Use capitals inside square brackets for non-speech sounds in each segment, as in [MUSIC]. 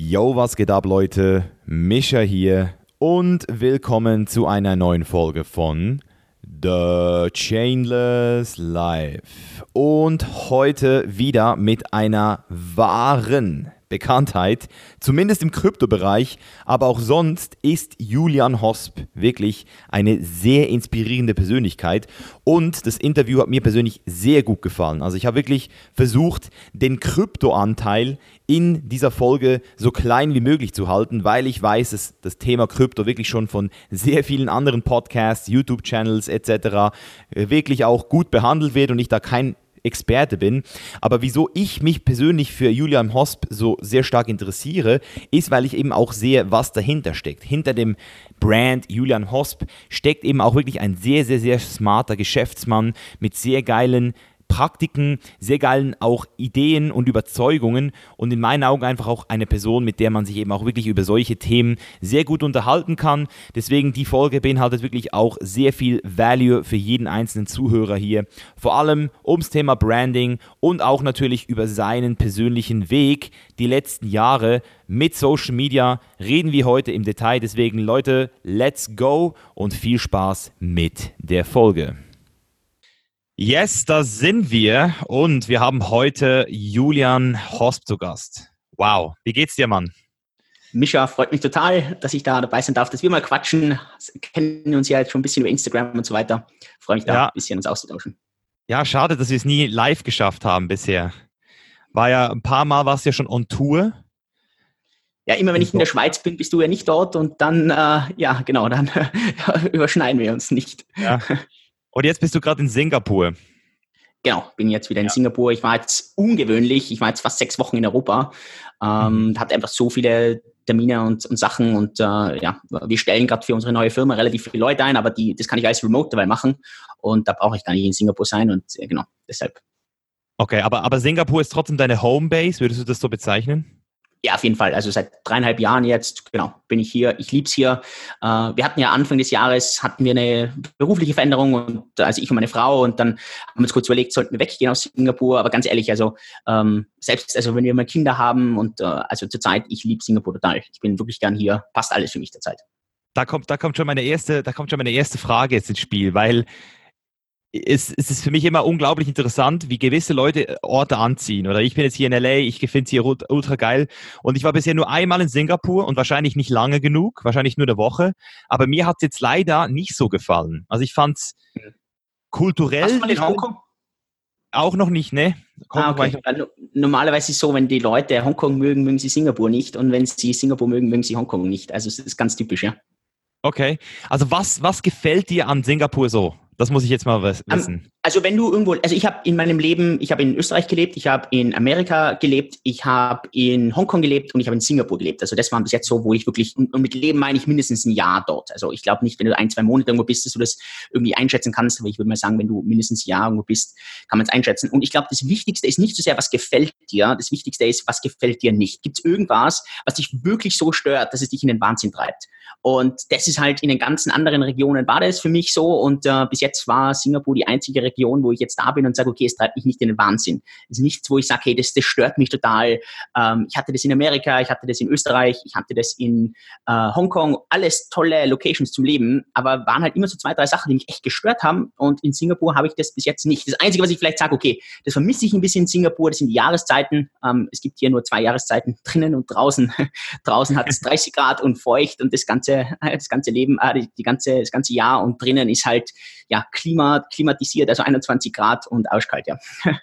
Yo, was geht ab, Leute? Mischa hier und willkommen zu einer neuen Folge von The Chainless Life. Und heute wieder mit einer wahren Bekanntheit, zumindest im Kryptobereich, aber auch sonst ist Julian Hosp wirklich eine sehr inspirierende Persönlichkeit und das Interview hat mir persönlich sehr gut gefallen. Also ich habe wirklich versucht, den Kryptoanteil in dieser Folge so klein wie möglich zu halten, weil ich weiß, dass das Thema Krypto wirklich schon von sehr vielen anderen Podcasts, YouTube-Channels etc. wirklich auch gut behandelt wird und ich da kein Experte bin. Aber wieso ich mich persönlich für Julian Hosp so sehr stark interessiere, ist, weil ich eben auch sehe, was dahinter steckt. Hinter dem Brand Julian Hosp steckt eben auch wirklich ein sehr, sehr, sehr smarter Geschäftsmann mit sehr geilen Praktiken, sehr geilen auch Ideen und Überzeugungen und in meinen Augen einfach auch eine Person, mit der man sich eben auch wirklich über solche Themen sehr gut unterhalten kann. Deswegen die Folge beinhaltet wirklich auch sehr viel Value für jeden einzelnen Zuhörer hier. Vor allem ums Thema Branding und auch natürlich über seinen persönlichen Weg die letzten Jahre mit Social Media reden wir heute im Detail. Deswegen Leute, let's go und viel Spaß mit der Folge. Yes, da sind wir und wir haben heute Julian Hosp zu Gast. Wow, wie geht's dir, Mann? Mischa, freut mich total, dass ich da dabei sein darf, dass wir mal quatschen. Wir kennen uns ja jetzt schon ein bisschen über Instagram und so weiter. Freue mich da ja. ein bisschen uns auszutauschen. Ja, schade, dass wir es nie live geschafft haben bisher. War ja ein paar Mal warst du ja schon on Tour. Ja, immer wenn ich in der Schweiz bin, bist du ja nicht dort und dann, äh, ja, genau, dann [LAUGHS] überschneiden wir uns nicht. Ja. [LAUGHS] Und jetzt bist du gerade in Singapur. Genau, bin jetzt wieder in ja. Singapur. Ich war jetzt ungewöhnlich, ich war jetzt fast sechs Wochen in Europa. Ähm, mhm. Hatte einfach so viele Termine und, und Sachen und äh, ja, wir stellen gerade für unsere neue Firma relativ viele Leute ein, aber die, das kann ich alles remote dabei machen und da brauche ich gar nicht in Singapur sein und äh, genau, deshalb. Okay, aber, aber Singapur ist trotzdem deine Homebase, würdest du das so bezeichnen? Ja, auf jeden Fall. Also seit dreieinhalb Jahren jetzt, genau, bin ich hier. Ich lieb's hier. Äh, wir hatten ja Anfang des Jahres, hatten wir eine berufliche Veränderung und also ich und meine Frau und dann haben wir uns kurz überlegt, sollten wir weggehen aus Singapur. Aber ganz ehrlich, also ähm, selbst, also wenn wir mal Kinder haben und äh, also zurzeit, ich liebe Singapur total. Ich bin wirklich gern hier. Passt alles für mich zurzeit. Da kommt, da kommt schon meine erste, da kommt schon meine erste Frage jetzt ins Spiel, weil es, es ist für mich immer unglaublich interessant, wie gewisse Leute äh, Orte anziehen. Oder ich bin jetzt hier in LA, ich finde es hier ultra geil. Und ich war bisher nur einmal in Singapur und wahrscheinlich nicht lange genug, wahrscheinlich nur eine Woche. Aber mir hat es jetzt leider nicht so gefallen. Also ich fand es kulturell. Hast du mal in Hongkong? Auch noch nicht, ne? Ah, okay. Normalerweise ist es so, wenn die Leute Hongkong mögen, mögen sie Singapur nicht. Und wenn sie Singapur mögen, mögen sie Hongkong nicht. Also es ist ganz typisch, ja. Okay. Also was, was gefällt dir an Singapur so? Das muss ich jetzt mal wissen. Also wenn du irgendwo, also ich habe in meinem Leben, ich habe in Österreich gelebt, ich habe in Amerika gelebt, ich habe in Hongkong gelebt und ich habe in Singapur gelebt. Also das waren bis jetzt so, wo ich wirklich, und mit Leben meine ich mindestens ein Jahr dort. Also ich glaube nicht, wenn du ein, zwei Monate irgendwo bist, dass du das irgendwie einschätzen kannst, aber ich würde mal sagen, wenn du mindestens ein Jahr irgendwo bist, kann man es einschätzen. Und ich glaube, das Wichtigste ist nicht so sehr, was gefällt dir, das Wichtigste ist, was gefällt dir nicht. Gibt es irgendwas, was dich wirklich so stört, dass es dich in den Wahnsinn treibt? Und das ist halt in den ganzen anderen Regionen war das für mich so. Und äh, bis jetzt war Singapur die einzige Region, wo ich jetzt da bin und sage, okay, es treibt mich nicht in den Wahnsinn. Es ist nichts, wo ich sage, hey, das, das stört mich total. Ähm, ich hatte das in Amerika, ich hatte das in Österreich, ich hatte das in äh, Hongkong, alles tolle Locations zum Leben, aber waren halt immer so zwei, drei Sachen, die mich echt gestört haben. Und in Singapur habe ich das bis jetzt nicht. Das Einzige, was ich vielleicht sage, okay, das vermisse ich ein bisschen in Singapur, das sind die Jahreszeiten. Ähm, es gibt hier nur zwei Jahreszeiten, drinnen und draußen. [LAUGHS] draußen hat es 30 Grad und feucht und das ganze ganze, das ganze Leben, äh, die, ganze, das ganze Jahr und drinnen ist halt ja Klima, klimatisiert, also 21 Grad und auskalt, ja. [LAUGHS]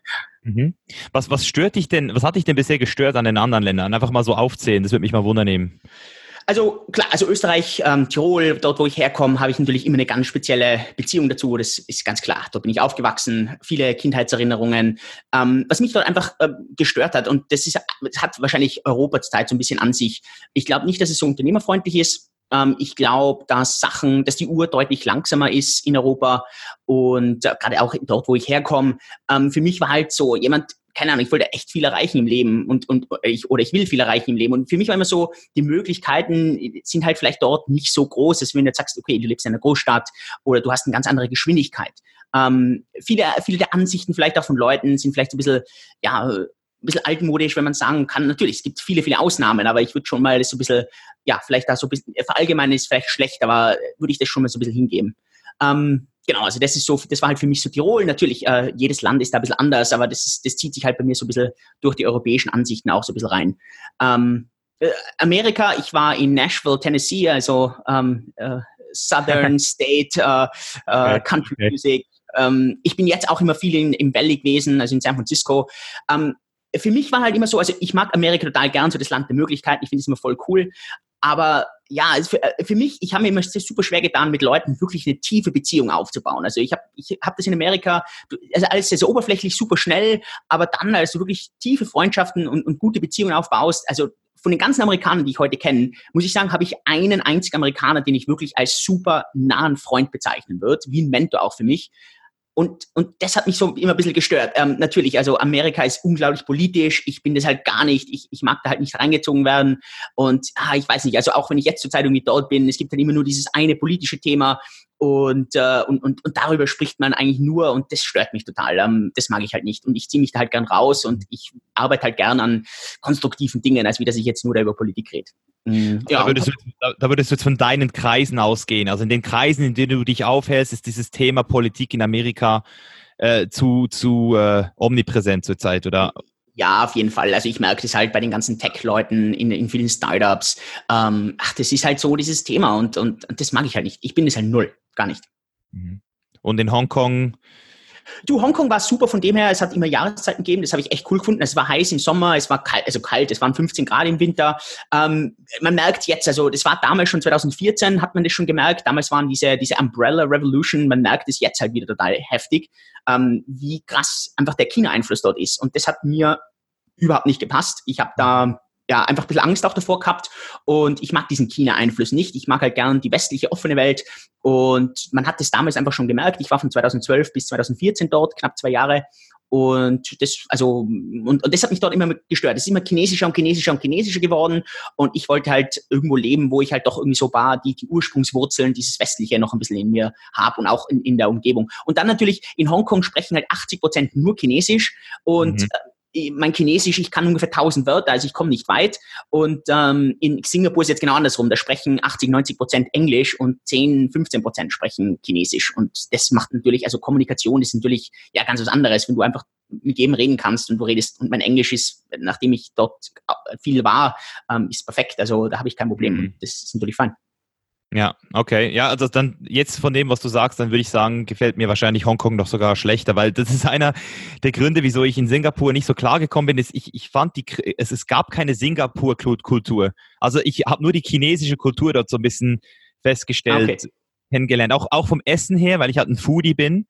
Mhm. Was, was stört dich denn, was hat dich denn bisher gestört an den anderen Ländern? Einfach mal so aufzählen, das würde mich mal wundern Also klar, also Österreich, ähm, Tirol, dort wo ich herkomme, habe ich natürlich immer eine ganz spezielle Beziehung dazu. Das ist ganz klar. Dort bin ich aufgewachsen, viele Kindheitserinnerungen. Ähm, was mich dort einfach äh, gestört hat, und das, ist, das hat wahrscheinlich Europa Zeit so ein bisschen an sich. Ich glaube nicht, dass es so unternehmerfreundlich ist. Ähm, ich glaube, dass Sachen, dass die Uhr deutlich langsamer ist in Europa und äh, gerade auch dort, wo ich herkomme. Ähm, für mich war halt so jemand, keine Ahnung, ich wollte echt viel erreichen im Leben und, und ich, oder ich will viel erreichen im Leben. Und für mich war immer so, die Möglichkeiten sind halt vielleicht dort nicht so groß, als wenn du jetzt sagst, okay, du lebst in einer Großstadt oder du hast eine ganz andere Geschwindigkeit. Ähm, viele, viele der Ansichten vielleicht auch von Leuten sind vielleicht ein bisschen, ja, ein bisschen altmodisch, wenn man sagen kann. Natürlich, es gibt viele, viele Ausnahmen, aber ich würde schon mal das so ein bisschen, ja, vielleicht da so ein bisschen, verallgemein ist vielleicht schlecht, aber würde ich das schon mal so ein bisschen hingeben. Ähm, genau, also das ist so, das war halt für mich so Tirol. Natürlich, äh, jedes Land ist da ein bisschen anders, aber das, ist, das zieht sich halt bei mir so ein bisschen durch die europäischen Ansichten auch so ein bisschen rein. Ähm, äh, Amerika, ich war in Nashville, Tennessee, also ähm, äh, Southern [LAUGHS] State äh, äh, Country okay. Music. Ähm, ich bin jetzt auch immer viel in, im Valley gewesen, also in San Francisco. Ähm, für mich war halt immer so, also ich mag Amerika total gern, so das Land der Möglichkeiten, ich finde es immer voll cool. Aber ja, also für, äh, für mich, ich habe mir immer super schwer getan, mit Leuten wirklich eine tiefe Beziehung aufzubauen. Also ich habe ich hab das in Amerika, also alles sehr, sehr oberflächlich, super schnell, aber dann, als du wirklich tiefe Freundschaften und, und gute Beziehungen aufbaust, also von den ganzen Amerikanern, die ich heute kenne, muss ich sagen, habe ich einen einzigen Amerikaner, den ich wirklich als super nahen Freund bezeichnen würde, wie ein Mentor auch für mich. Und, und das hat mich so immer ein bisschen gestört. Ähm, natürlich, also Amerika ist unglaublich politisch. Ich bin das halt gar nicht. Ich, ich mag da halt nicht reingezogen werden. Und ah, ich weiß nicht, also auch wenn ich jetzt zur Zeit irgendwie dort bin, es gibt halt immer nur dieses eine politische Thema. Und, äh, und, und, und darüber spricht man eigentlich nur und das stört mich total. Ähm, das mag ich halt nicht. Und ich ziehe mich da halt gern raus und ich arbeite halt gern an konstruktiven Dingen, als wie dass ich jetzt nur da über Politik rede. Mhm. Ja, da, würdest du, da, würdest du jetzt von deinen Kreisen ausgehen. Also in den Kreisen, in denen du dich aufhältst, ist dieses Thema Politik in Amerika äh, zu, zu äh, omnipräsent zurzeit, oder? Ja, auf jeden Fall. Also ich merke das halt bei den ganzen Tech-Leuten in, in vielen Startups. Ähm, ach, das ist halt so dieses Thema und, und, und das mag ich halt nicht. Ich bin das halt null, gar nicht. Mhm. Und in Hongkong Du, Hongkong war super von dem her, es hat immer Jahreszeiten gegeben, das habe ich echt cool gefunden. Es war heiß im Sommer, es war kalt, also kalt, es waren 15 Grad im Winter. Ähm, man merkt jetzt, also das war damals schon 2014, hat man das schon gemerkt. Damals waren diese, diese Umbrella Revolution, man merkt es jetzt halt wieder total heftig, ähm, wie krass einfach der China-Einfluss dort ist. Und das hat mir überhaupt nicht gepasst. Ich habe da ja, einfach ein bisschen Angst auch davor gehabt. Und ich mag diesen China-Einfluss nicht. Ich mag halt gern die westliche offene Welt. Und man hat das damals einfach schon gemerkt. Ich war von 2012 bis 2014 dort, knapp zwei Jahre. Und das, also, und, und das hat mich dort immer gestört. Es ist immer chinesischer und chinesischer und chinesischer geworden. Und ich wollte halt irgendwo leben, wo ich halt doch irgendwie so war, die, die Ursprungswurzeln, dieses Westliche noch ein bisschen in mir habe und auch in, in der Umgebung. Und dann natürlich in Hongkong sprechen halt 80 Prozent nur Chinesisch. Und mhm mein Chinesisch, ich kann ungefähr 1000 Wörter, also ich komme nicht weit. Und ähm, in Singapur ist jetzt genau andersrum. Da sprechen 80, 90 Prozent Englisch und 10, 15 Prozent sprechen Chinesisch. Und das macht natürlich, also Kommunikation ist natürlich ja ganz was anderes, wenn du einfach mit jedem reden kannst und du redest. Und mein Englisch ist, nachdem ich dort viel war, ähm, ist perfekt. Also da habe ich kein Problem. Mhm. Das ist natürlich fein. Ja, okay. Ja, also dann jetzt von dem, was du sagst, dann würde ich sagen, gefällt mir wahrscheinlich Hongkong noch sogar schlechter, weil das ist einer der Gründe, wieso ich in Singapur nicht so klar gekommen bin, ist, ich, ich fand die, es, es gab keine Singapur-Kultur. Also ich habe nur die chinesische Kultur dort so ein bisschen festgestellt, okay. kennengelernt. Auch, auch vom Essen her, weil ich halt ein Foodie bin,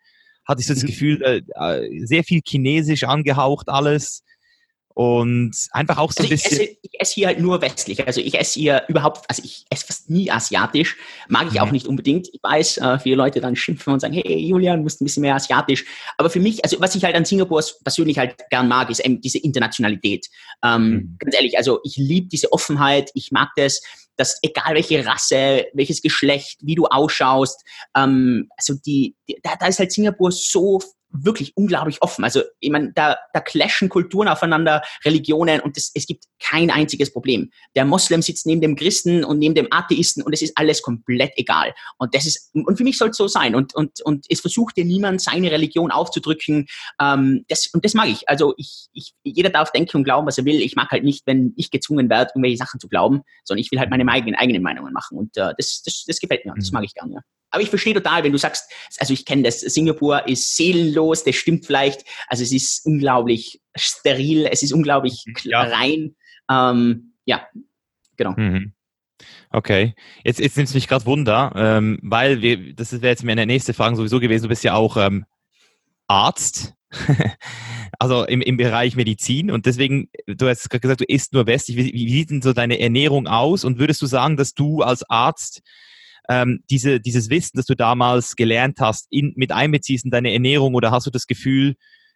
hatte ich so das mhm. Gefühl, äh, äh sehr viel chinesisch angehaucht alles. Und einfach auch so ein also bisschen. Ich esse, ich esse, hier halt nur westlich. Also ich esse hier überhaupt, also ich esse fast nie asiatisch. Mag ich mhm. auch nicht unbedingt. Ich weiß, äh, viele Leute dann schimpfen und sagen, hey Julian, du musst ein bisschen mehr asiatisch. Aber für mich, also was ich halt an Singapur persönlich halt gern mag, ist eben diese Internationalität. Ähm, mhm. Ganz ehrlich, also ich liebe diese Offenheit. Ich mag das dass egal welche Rasse, welches Geschlecht, wie du ausschaust, ähm, also die, die da, da ist halt Singapur so wirklich unglaublich offen. Also ich meine, da, da clashen Kulturen aufeinander, Religionen und das, es gibt kein einziges Problem. Der Moslem sitzt neben dem Christen und neben dem Atheisten und es ist alles komplett egal. Und das ist und für mich soll es so sein. Und, und, und es versucht dir niemand seine Religion aufzudrücken. Ähm, das, und das mag ich. Also ich, ich, jeder darf denken und glauben, was er will. Ich mag halt nicht, wenn ich gezwungen werde, irgendwelche Sachen zu glauben, sondern ich will halt meine eigenen, eigenen Meinungen machen. Und äh, das, das, das gefällt mir. Das mhm. mag ich gerne. Ja. Aber ich verstehe total, wenn du sagst, also ich kenne das, Singapur ist seelenlos, das stimmt vielleicht. Also es ist unglaublich steril, es ist unglaublich mhm, ja. rein. Ähm, ja, genau. Mhm. Okay, jetzt, jetzt nimmt es mich gerade Wunder, ähm, weil wir, das wäre jetzt meine nächste Frage sowieso gewesen, du bist ja auch ähm, Arzt, [LAUGHS] also im, im Bereich Medizin und deswegen, du hast gerade gesagt, du isst nur westlich, wie, wie sieht denn so deine Ernährung aus und würdest du sagen, dass du als Arzt ähm, diese, dieses Wissen, das du damals gelernt hast, in, mit einbeziehst in deine Ernährung oder hast du das Gefühl,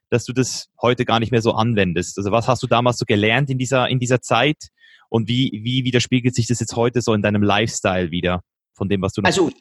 dass du das heute gar nicht mehr so anwendest? Also was hast du damals so gelernt in dieser, in dieser Zeit und wie, wie widerspiegelt sich das jetzt heute so in deinem Lifestyle wieder von dem, was du Also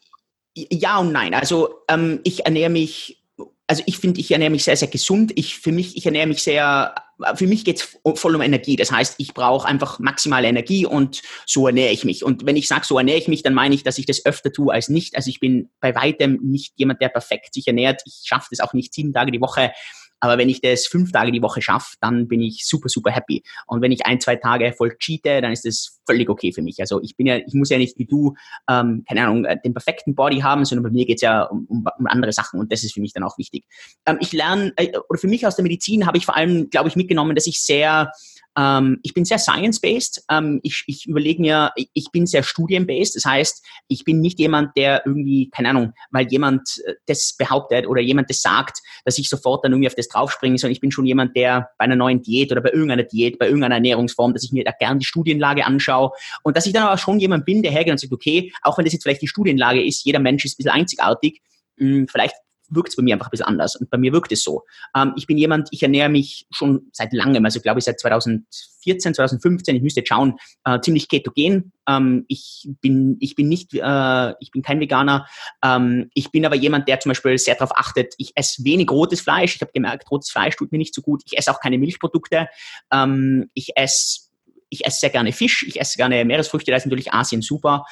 ja und nein. Also ähm, ich ernähre mich, also ich finde, ich ernähre mich sehr, sehr gesund. Ich für mich, ich ernähre mich sehr für mich geht's voll um Energie. Das heißt, ich brauche einfach maximale Energie und so ernähre ich mich. Und wenn ich sage, so ernähre ich mich, dann meine ich, dass ich das öfter tue als nicht. Also ich bin bei weitem nicht jemand, der perfekt sich ernährt. Ich schaffe das auch nicht sieben Tage die Woche. Aber wenn ich das fünf Tage die Woche schaffe, dann bin ich super, super happy. Und wenn ich ein, zwei Tage voll cheate, dann ist das völlig okay für mich. Also ich bin ja, ich muss ja nicht wie du, ähm, keine Ahnung, äh, den perfekten Body haben, sondern bei mir geht's ja um, um, um andere Sachen und das ist für mich dann auch wichtig. Ähm, ich lerne, äh, oder für mich aus der Medizin habe ich vor allem, glaube ich, mitgenommen, dass ich sehr ähm, ich bin sehr science-based. Ähm, ich, ich überlege mir, ich bin sehr studien-based. Das heißt, ich bin nicht jemand, der irgendwie, keine Ahnung, weil jemand äh, das behauptet oder jemand das sagt, dass ich sofort dann irgendwie auf das draufspringe, sondern ich bin schon jemand, der bei einer neuen Diät oder bei irgendeiner Diät, bei irgendeiner Ernährungsform, dass ich mir da gern die Studienlage anschaue und dass ich dann aber schon jemand bin, der hergeht und sagt, okay, auch wenn das jetzt vielleicht die Studienlage ist, jeder Mensch ist ein bisschen einzigartig, hm, vielleicht wirkt es bei mir einfach ein bisschen anders. Und bei mir wirkt es so. Ähm, ich bin jemand, ich ernähre mich schon seit langem, also glaube ich seit 2014, 2015, ich müsste jetzt schauen, äh, ziemlich ketogen. Ähm, ich bin, ich bin nicht, äh, ich bin kein Veganer. Ähm, ich bin aber jemand, der zum Beispiel sehr darauf achtet, ich esse wenig rotes Fleisch. Ich habe gemerkt, rotes Fleisch tut mir nicht so gut. Ich esse auch keine Milchprodukte. Ähm, ich esse ich esse sehr gerne Fisch, ich esse gerne Meeresfrüchte, da ist natürlich Asien super.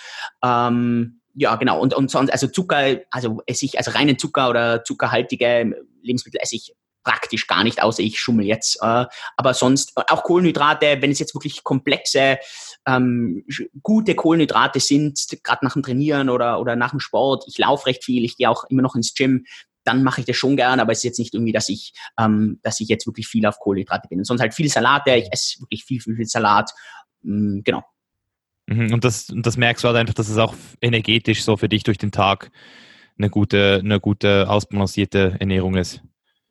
Ähm, ja, genau. Und, und sonst, also Zucker, also esse ich, also reinen Zucker oder zuckerhaltige Lebensmittel esse ich praktisch gar nicht, außer ich schummel jetzt. Äh, aber sonst auch Kohlenhydrate, wenn es jetzt wirklich komplexe, ähm, gute Kohlenhydrate sind, gerade nach dem Trainieren oder, oder nach dem Sport, ich laufe recht viel, ich gehe auch immer noch ins Gym, dann mache ich das schon gern, aber es ist jetzt nicht irgendwie, dass ich, ähm, dass ich jetzt wirklich viel auf Kohlenhydrate bin. Und sonst halt viel Salate, ich esse wirklich viel, viel, viel Salat. Ähm, genau. Mhm, und das, das merkst du halt einfach, dass es auch energetisch so für dich durch den Tag eine gute, eine gute ausbalancierte Ernährung ist.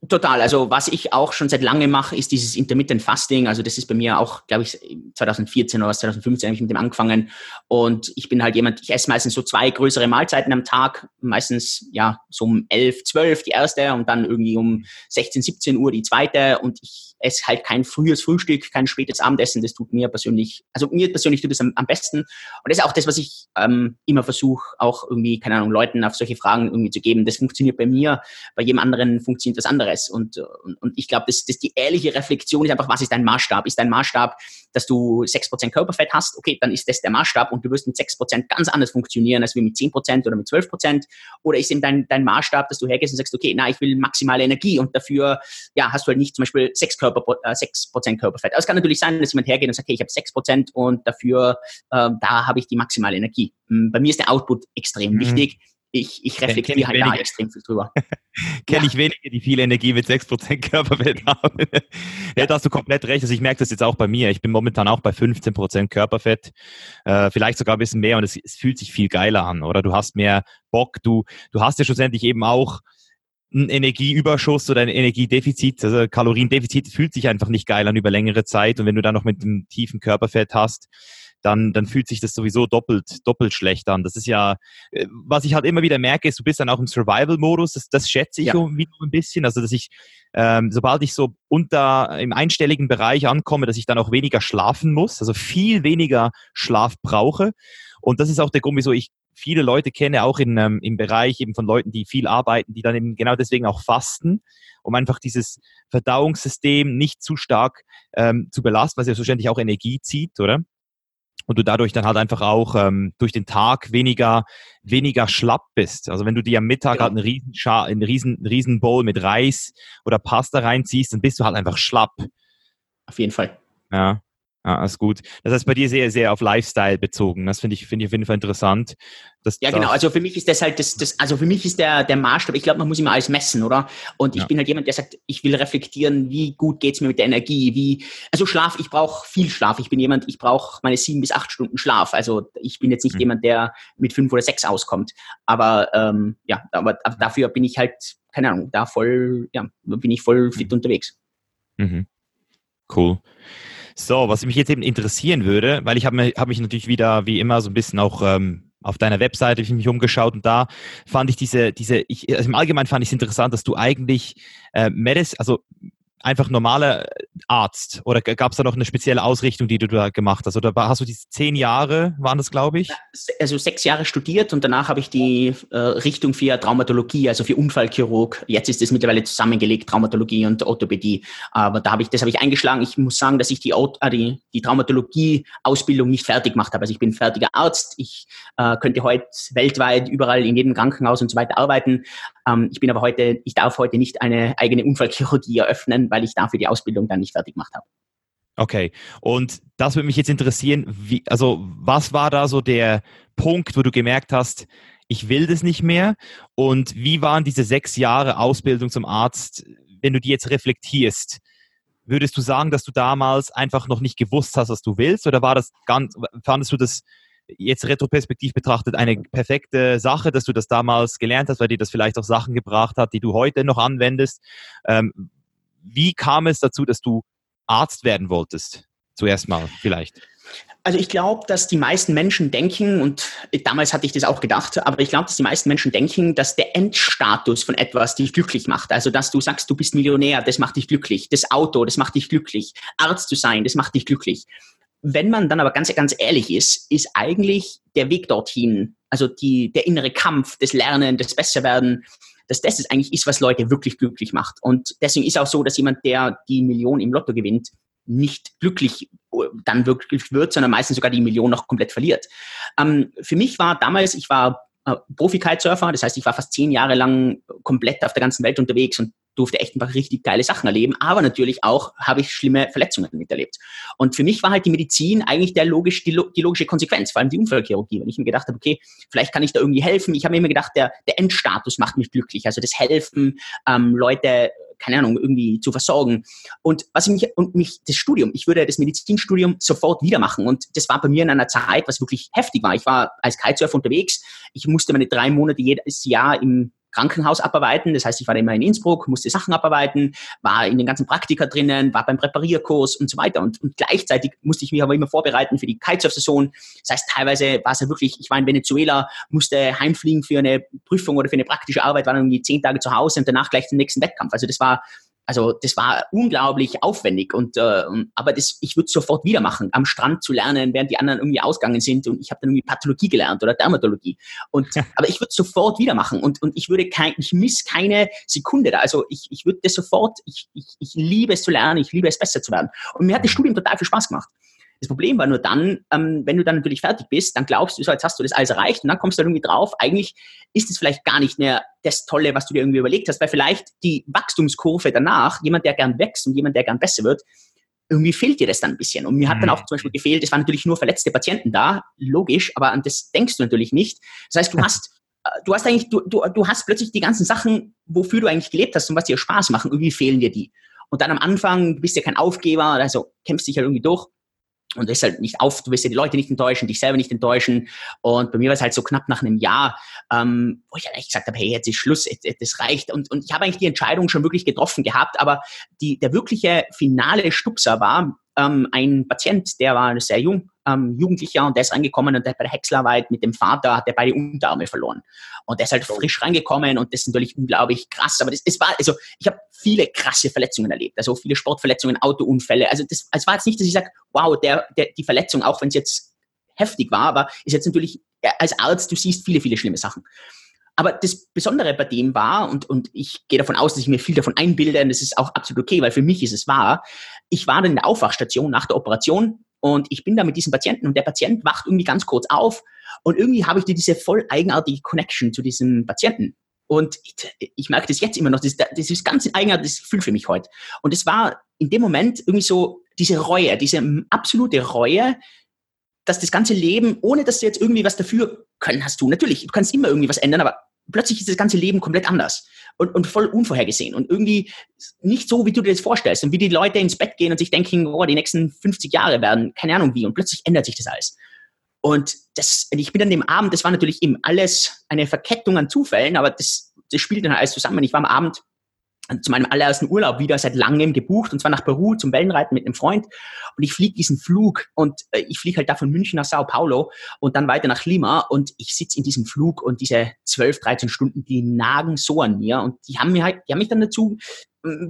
Total. Also was ich auch schon seit langem mache, ist dieses Intermittent Fasting. Also das ist bei mir auch, glaube ich, 2014 oder 2015 habe ich mit dem angefangen. Und ich bin halt jemand, ich esse meistens so zwei größere Mahlzeiten am Tag. Meistens ja so um 11, 12 die erste und dann irgendwie um 16, 17 Uhr die zweite. Und ich esse halt kein frühes Frühstück, kein spätes Abendessen. Das tut mir persönlich, also mir persönlich tut es am, am, besten. Und das ist auch das, was ich ähm, immer versuche, auch irgendwie, keine Ahnung, Leuten auf solche Fragen irgendwie zu geben. Das funktioniert bei mir, bei jedem anderen funktioniert was anderes. Und, und, und ich glaube, das, das die ehrliche Reflexion ist einfach, was ist dein Maßstab? Ist dein Maßstab, dass du 6% Körperfett hast? Okay, dann ist das der Maßstab und du wirst mit 6% ganz anders funktionieren als wie mit 10% oder mit 12%. Oder ist eben dein, dein Maßstab, dass du hergehst und sagst, okay, na, ich will maximale Energie und dafür, ja, hast du halt nicht zum Beispiel 6 Körper, äh, 6% Körperfett. Aber es kann natürlich sein, dass jemand hergeht und sagt, okay, ich habe 6% und dafür, äh, da habe ich die maximale Energie. Hm, bei mir ist der Output extrem mhm. wichtig ich, ich reflektiere halt wenige. da extrem viel drüber. [LAUGHS] Kenne ja. ich wenige, die viel Energie mit 6% Körperfett [LAUGHS] haben. ja, ja, da hast du komplett recht. Also ich merke das jetzt auch bei mir. Ich bin momentan auch bei 15% Körperfett, äh, vielleicht sogar ein bisschen mehr und es, es, fühlt sich viel geiler an, oder? Du hast mehr Bock, du, du hast ja schlussendlich eben auch ein Energieüberschuss oder ein Energiedefizit, also Kaloriendefizit fühlt sich einfach nicht geil an über längere Zeit und wenn du dann noch mit einem tiefen Körperfett hast, dann, dann fühlt sich das sowieso doppelt, doppelt schlecht an. Das ist ja, äh, was ich halt immer wieder merke, ist, du bist dann auch im Survival-Modus. Das, das schätze ich ja. wieder ein bisschen. Also, dass ich, ähm, sobald ich so unter im einstelligen Bereich ankomme, dass ich dann auch weniger schlafen muss, also viel weniger Schlaf brauche. Und das ist auch der Grund, wieso ich viele Leute kenne, auch in, ähm, im Bereich eben von Leuten, die viel arbeiten, die dann eben genau deswegen auch fasten, um einfach dieses Verdauungssystem nicht zu stark ähm, zu belasten, was ja selbstverständlich auch Energie zieht, oder? Und du dadurch dann halt einfach auch ähm, durch den Tag weniger weniger schlapp bist. Also wenn du dir am Mittag genau. halt einen riesen, einen riesen, riesen Bowl mit Reis oder Pasta reinziehst, dann bist du halt einfach schlapp. Auf jeden Fall. Ja. Ja, ist gut. Das heißt bei dir sehr, sehr auf Lifestyle bezogen. Das finde ich, finde ich auf jeden Fall interessant. ja, genau. Also für mich ist das halt das, das also für mich ist der, der Maßstab, ich glaube, man muss immer alles messen, oder? Und ich ja. bin halt jemand, der sagt, ich will reflektieren, wie gut geht's mir mit der Energie, wie, also Schlaf, ich brauche viel Schlaf. Ich bin jemand, ich brauche meine sieben bis acht Stunden Schlaf. Also ich bin jetzt nicht mhm. jemand, der mit fünf oder sechs auskommt. Aber, ähm, ja, aber, aber dafür bin ich halt, keine Ahnung, da voll, ja, bin ich voll fit mhm. unterwegs. Mhm. Cool. So, was mich jetzt eben interessieren würde, weil ich habe mich, hab mich natürlich wieder wie immer so ein bisschen auch ähm, auf deiner Webseite ich mich umgeschaut und da fand ich diese, diese, ich, also im Allgemeinen fand ich es interessant, dass du eigentlich äh, Medis, also einfach normaler Arzt? Oder gab es da noch eine spezielle Ausrichtung, die du da gemacht hast? Oder hast du diese zehn Jahre, waren das, glaube ich? Also sechs Jahre studiert und danach habe ich die äh, Richtung für Traumatologie, also für Unfallchirurg. Jetzt ist es mittlerweile zusammengelegt, Traumatologie und Orthopädie. Aber da habe ich, das habe ich eingeschlagen. Ich muss sagen, dass ich die, äh, die, die Traumatologie-Ausbildung nicht fertig gemacht habe. Also ich bin fertiger Arzt. Ich äh, könnte heute weltweit überall in jedem Krankenhaus und so weiter arbeiten. Ähm, ich bin aber heute, ich darf heute nicht eine eigene Unfallchirurgie eröffnen, weil ich dafür die Ausbildung dann nicht fertig gemacht habe. Okay, und das würde mich jetzt interessieren, wie, also was war da so der Punkt, wo du gemerkt hast, ich will das nicht mehr? Und wie waren diese sechs Jahre Ausbildung zum Arzt, wenn du die jetzt reflektierst? Würdest du sagen, dass du damals einfach noch nicht gewusst hast, was du willst? Oder war das ganz, fandest du das jetzt retroperspektiv betrachtet eine perfekte Sache, dass du das damals gelernt hast, weil dir das vielleicht auch Sachen gebracht hat, die du heute noch anwendest? Ähm, wie kam es dazu, dass du Arzt werden wolltest? Zuerst mal vielleicht. Also ich glaube, dass die meisten Menschen denken, und damals hatte ich das auch gedacht, aber ich glaube, dass die meisten Menschen denken, dass der Endstatus von etwas dich glücklich macht. Also dass du sagst, du bist Millionär, das macht dich glücklich. Das Auto, das macht dich glücklich. Arzt zu sein, das macht dich glücklich. Wenn man dann aber ganz, ganz ehrlich ist, ist eigentlich der Weg dorthin, also die, der innere Kampf, das Lernen, das Besserwerden, dass das ist eigentlich ist, was Leute wirklich glücklich macht. Und deswegen ist auch so, dass jemand, der die Million im Lotto gewinnt, nicht glücklich äh, dann wirklich wird, sondern meistens sogar die Million noch komplett verliert. Ähm, für mich war damals, ich war Profi-Kitesurfer, das heißt, ich war fast zehn Jahre lang komplett auf der ganzen Welt unterwegs und durfte echt einfach richtig geile Sachen erleben, aber natürlich auch habe ich schlimme Verletzungen miterlebt. Und für mich war halt die Medizin eigentlich der logisch, die, die logische Konsequenz, vor allem die Unfallchirurgie. Wenn ich mir gedacht habe, okay, vielleicht kann ich da irgendwie helfen. Ich habe mir immer gedacht, der, der Endstatus macht mich glücklich. Also das Helfen, ähm, Leute keine Ahnung, irgendwie zu versorgen. Und was mich, und mich, das Studium, ich würde das Medizinstudium sofort wieder machen. Und das war bei mir in einer Zeit, was wirklich heftig war. Ich war als Kitesurfer unterwegs. Ich musste meine drei Monate jedes Jahr im Krankenhaus abarbeiten. Das heißt, ich war immer in Innsbruck, musste Sachen abarbeiten, war in den ganzen Praktika drinnen, war beim Präparierkurs und so weiter. Und, und gleichzeitig musste ich mich aber immer vorbereiten für die Kitesurf-Saison. Das heißt, teilweise war es ja wirklich, ich war in Venezuela, musste heimfliegen für eine Prüfung oder für eine praktische Arbeit, war dann irgendwie zehn Tage zu Hause und danach gleich den nächsten Wettkampf. Also das war also das war unglaublich aufwendig und äh, aber das, ich würde sofort wieder machen, am Strand zu lernen, während die anderen irgendwie ausgegangen sind und ich habe dann irgendwie Pathologie gelernt oder Dermatologie. Und aber ich würde sofort wieder machen und und ich würde kein, ich miss keine Sekunde da. Also ich, ich würde das sofort, ich, ich, ich liebe es zu lernen, ich liebe es besser zu werden. Und mir hat das Studium total viel Spaß gemacht. Das Problem war nur dann, ähm, wenn du dann natürlich fertig bist, dann glaubst du, so jetzt hast du das alles erreicht und dann kommst du dann irgendwie drauf, eigentlich ist es vielleicht gar nicht mehr das Tolle, was du dir irgendwie überlegt hast, weil vielleicht die Wachstumskurve danach, jemand, der gern wächst und jemand, der gern besser wird, irgendwie fehlt dir das dann ein bisschen. Und mir hat dann mhm. auch zum Beispiel gefehlt, es waren natürlich nur verletzte Patienten da, logisch, aber an das denkst du natürlich nicht. Das heißt, du hast [LAUGHS] äh, du hast eigentlich, du, du, du hast plötzlich die ganzen Sachen, wofür du eigentlich gelebt hast und was dir Spaß machen, irgendwie fehlen dir die. Und dann am Anfang, du bist ja kein Aufgeber, also kämpfst dich halt irgendwie durch und ist halt nicht auf, du wirst ja die Leute nicht enttäuschen, dich selber nicht enttäuschen. Und bei mir war es halt so knapp nach einem Jahr, ähm, wo ich eigentlich gesagt habe, hey, jetzt ist Schluss, das reicht. Und, und ich habe eigentlich die Entscheidung schon wirklich getroffen gehabt, aber die, der wirkliche finale Stupser war, ähm, ein Patient, der war sehr jung, ähm, Jugendlicher und der ist reingekommen und der hat bei der Häckslerarbeit mit dem Vater, hat er beide Unterarme verloren. Und der ist halt frisch reingekommen und das ist natürlich unglaublich krass. Aber das, es war, also ich habe viele krasse Verletzungen erlebt. Also viele Sportverletzungen, Autounfälle. Also das, es war jetzt nicht, dass ich sage, wow, der, der, die Verletzung, auch wenn es jetzt heftig war, aber ist jetzt natürlich, als Arzt, du siehst viele, viele schlimme Sachen. Aber das Besondere bei dem war, und, und ich gehe davon aus, dass ich mir viel davon einbilde, und das ist auch absolut okay, weil für mich ist es wahr, ich war dann in der Aufwachstation nach der Operation und ich bin da mit diesem Patienten und der Patient wacht irgendwie ganz kurz auf und irgendwie habe ich diese voll eigenartige Connection zu diesem Patienten. Und ich, ich merke das jetzt immer noch, das, das ist ganz eigenartiges Gefühl für mich heute. Und es war in dem Moment irgendwie so diese Reue, diese absolute Reue, dass das ganze Leben, ohne dass du jetzt irgendwie was dafür können hast du, natürlich, du kannst immer irgendwie was ändern, aber plötzlich ist das ganze Leben komplett anders und, und voll unvorhergesehen und irgendwie nicht so, wie du dir das vorstellst und wie die Leute ins Bett gehen und sich denken, oh, die nächsten 50 Jahre werden, keine Ahnung wie und plötzlich ändert sich das alles. Und das, ich bin an dem Abend, das war natürlich eben alles eine Verkettung an Zufällen, aber das, das spielt dann alles zusammen. Ich war am Abend zu meinem allerersten Urlaub wieder seit langem gebucht und zwar nach Peru zum Wellenreiten mit einem Freund und ich fliege diesen Flug und äh, ich fliege halt da von München nach Sao Paulo und dann weiter nach Lima und ich sitze in diesem Flug und diese 12, 13 Stunden, die nagen so an mir und die haben mir halt, die haben mich dann dazu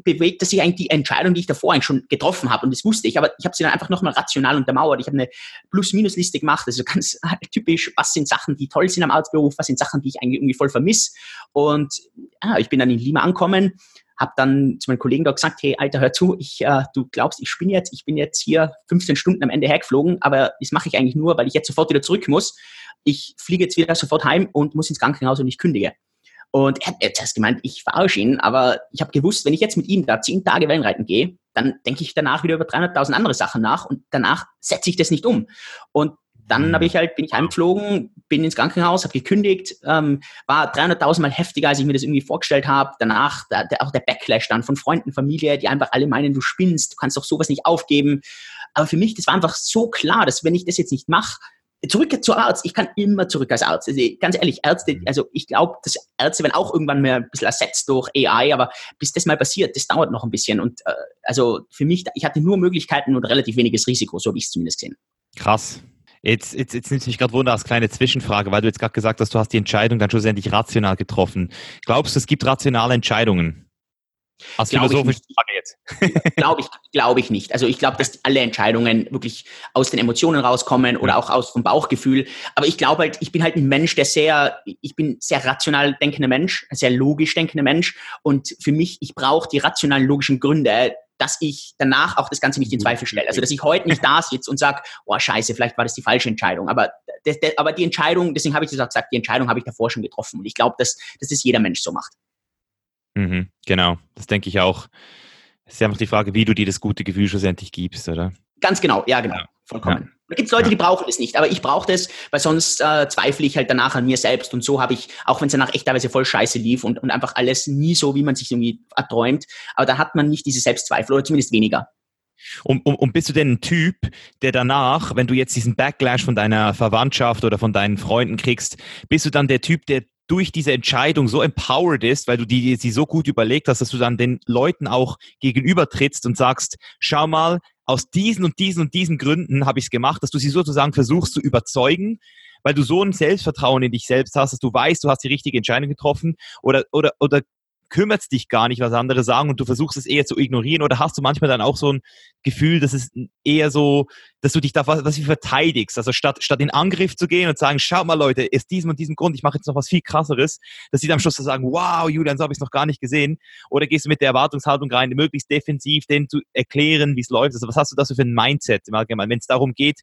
bewegt sich eigentlich die Entscheidung, die ich davor eigentlich schon getroffen habe. Und das wusste ich, aber ich habe sie dann einfach nochmal rational untermauert. Ich habe eine Plus-Minus-Liste gemacht, also [LAUGHS] ganz typisch, was sind Sachen, die toll sind am Arztberuf, was sind Sachen, die ich eigentlich irgendwie voll vermisse. Und ja, ich bin dann in Lima angekommen, habe dann zu meinen Kollegen dort gesagt, hey, Alter, hör zu, ich, äh, du glaubst, ich bin jetzt, ich bin jetzt hier 15 Stunden am Ende hergeflogen, aber das mache ich eigentlich nur, weil ich jetzt sofort wieder zurück muss. Ich fliege jetzt wieder sofort heim und muss ins Krankenhaus und ich kündige. Und er hat jetzt gemeint, ich verarsche ihn, aber ich habe gewusst, wenn ich jetzt mit ihm da zehn Tage Wellenreiten gehe, dann denke ich danach wieder über 300.000 andere Sachen nach und danach setze ich das nicht um. Und dann habe ich halt, bin ich heimgeflogen, bin ins Krankenhaus, habe gekündigt, ähm, war 300.000 Mal heftiger, als ich mir das irgendwie vorgestellt habe. Danach da, der, auch der Backlash dann von Freunden, Familie, die einfach alle meinen, du spinnst, du kannst doch sowas nicht aufgeben. Aber für mich, das war einfach so klar, dass wenn ich das jetzt nicht mache, zurück zu Arzt. Ich kann immer zurück als Arzt. Also ganz ehrlich, Ärzte, mhm. also ich glaube, dass Ärzte werden auch irgendwann mehr ein bisschen ersetzt durch AI, aber bis das mal passiert, das dauert noch ein bisschen. Und äh, also für mich, ich hatte nur Möglichkeiten und relativ weniges Risiko, so habe ich es zumindest gesehen. Krass. Jetzt, jetzt, jetzt nimmt mich gerade Wunder als kleine Zwischenfrage, weil du jetzt gerade gesagt hast, du hast die Entscheidung dann schlussendlich rational getroffen. Glaubst du, es gibt rationale Entscheidungen? Als philosophische Frage jetzt. [LAUGHS] glaube ich, glaube ich nicht. Also ich glaube, dass alle Entscheidungen wirklich aus den Emotionen rauskommen oder auch aus vom Bauchgefühl. Aber ich glaube halt, ich bin halt ein Mensch, der sehr, ich bin sehr rational denkender Mensch, sehr logisch denkender Mensch. Und für mich, ich brauche die rationalen, logischen Gründe, dass ich danach auch das Ganze nicht in Zweifel stelle. Also dass ich heute nicht [LAUGHS] da sitze und sage, oh scheiße, vielleicht war das die falsche Entscheidung. Aber, das, das, aber die Entscheidung, deswegen habe ich das auch gesagt, die Entscheidung habe ich davor schon getroffen. Und ich glaube, dass, dass das jeder Mensch so macht. Mhm, genau, das denke ich auch. Es ist einfach die Frage, wie du dir das gute Gefühl schlussendlich gibst, oder? Ganz genau, ja, genau. Vollkommen. Ja. Da gibt es Leute, ja. die brauchen es nicht, aber ich brauche das, weil sonst äh, zweifle ich halt danach an mir selbst. Und so habe ich, auch wenn es danach echt teilweise voll scheiße lief und, und einfach alles nie so, wie man sich irgendwie erträumt, aber da hat man nicht diese Selbstzweifel oder zumindest weniger. Und, und, und bist du denn ein Typ, der danach, wenn du jetzt diesen Backlash von deiner Verwandtschaft oder von deinen Freunden kriegst, bist du dann der Typ, der durch diese Entscheidung so empowered ist, weil du die, sie so gut überlegt hast, dass du dann den Leuten auch gegenüber trittst und sagst, schau mal, aus diesen und diesen und diesen Gründen habe ich es gemacht, dass du sie sozusagen versuchst zu überzeugen, weil du so ein Selbstvertrauen in dich selbst hast, dass du weißt, du hast die richtige Entscheidung getroffen oder, oder, oder kümmert dich gar nicht, was andere sagen und du versuchst es eher zu ignorieren? Oder hast du manchmal dann auch so ein Gefühl, dass es eher so, dass du dich da was, was verteidigst, also statt, statt in Angriff zu gehen und sagen, schau mal Leute, aus diesem und diesem Grund, ich mache jetzt noch was viel krasseres, dass sie dann am Schluss sagen, wow, Julian, so habe ich es noch gar nicht gesehen. Oder gehst du mit der Erwartungshaltung rein, möglichst defensiv denen zu erklären, wie es läuft, also was hast du da so für ein Mindset im Allgemeinen, wenn es darum geht,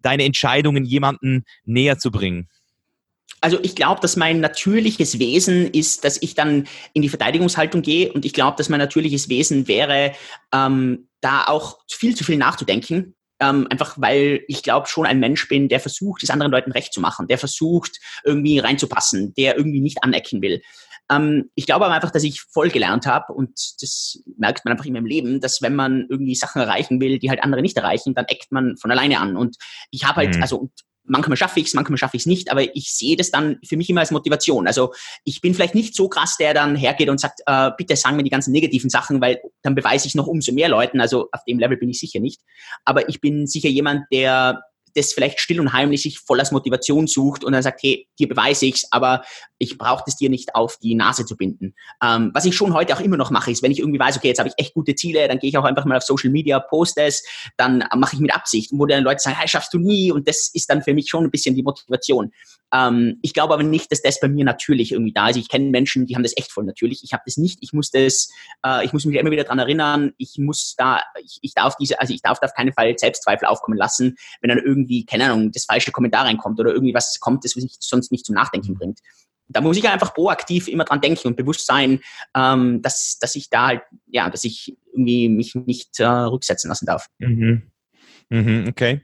deine Entscheidungen jemanden näher zu bringen? Also ich glaube, dass mein natürliches Wesen ist, dass ich dann in die Verteidigungshaltung gehe und ich glaube, dass mein natürliches Wesen wäre, ähm, da auch viel zu viel nachzudenken. Ähm, einfach weil ich glaube schon ein Mensch bin, der versucht, es anderen Leuten recht zu machen, der versucht, irgendwie reinzupassen, der irgendwie nicht anecken will. Ähm, ich glaube aber einfach, dass ich voll gelernt habe und das merkt man einfach in meinem Leben, dass wenn man irgendwie Sachen erreichen will, die halt andere nicht erreichen, dann eckt man von alleine an. Und ich habe halt, mhm. also manchmal schaffe ich es, manchmal schaffe ich es nicht, aber ich sehe das dann für mich immer als Motivation. Also ich bin vielleicht nicht so krass, der dann hergeht und sagt, äh, bitte sagen mir die ganzen negativen Sachen, weil dann beweise ich noch umso mehr Leuten. Also auf dem Level bin ich sicher nicht. Aber ich bin sicher jemand, der das vielleicht still und heimlich sich voll als Motivation sucht und dann sagt, hey, dir beweise ich's, aber ich brauche das dir nicht auf die Nase zu binden. Ähm, was ich schon heute auch immer noch mache, ist, wenn ich irgendwie weiß, okay, jetzt habe ich echt gute Ziele, dann gehe ich auch einfach mal auf Social Media, poste es, dann mache ich mit Absicht, wo dann Leute sagen, hey, schaffst du nie und das ist dann für mich schon ein bisschen die Motivation. Ähm, ich glaube aber nicht, dass das bei mir natürlich irgendwie da ist. Ich kenne Menschen, die haben das echt voll natürlich. Ich habe das nicht. Ich muss das, äh, ich muss mich immer wieder dran erinnern. Ich muss da, ich, ich darf diese, also ich darf da auf keinen Fall Selbstzweifel aufkommen lassen, wenn dann irgendwie, keine Ahnung, das falsche Kommentar reinkommt oder irgendwie was kommt, das mich sonst nicht zum Nachdenken bringt. Da muss ich einfach proaktiv immer dran denken und bewusst sein, ähm, dass, dass ich da halt, ja, dass ich irgendwie mich nicht äh, rücksetzen lassen darf. Mhm. Mhm, okay.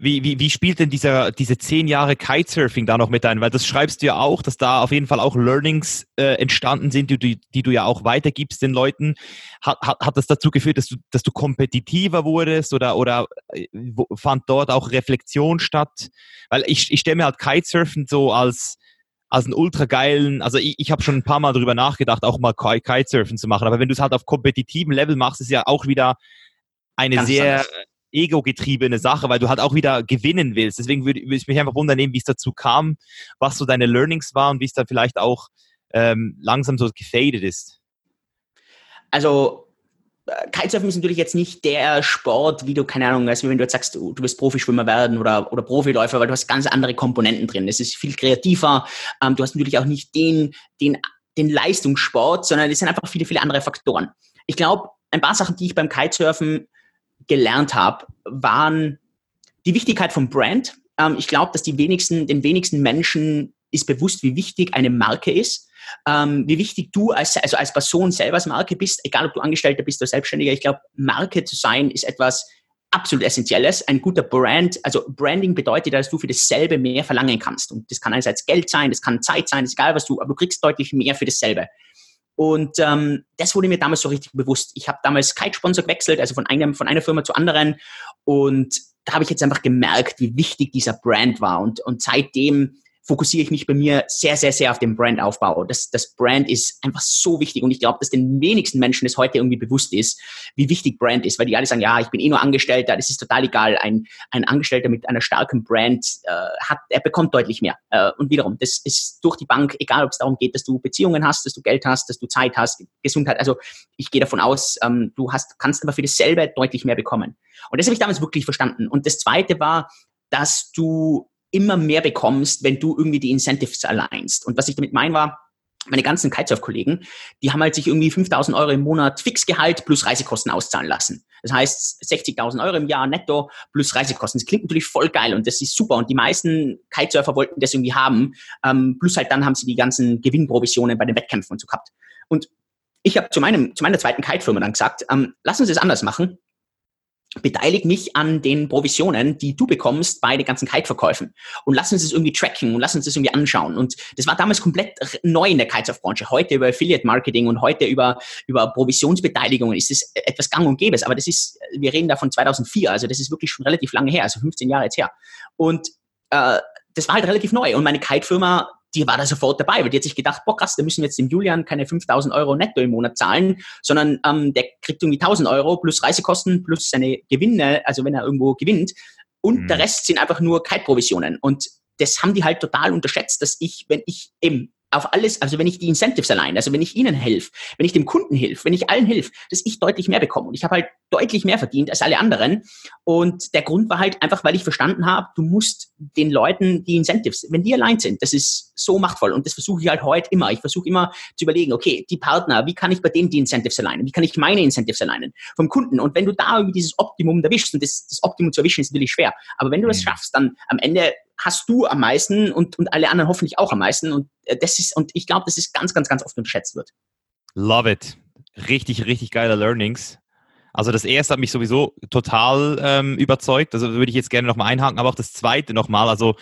Wie, wie, wie spielt denn dieser, diese zehn Jahre Kitesurfing da noch mit ein? Weil das schreibst du ja auch, dass da auf jeden Fall auch Learnings äh, entstanden sind, die, die, die du ja auch weitergibst den Leuten. Hat, hat, hat das dazu geführt, dass du, dass du kompetitiver wurdest oder, oder äh, fand dort auch Reflexion statt? Weil ich, ich stelle mir halt Kitesurfen so als, als einen ultra geilen, also ich, ich habe schon ein paar Mal darüber nachgedacht, auch mal Kitesurfen zu machen, aber wenn du es halt auf kompetitivem Level machst, ist ja auch wieder eine Ganz sehr anders ego-getriebene Sache, weil du halt auch wieder gewinnen willst. Deswegen würde, würde ich mich einfach wundern, wie es dazu kam, was so deine Learnings waren und wie es dann vielleicht auch ähm, langsam so gefadet ist. Also äh, Kitesurfen ist natürlich jetzt nicht der Sport, wie du, keine Ahnung, also wenn du jetzt sagst, du, wirst Profischwimmer werden oder, oder Profiläufer, weil du hast ganz andere Komponenten drin. Es ist viel kreativer. Ähm, du hast natürlich auch nicht den, den, den Leistungssport, sondern es sind einfach viele, viele andere Faktoren. Ich glaube, ein paar Sachen, die ich beim Kitesurfen gelernt habe, waren die Wichtigkeit von Brand. Ähm, ich glaube, dass die wenigsten, den wenigsten Menschen ist bewusst, wie wichtig eine Marke ist ähm, wie wichtig du als, also als Person selber als Marke bist, egal ob du Angestellter bist oder Selbstständiger. Ich glaube, Marke zu sein ist etwas absolut Essentielles. Ein guter Brand, also Branding bedeutet, dass du für dasselbe mehr verlangen kannst. Und das kann einerseits Geld sein, das kann Zeit sein, ist egal was du, aber du kriegst deutlich mehr für dasselbe. Und ähm, das wurde mir damals so richtig bewusst. Ich habe damals Kite-Sponsor gewechselt, also von, einem, von einer Firma zur anderen. Und da habe ich jetzt einfach gemerkt, wie wichtig dieser Brand war. Und, und seitdem fokussiere ich mich bei mir sehr, sehr, sehr auf den Brandaufbau. Das, das Brand ist einfach so wichtig und ich glaube, dass den wenigsten Menschen es heute irgendwie bewusst ist, wie wichtig Brand ist, weil die alle sagen, ja, ich bin eh nur Angestellter, das ist total egal. Ein, ein Angestellter mit einer starken Brand äh, hat, er bekommt deutlich mehr. Äh, und wiederum, das ist durch die Bank, egal ob es darum geht, dass du Beziehungen hast, dass du Geld hast, dass du Zeit hast, Gesundheit. Also ich gehe davon aus, ähm, du hast, kannst aber für dasselbe deutlich mehr bekommen. Und das habe ich damals wirklich verstanden. Und das Zweite war, dass du immer mehr bekommst, wenn du irgendwie die Incentives alignst. Und was ich damit meine war, meine ganzen Kitesurf-Kollegen, die haben halt sich irgendwie 5000 Euro im Monat Fixgehalt plus Reisekosten auszahlen lassen. Das heißt 60.000 Euro im Jahr netto plus Reisekosten. Das klingt natürlich voll geil und das ist super. Und die meisten Kitesurfer wollten das irgendwie haben. Ähm, plus halt dann haben sie die ganzen Gewinnprovisionen bei den Wettkämpfen und so gehabt. Und ich habe zu, meinem, zu meiner zweiten Kite-Firma dann gesagt, ähm, lass uns das anders machen beteilige mich an den Provisionen, die du bekommst bei den ganzen Kite-Verkäufen und lass uns das irgendwie tracken und lass uns das irgendwie anschauen. Und das war damals komplett neu in der Kitesurf-Branche. Heute über Affiliate-Marketing und heute über, über Provisionsbeteiligungen ist es etwas gang und gäbe. Aber das ist, wir reden da von 2004, also das ist wirklich schon relativ lange her, also 15 Jahre jetzt her. Und äh, das war halt relativ neu. Und meine Kite-Firma die war da sofort dabei, weil die hat sich gedacht, boah krass, da müssen wir jetzt dem Julian keine 5000 Euro netto im Monat zahlen, sondern ähm, der kriegt irgendwie 1000 Euro plus Reisekosten plus seine Gewinne, also wenn er irgendwo gewinnt. Und mhm. der Rest sind einfach nur Kite-Provisionen. Und das haben die halt total unterschätzt, dass ich, wenn ich eben auf alles, also wenn ich die Incentives allein, also wenn ich ihnen helfe, wenn ich dem Kunden helfe, wenn ich allen helfe, dass ich deutlich mehr bekomme. Und ich habe halt deutlich mehr verdient als alle anderen. Und der Grund war halt einfach, weil ich verstanden habe, du musst den Leuten die Incentives, wenn die allein sind, das ist so machtvoll. Und das versuche ich halt heute immer. Ich versuche immer zu überlegen, okay, die Partner, wie kann ich bei denen die Incentives alleinen? Wie kann ich meine Incentives alleinen vom Kunden? Und wenn du da irgendwie dieses Optimum erwischst, und das, das Optimum zu erwischen ist natürlich schwer, aber wenn du das mhm. schaffst, dann am Ende hast du am meisten und, und alle anderen hoffentlich auch am meisten. Und das ist, und ich glaube, das ist ganz, ganz, ganz oft unterschätzt wird. Love it. Richtig, richtig geile Learnings. Also das erste hat mich sowieso total ähm, überzeugt. Also würde ich jetzt gerne nochmal einhaken, aber auch das zweite nochmal. Also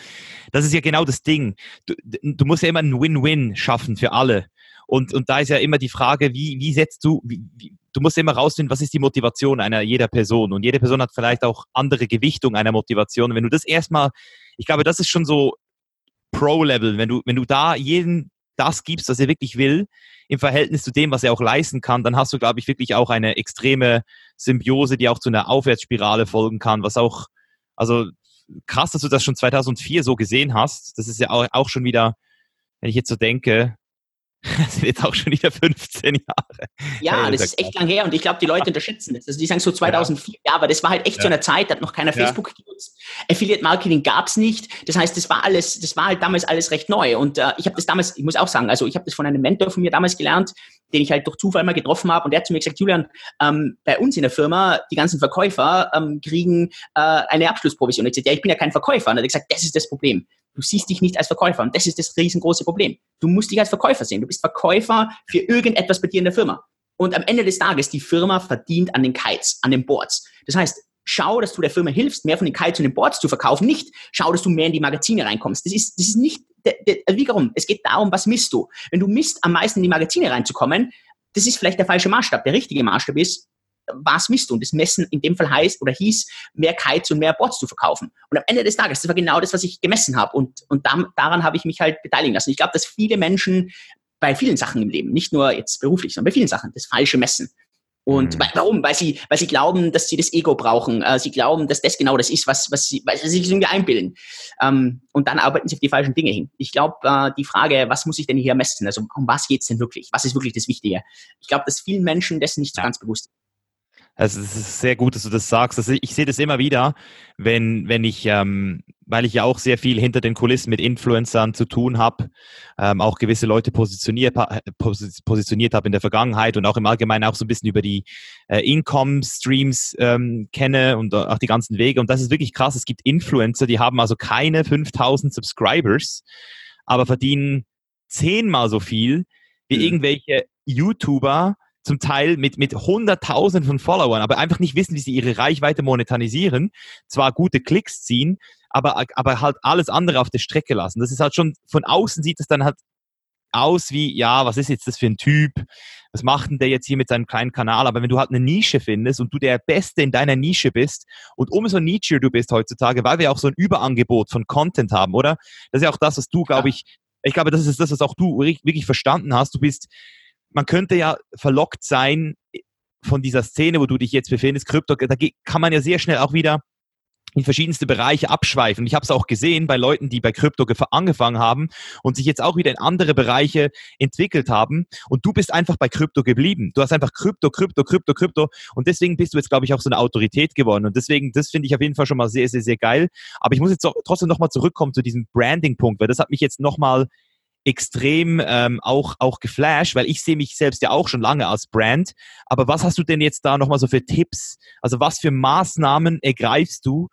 das ist ja genau das Ding. Du, du musst ja immer ein Win-Win schaffen für alle. Und, und da ist ja immer die Frage, wie, wie setzt du, wie, wie, du musst immer rausfinden, was ist die Motivation einer jeder Person. Und jede Person hat vielleicht auch andere Gewichtung einer Motivation. Wenn du das erstmal, ich glaube, das ist schon so Pro-Level, wenn du, wenn du da jeden das gibst, was er wirklich will, im Verhältnis zu dem, was er auch leisten kann, dann hast du, glaube ich, wirklich auch eine extreme Symbiose, die auch zu einer Aufwärtsspirale folgen kann, was auch, also krass, dass du das schon 2004 so gesehen hast. Das ist ja auch, auch schon wieder, wenn ich jetzt so denke, das [LAUGHS] sind jetzt auch schon wieder 15 Jahre. Ja, das ist echt lang her und ich glaube, die Leute unterschätzen das. Also die sagen so 2004, ja, aber das war halt echt ja. zu einer Zeit, da hat noch keiner ja. Facebook genutzt. Affiliate Marketing gab es nicht. Das heißt, das war alles, das war halt damals alles recht neu. Und äh, ich habe das damals, ich muss auch sagen, also ich habe das von einem Mentor von mir damals gelernt, den ich halt durch Zufall mal getroffen habe und der hat zu mir gesagt, Julian, ähm, bei uns in der Firma, die ganzen Verkäufer ähm, kriegen äh, eine Abschlussprovision. Ich gesagt, ja, ich bin ja kein Verkäufer. Und er hat gesagt, das ist das Problem. Du siehst dich nicht als Verkäufer. Und das ist das riesengroße Problem. Du musst dich als Verkäufer sehen. Du bist Verkäufer für irgendetwas bei dir in der Firma. Und am Ende des Tages, die Firma verdient an den Kites, an den Boards. Das heißt, schau, dass du der Firma hilfst, mehr von den Kites und den Boards zu verkaufen. Nicht schau, dass du mehr in die Magazine reinkommst. Das ist, das ist nicht, also wiederum, es geht darum, was misst du. Wenn du misst, am meisten in die Magazine reinzukommen, das ist vielleicht der falsche Maßstab. Der richtige Maßstab ist, was misst du? Und das Messen in dem Fall heißt oder hieß, mehr Kites und mehr Boards zu verkaufen. Und am Ende des Tages, das war genau das, was ich gemessen habe. Und, und da, daran habe ich mich halt beteiligen lassen. Ich glaube, dass viele Menschen bei vielen Sachen im Leben, nicht nur jetzt beruflich, sondern bei vielen Sachen, das falsche Messen. Und mhm. warum? Weil sie, weil sie glauben, dass sie das Ego brauchen. Äh, sie glauben, dass das genau das ist, was, was sie, weil sie sich irgendwie einbilden. Ähm, und dann arbeiten sie auf die falschen Dinge hin. Ich glaube, äh, die Frage, was muss ich denn hier messen? Also um was geht's denn wirklich? Was ist wirklich das Wichtige? Ich glaube, dass vielen Menschen dessen nicht so ganz bewusst ist. Also es ist sehr gut, dass du das sagst. Also ich sehe das immer wieder, wenn, wenn ich, ähm, weil ich ja auch sehr viel hinter den Kulissen mit Influencern zu tun habe, ähm, auch gewisse Leute positioniert, positioniert habe in der Vergangenheit und auch im Allgemeinen auch so ein bisschen über die äh, Income-Streams ähm, kenne und auch die ganzen Wege. Und das ist wirklich krass. Es gibt Influencer, die haben also keine 5000 Subscribers, aber verdienen zehnmal so viel wie mhm. irgendwelche YouTuber, zum Teil mit, mit Hunderttausenden von Followern, aber einfach nicht wissen, wie sie ihre Reichweite monetarisieren, zwar gute Klicks ziehen, aber, aber halt alles andere auf der Strecke lassen. Das ist halt schon, von außen sieht es dann halt aus wie, ja, was ist jetzt das für ein Typ? Was macht denn der jetzt hier mit seinem kleinen Kanal? Aber wenn du halt eine Nische findest und du der Beste in deiner Nische bist und umso nichier du bist heutzutage, weil wir auch so ein Überangebot von Content haben, oder? Das ist ja auch das, was du, glaube ich, ich glaube, das ist das, was auch du wirklich verstanden hast. Du bist, man könnte ja verlockt sein von dieser Szene, wo du dich jetzt befindest, Krypto, da kann man ja sehr schnell auch wieder in verschiedenste Bereiche abschweifen. Ich habe es auch gesehen bei Leuten, die bei Krypto angefangen haben und sich jetzt auch wieder in andere Bereiche entwickelt haben. Und du bist einfach bei Krypto geblieben. Du hast einfach Krypto, Krypto, Krypto, Krypto. Und deswegen bist du jetzt, glaube ich, auch so eine Autorität geworden. Und deswegen, das finde ich auf jeden Fall schon mal sehr, sehr, sehr geil. Aber ich muss jetzt trotzdem nochmal zurückkommen zu diesem Branding-Punkt, weil das hat mich jetzt nochmal extrem ähm, auch, auch geflasht, weil ich sehe mich selbst ja auch schon lange als Brand. Aber was hast du denn jetzt da nochmal so für Tipps? Also was für Maßnahmen ergreifst du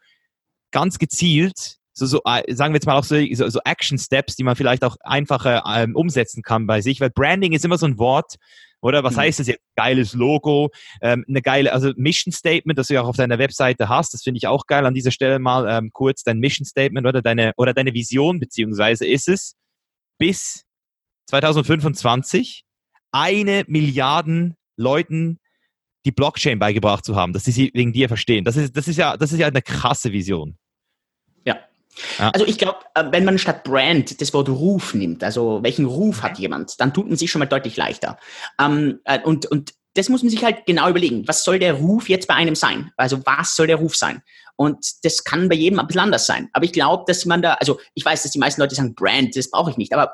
ganz gezielt, so, so äh, sagen wir jetzt mal auch so, so, so Action Steps, die man vielleicht auch einfacher ähm, umsetzen kann bei sich, weil Branding ist immer so ein Wort, oder was mhm. heißt das jetzt? Geiles Logo, ähm, eine geile, also Mission Statement, das du ja auch auf deiner Webseite hast, das finde ich auch geil. An dieser Stelle mal ähm, kurz dein Mission Statement oder deine oder deine Vision beziehungsweise ist es, bis 2025 eine Milliarden Leuten die Blockchain beigebracht zu haben, dass sie sie wegen dir verstehen. Das ist, das ist ja, das ist ja eine krasse Vision. Ja. Also ich glaube, äh, wenn man statt Brand das Wort Ruf nimmt, also welchen Ruf hat jemand, dann tut man sich schon mal deutlich leichter. Ähm, äh, und, und das muss man sich halt genau überlegen. Was soll der Ruf jetzt bei einem sein? Also was soll der Ruf sein? Und das kann bei jedem ein bisschen anders sein. Aber ich glaube, dass man da, also ich weiß, dass die meisten Leute sagen, Brand, das brauche ich nicht. Aber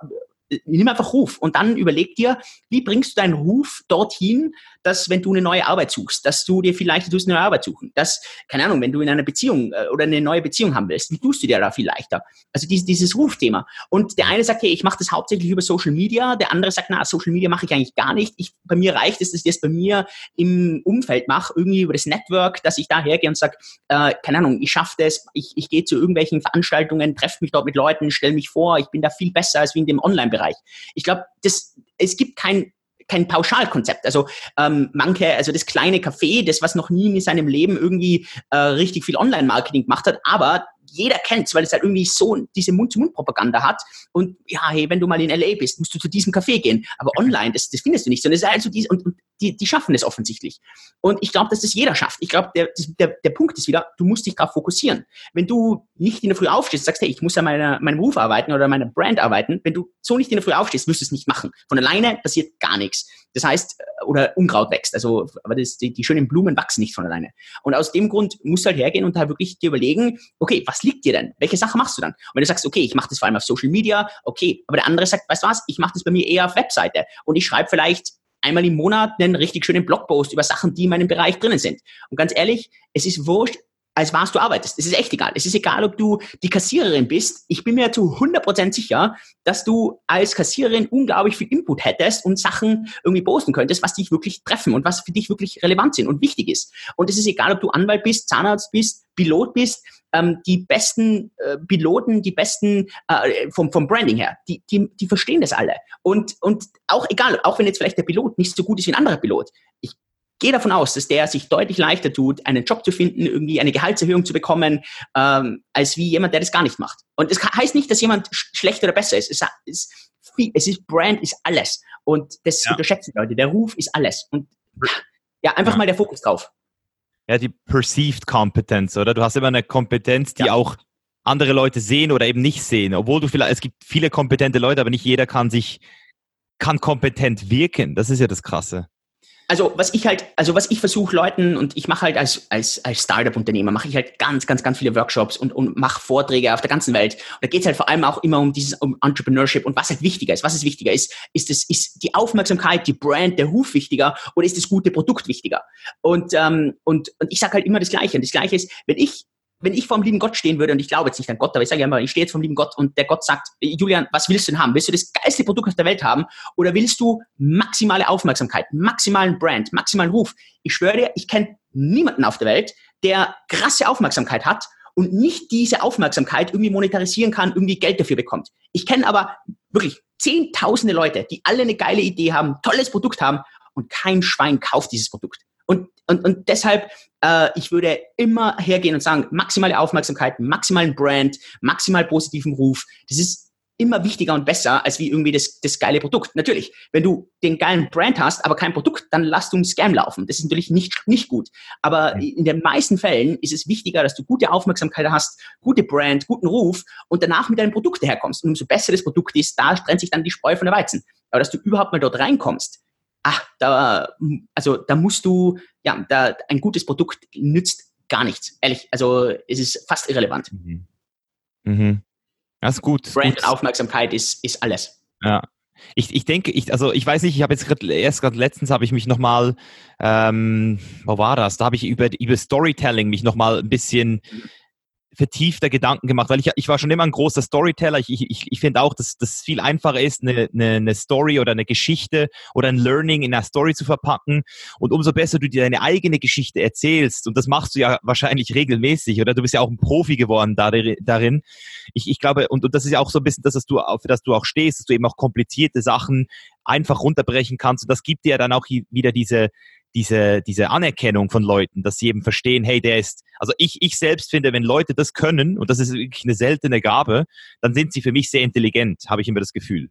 äh, nimm einfach Ruf und dann überleg dir, wie bringst du deinen Ruf dorthin, dass wenn du eine neue Arbeit suchst, dass du dir vielleicht eine neue Arbeit suchen, dass, keine Ahnung, wenn du in einer Beziehung äh, oder eine neue Beziehung haben willst, wie tust du dir da viel leichter? Also dieses, dieses Rufthema. Und der eine sagt, hey, ich mache das hauptsächlich über Social Media, der andere sagt, na, Social Media mache ich eigentlich gar nicht. Ich, bei mir reicht es, dass ich das bei mir im Umfeld mache, irgendwie über das Network, dass ich da hergehe und sage, äh, keine Ahnung, ich schaffe das, ich, ich gehe zu irgendwelchen Veranstaltungen, treffe mich dort mit Leuten, stelle mich vor, ich bin da viel besser als wie in dem Online-Bereich. Ich glaube, es gibt kein kein Pauschalkonzept. Also ähm, manche, also das kleine Café, das was noch nie in seinem Leben irgendwie äh, richtig viel Online-Marketing gemacht hat, aber jeder kennt's, weil es halt irgendwie so diese Mund-zu-Mund-Propaganda hat. Und ja, hey, wenn du mal in LA bist, musst du zu diesem Café gehen. Aber [LAUGHS] online, das, das findest du nicht. Sondern es ist also die, und, und die, die schaffen es offensichtlich. Und ich glaube, dass das jeder schafft. Ich glaube, der, der, der Punkt ist wieder, du musst dich darauf fokussieren. Wenn du nicht in der Früh aufstehst, sagst, hey, ich muss an meiner, meinem Beruf arbeiten oder meiner Brand arbeiten, wenn du so nicht in der Früh aufstehst, wirst du es nicht machen. Von alleine passiert gar nichts. Das heißt, äh, oder Unkraut wächst. Also, aber das, die, die schönen Blumen wachsen nicht von alleine. Und aus dem Grund musst du halt hergehen und halt wirklich dir überlegen, okay, was liegt dir denn? Welche Sache machst du dann? Und wenn du sagst, okay, ich mache das vor allem auf Social Media, okay, aber der andere sagt, weißt du was, ich mache das bei mir eher auf Webseite und ich schreibe vielleicht einmal im Monat einen richtig schönen Blogpost über Sachen, die in meinem Bereich drinnen sind. Und ganz ehrlich, es ist wurscht, als was du arbeitest. Es ist echt egal. Es ist egal, ob du die Kassiererin bist. Ich bin mir zu 100% sicher, dass du als Kassiererin unglaublich viel Input hättest und Sachen irgendwie posten könntest, was dich wirklich treffen und was für dich wirklich relevant sind und wichtig ist. Und es ist egal, ob du Anwalt bist, Zahnarzt bist, Pilot bist, ähm, die besten äh, Piloten, die besten äh, vom, vom Branding her, die, die, die verstehen das alle. Und, und auch egal, auch wenn jetzt vielleicht der Pilot nicht so gut ist wie ein anderer Pilot, ich gehe davon aus, dass der sich deutlich leichter tut, einen Job zu finden, irgendwie eine Gehaltserhöhung zu bekommen, ähm, als wie jemand, der das gar nicht macht. Und das heißt nicht, dass jemand sch schlechter oder besser ist. Es ist, es ist Brand ist alles. Und das ja. unterschätzen Leute. Der Ruf ist alles. Und ja, einfach ja. mal der Fokus drauf. Ja, die Perceived Competence, oder? Du hast immer eine Kompetenz, die ja. auch andere Leute sehen oder eben nicht sehen. Obwohl du vielleicht, es gibt viele kompetente Leute, aber nicht jeder kann sich, kann kompetent wirken. Das ist ja das Krasse. Also was ich halt, also was ich versuche Leuten und ich mache halt als, als, als Startup-Unternehmer, mache ich halt ganz, ganz, ganz viele Workshops und, und mache Vorträge auf der ganzen Welt. Und da geht es halt vor allem auch immer um dieses um Entrepreneurship und was halt wichtiger ist. Was ist wichtiger ist, ist es, ist die Aufmerksamkeit, die Brand, der Ruf wichtiger oder ist das gute Produkt wichtiger? Und, ähm, und, und ich sage halt immer das Gleiche. Und das Gleiche ist, wenn ich wenn ich vor dem lieben Gott stehen würde, und ich glaube jetzt nicht an Gott, aber ich sage ja immer, ich stehe jetzt vor dem lieben Gott und der Gott sagt, Julian, was willst du denn haben? Willst du das geilste Produkt auf der Welt haben oder willst du maximale Aufmerksamkeit, maximalen Brand, maximalen Ruf? Ich schwöre dir, ich kenne niemanden auf der Welt, der krasse Aufmerksamkeit hat und nicht diese Aufmerksamkeit irgendwie monetarisieren kann, irgendwie Geld dafür bekommt. Ich kenne aber wirklich zehntausende Leute, die alle eine geile Idee haben, tolles Produkt haben und kein Schwein kauft dieses Produkt. Und, und, deshalb, äh, ich würde immer hergehen und sagen, maximale Aufmerksamkeit, maximalen Brand, maximal positiven Ruf. Das ist immer wichtiger und besser als wie irgendwie das, das geile Produkt. Natürlich, wenn du den geilen Brand hast, aber kein Produkt, dann lass du einen Scam laufen. Das ist natürlich nicht, nicht gut. Aber in den meisten Fällen ist es wichtiger, dass du gute Aufmerksamkeit hast, gute Brand, guten Ruf und danach mit deinem Produkt herkommst. Und umso besser das Produkt ist, da trennt sich dann die Spreu von der Weizen. Aber dass du überhaupt mal dort reinkommst, ach, da, also da musst du, ja, da ein gutes Produkt nützt gar nichts. Ehrlich, also es ist fast irrelevant. Mhm. Mhm. Das ist gut. Brand gut. Aufmerksamkeit ist, ist alles. Ja. Ich, ich denke, ich, also ich weiß nicht, ich habe jetzt gerade erst gerade letztens habe ich mich nochmal, ähm, wo war das? Da habe ich über, über Storytelling mich nochmal ein bisschen mhm vertiefter Gedanken gemacht, weil ich, ich war schon immer ein großer Storyteller. Ich, ich, ich finde auch, dass das viel einfacher ist, eine, eine, eine Story oder eine Geschichte oder ein Learning in einer Story zu verpacken. Und umso besser du dir deine eigene Geschichte erzählst, und das machst du ja wahrscheinlich regelmäßig, oder du bist ja auch ein Profi geworden darin. Ich, ich glaube, und, und das ist ja auch so ein bisschen das, was du, für das du auch stehst, dass du eben auch komplizierte Sachen einfach runterbrechen kannst. Und das gibt dir dann auch wieder diese, diese, diese Anerkennung von Leuten, dass sie eben verstehen, hey, der ist, also ich, ich selbst finde, wenn Leute das können, und das ist wirklich eine seltene Gabe, dann sind sie für mich sehr intelligent, habe ich immer das Gefühl.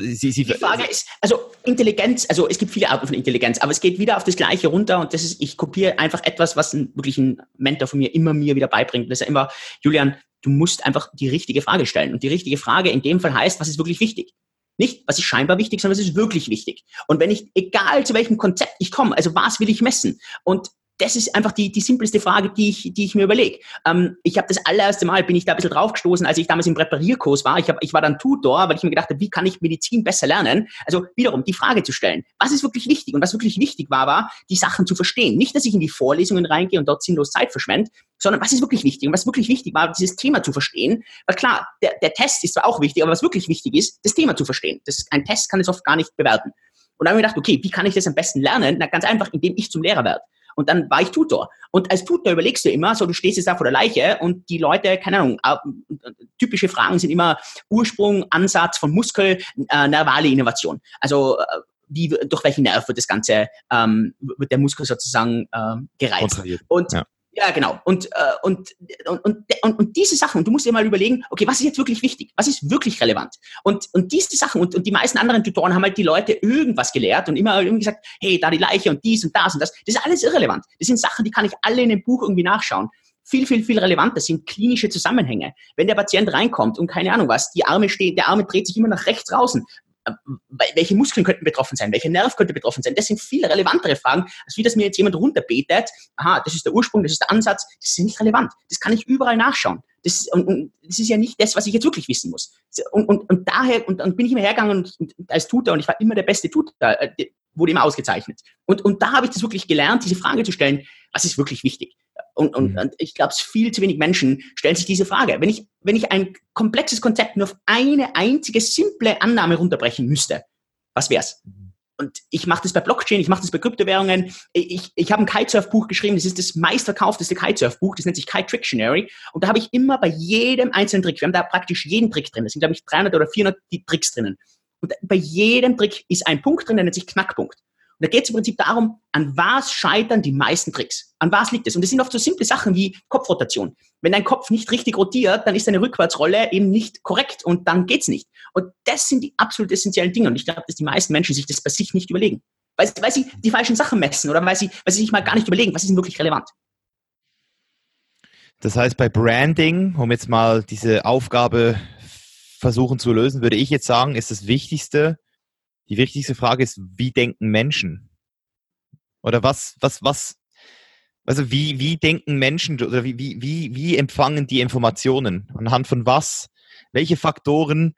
Sie, sie, die Frage ist, also Intelligenz, also es gibt viele Arten von Intelligenz, aber es geht wieder auf das Gleiche runter und das ist, ich kopiere einfach etwas, was ein, wirklich ein Mentor von mir immer mir wieder beibringt. Das ist ja immer, Julian, du musst einfach die richtige Frage stellen. Und die richtige Frage in dem Fall heißt, was ist wirklich wichtig? Nicht, was ist scheinbar wichtig, sondern was ist wirklich wichtig. Und wenn ich, egal zu welchem Konzept ich komme, also was will ich messen? Und das ist einfach die, die simpelste Frage, die ich, die ich mir überlege. Ähm, ich habe das allererste Mal, bin ich da ein bisschen draufgestoßen, als ich damals im Präparierkurs war. Ich, hab, ich war dann Tutor, weil ich mir gedacht habe, wie kann ich Medizin besser lernen? Also wiederum die Frage zu stellen, was ist wirklich wichtig? Und was wirklich wichtig war, war, die Sachen zu verstehen. Nicht, dass ich in die Vorlesungen reingehe und dort sinnlos Zeit verschwende, sondern was ist wirklich wichtig? Und was wirklich wichtig war, dieses Thema zu verstehen. Weil klar, der, der Test ist zwar auch wichtig, aber was wirklich wichtig ist, das Thema zu verstehen. Das, ein Test kann es oft gar nicht bewerten. Und dann habe ich mir gedacht, okay, wie kann ich das am besten lernen? Na, ganz einfach, indem ich zum Lehrer werde. Und dann war ich Tutor. Und als Tutor überlegst du immer, so du stehst jetzt da vor der Leiche und die Leute, keine Ahnung, typische Fragen sind immer Ursprung, Ansatz von Muskel, äh, nervale Innovation. Also äh, wie, durch welchen Nerv wird das Ganze, ähm, wird der Muskel sozusagen äh, gereizt. Und ja. Ja, genau. Und, äh, und, und, und, und, diese Sachen, und du musst dir mal überlegen, okay, was ist jetzt wirklich wichtig? Was ist wirklich relevant? Und, und diese Sachen, und, und die meisten anderen Tutoren haben halt die Leute irgendwas gelehrt und immer irgendwie gesagt, hey, da die Leiche und dies und das und das. Das ist alles irrelevant. Das sind Sachen, die kann ich alle in dem Buch irgendwie nachschauen. Viel, viel, viel relevanter sind klinische Zusammenhänge. Wenn der Patient reinkommt und keine Ahnung was, die Arme stehen, der Arme dreht sich immer nach rechts draußen welche Muskeln könnten betroffen sein, welcher Nerv könnte betroffen sein. Das sind viel relevantere Fragen, als wie das mir jetzt jemand runterbetet. Aha, das ist der Ursprung, das ist der Ansatz. Das ist nicht relevant. Das kann ich überall nachschauen. Das, und, und das ist ja nicht das, was ich jetzt wirklich wissen muss. Und, und, und daher und, und bin ich immer hergegangen und, und als Tutor und ich war immer der beste Tutor, äh, wurde immer ausgezeichnet. Und, und da habe ich das wirklich gelernt, diese Frage zu stellen, was ist wirklich wichtig? Und, und, mhm. und ich glaube, viel zu wenig Menschen stellen sich diese Frage. Wenn ich, wenn ich ein komplexes Konzept nur auf eine einzige simple Annahme runterbrechen müsste, was wär's? Mhm. Und ich mache das bei Blockchain, ich mache das bei Kryptowährungen. Ich, ich habe ein Kitesurf-Buch geschrieben, das ist das meistverkaufteste Kitesurf-Buch, das nennt sich Kite Trictionary. Und da habe ich immer bei jedem einzelnen Trick, wir haben da praktisch jeden Trick drin, das sind glaube ich 300 oder 400 Tricks drinnen. Und bei jedem Trick ist ein Punkt drin, der nennt sich Knackpunkt. Und da geht es im Prinzip darum, an was scheitern die meisten Tricks? An was liegt es? Und das sind oft so simple Sachen wie Kopfrotation. Wenn dein Kopf nicht richtig rotiert, dann ist deine Rückwärtsrolle eben nicht korrekt und dann geht's nicht. Und das sind die absolut essentiellen Dinge. Und ich glaube, dass die meisten Menschen sich das bei sich nicht überlegen. Weil, weil sie die falschen Sachen messen oder weil sie, weil sie sich mal gar nicht überlegen, was ist denn wirklich relevant. Das heißt, bei Branding, um jetzt mal diese Aufgabe versuchen zu lösen, würde ich jetzt sagen, ist das Wichtigste, die wichtigste Frage ist, wie denken Menschen? Oder was, was, was, also wie, wie denken Menschen oder wie, wie, wie, wie empfangen die Informationen? Anhand von was? Welche Faktoren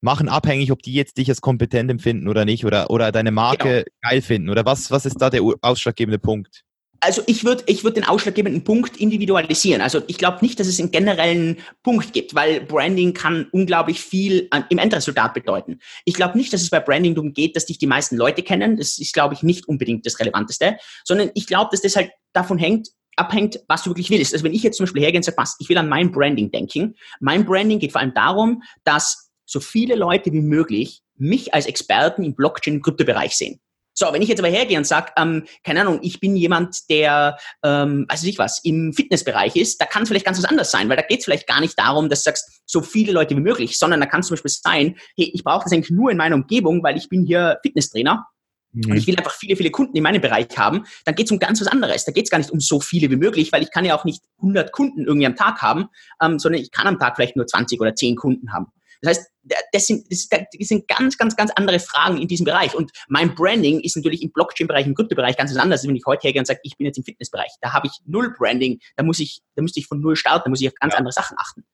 machen abhängig, ob die jetzt dich als kompetent empfinden oder nicht oder, oder deine Marke genau. geil finden? Oder was, was ist da der ausschlaggebende Punkt? Also ich würde ich würd den ausschlaggebenden Punkt individualisieren. Also ich glaube nicht, dass es einen generellen Punkt gibt, weil Branding kann unglaublich viel an, im Endresultat bedeuten. Ich glaube nicht, dass es bei Branding darum geht, dass dich die meisten Leute kennen. Das ist, glaube ich, nicht unbedingt das Relevanteste, sondern ich glaube, dass das halt davon hängt, abhängt, was du wirklich willst. Also wenn ich jetzt zum Beispiel hergehe und sage, was, ich will an mein Branding denken. Mein Branding geht vor allem darum, dass so viele Leute wie möglich mich als Experten im Blockchain-Kryptobereich sehen. So, wenn ich jetzt aber hergehe und sage, ähm, keine Ahnung, ich bin jemand, der, ähm, weiß ich was, im Fitnessbereich ist, da kann es vielleicht ganz was anderes sein, weil da geht es vielleicht gar nicht darum, dass du sagst, so viele Leute wie möglich, sondern da kann es zum Beispiel sein, hey, ich brauche das eigentlich nur in meiner Umgebung, weil ich bin hier Fitnesstrainer mhm. und ich will einfach viele, viele Kunden in meinem Bereich haben, dann geht es um ganz was anderes. Da geht es gar nicht um so viele wie möglich, weil ich kann ja auch nicht 100 Kunden irgendwie am Tag haben, ähm, sondern ich kann am Tag vielleicht nur 20 oder 10 Kunden haben. Das heißt, das sind, das sind ganz, ganz, ganz andere Fragen in diesem Bereich. Und mein Branding ist natürlich im Blockchain-Bereich, im Krypto-Bereich ganz anders. Wenn ich heute hergehe und sage, ich bin jetzt im Fitnessbereich, da habe ich null Branding, da muss ich, da müsste ich von null starten, da muss ich auf ganz ja. andere Sachen achten.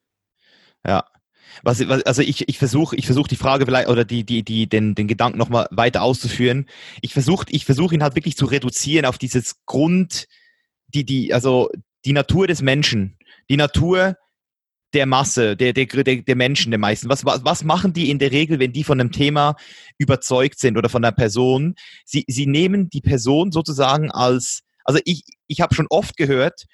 Ja. Was, also ich, ich versuche ich versuch die Frage vielleicht oder die, die, die, den, den Gedanken nochmal weiter auszuführen. Ich versuche ich versuch ihn halt wirklich zu reduzieren auf dieses Grund, die, die, also die Natur des Menschen. Die Natur der Masse, der, der, der, der Menschen, der meisten? Was, was, was machen die in der Regel, wenn die von einem Thema überzeugt sind oder von einer Person? Sie, sie nehmen die Person sozusagen als, also ich, ich habe schon oft gehört,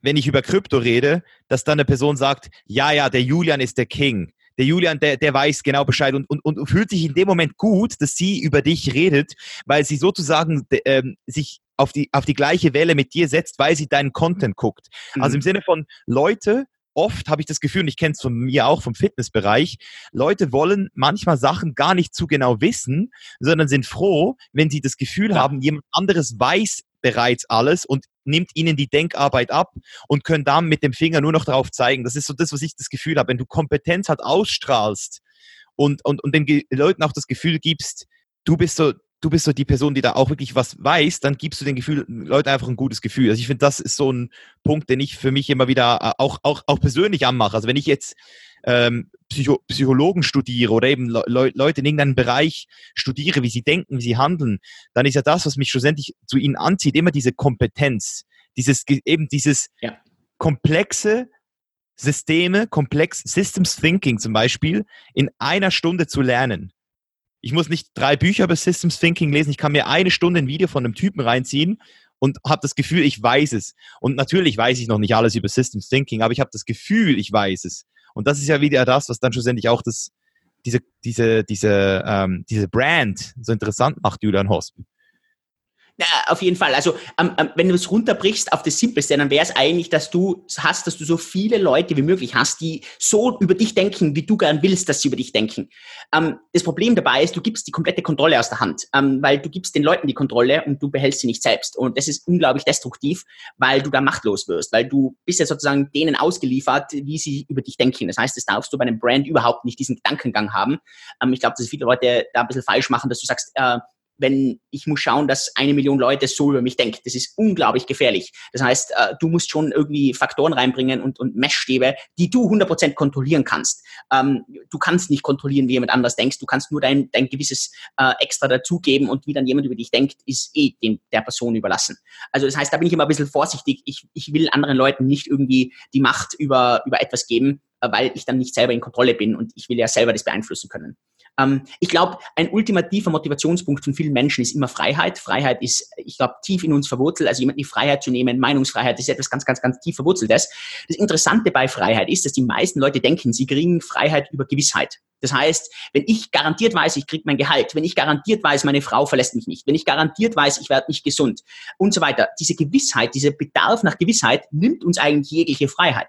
wenn ich über Krypto rede, dass dann eine Person sagt, ja, ja, der Julian ist der King. Der Julian, der, der weiß genau Bescheid und, und, und fühlt sich in dem Moment gut, dass sie über dich redet, weil sie sozusagen ähm, sich auf die, auf die gleiche Welle mit dir setzt, weil sie deinen Content guckt. Also mhm. Also im Sinne von Leute oft habe ich das Gefühl, und ich kenne es von mir auch vom Fitnessbereich, Leute wollen manchmal Sachen gar nicht zu genau wissen, sondern sind froh, wenn sie das Gefühl ja. haben, jemand anderes weiß bereits alles und nimmt ihnen die Denkarbeit ab und können dann mit dem Finger nur noch darauf zeigen. Das ist so das, was ich das Gefühl habe. Wenn du Kompetenz halt ausstrahlst und, und, und den Leuten auch das Gefühl gibst, du bist so du bist so die Person, die da auch wirklich was weiß, dann gibst du den Gefühl, Leute einfach ein gutes Gefühl. Also ich finde, das ist so ein Punkt, den ich für mich immer wieder äh, auch, auch, auch persönlich anmache. Also wenn ich jetzt ähm, Psycho Psychologen studiere oder eben Le Leute in irgendeinem Bereich studiere, wie sie denken, wie sie handeln, dann ist ja das, was mich schlussendlich zu ihnen anzieht, immer diese Kompetenz, dieses eben dieses ja. komplexe Systeme, komplex Systems Thinking zum Beispiel, in einer Stunde zu lernen. Ich muss nicht drei Bücher über Systems Thinking lesen. Ich kann mir eine Stunde ein Video von einem Typen reinziehen und habe das Gefühl, ich weiß es. Und natürlich weiß ich noch nicht alles über Systems Thinking, aber ich habe das Gefühl, ich weiß es. Und das ist ja wieder das, was dann schlussendlich auch das, diese, diese, diese, ähm, diese Brand so interessant macht, Julian Hosp. Ja, auf jeden Fall. Also ähm, ähm, wenn du es runterbrichst auf das Simpelste, dann wäre es eigentlich, dass du hast, dass du so viele Leute wie möglich hast, die so über dich denken, wie du gern willst, dass sie über dich denken. Ähm, das Problem dabei ist, du gibst die komplette Kontrolle aus der Hand, ähm, weil du gibst den Leuten die Kontrolle und du behältst sie nicht selbst. Und das ist unglaublich destruktiv, weil du da machtlos wirst, weil du bist ja sozusagen denen ausgeliefert, wie sie über dich denken. Das heißt, das darfst du bei einem Brand überhaupt nicht diesen Gedankengang haben. Ähm, ich glaube, dass viele Leute da ein bisschen falsch machen, dass du sagst, äh, wenn ich muss schauen, dass eine Million Leute so über mich denkt. Das ist unglaublich gefährlich. Das heißt, äh, du musst schon irgendwie Faktoren reinbringen und, und Messstäbe, die du 100% kontrollieren kannst. Ähm, du kannst nicht kontrollieren, wie jemand anders denkst. Du kannst nur dein, dein gewisses äh, Extra dazugeben und wie dann jemand über dich denkt, ist eh den, der Person überlassen. Also das heißt, da bin ich immer ein bisschen vorsichtig. Ich, ich will anderen Leuten nicht irgendwie die Macht über, über etwas geben, äh, weil ich dann nicht selber in Kontrolle bin und ich will ja selber das beeinflussen können. Ähm, ich glaube, ein ultimativer Motivationspunkt von vielen Menschen ist immer Freiheit. Freiheit ist, ich glaube, tief in uns verwurzelt. Also jemand die Freiheit zu nehmen, Meinungsfreiheit ist etwas ganz, ganz, ganz tief verwurzeltes. Das Interessante bei Freiheit ist, dass die meisten Leute denken, sie kriegen Freiheit über Gewissheit. Das heißt, wenn ich garantiert weiß, ich kriege mein Gehalt, wenn ich garantiert weiß, meine Frau verlässt mich nicht, wenn ich garantiert weiß, ich werde nicht gesund und so weiter, diese Gewissheit, dieser Bedarf nach Gewissheit nimmt uns eigentlich jegliche Freiheit.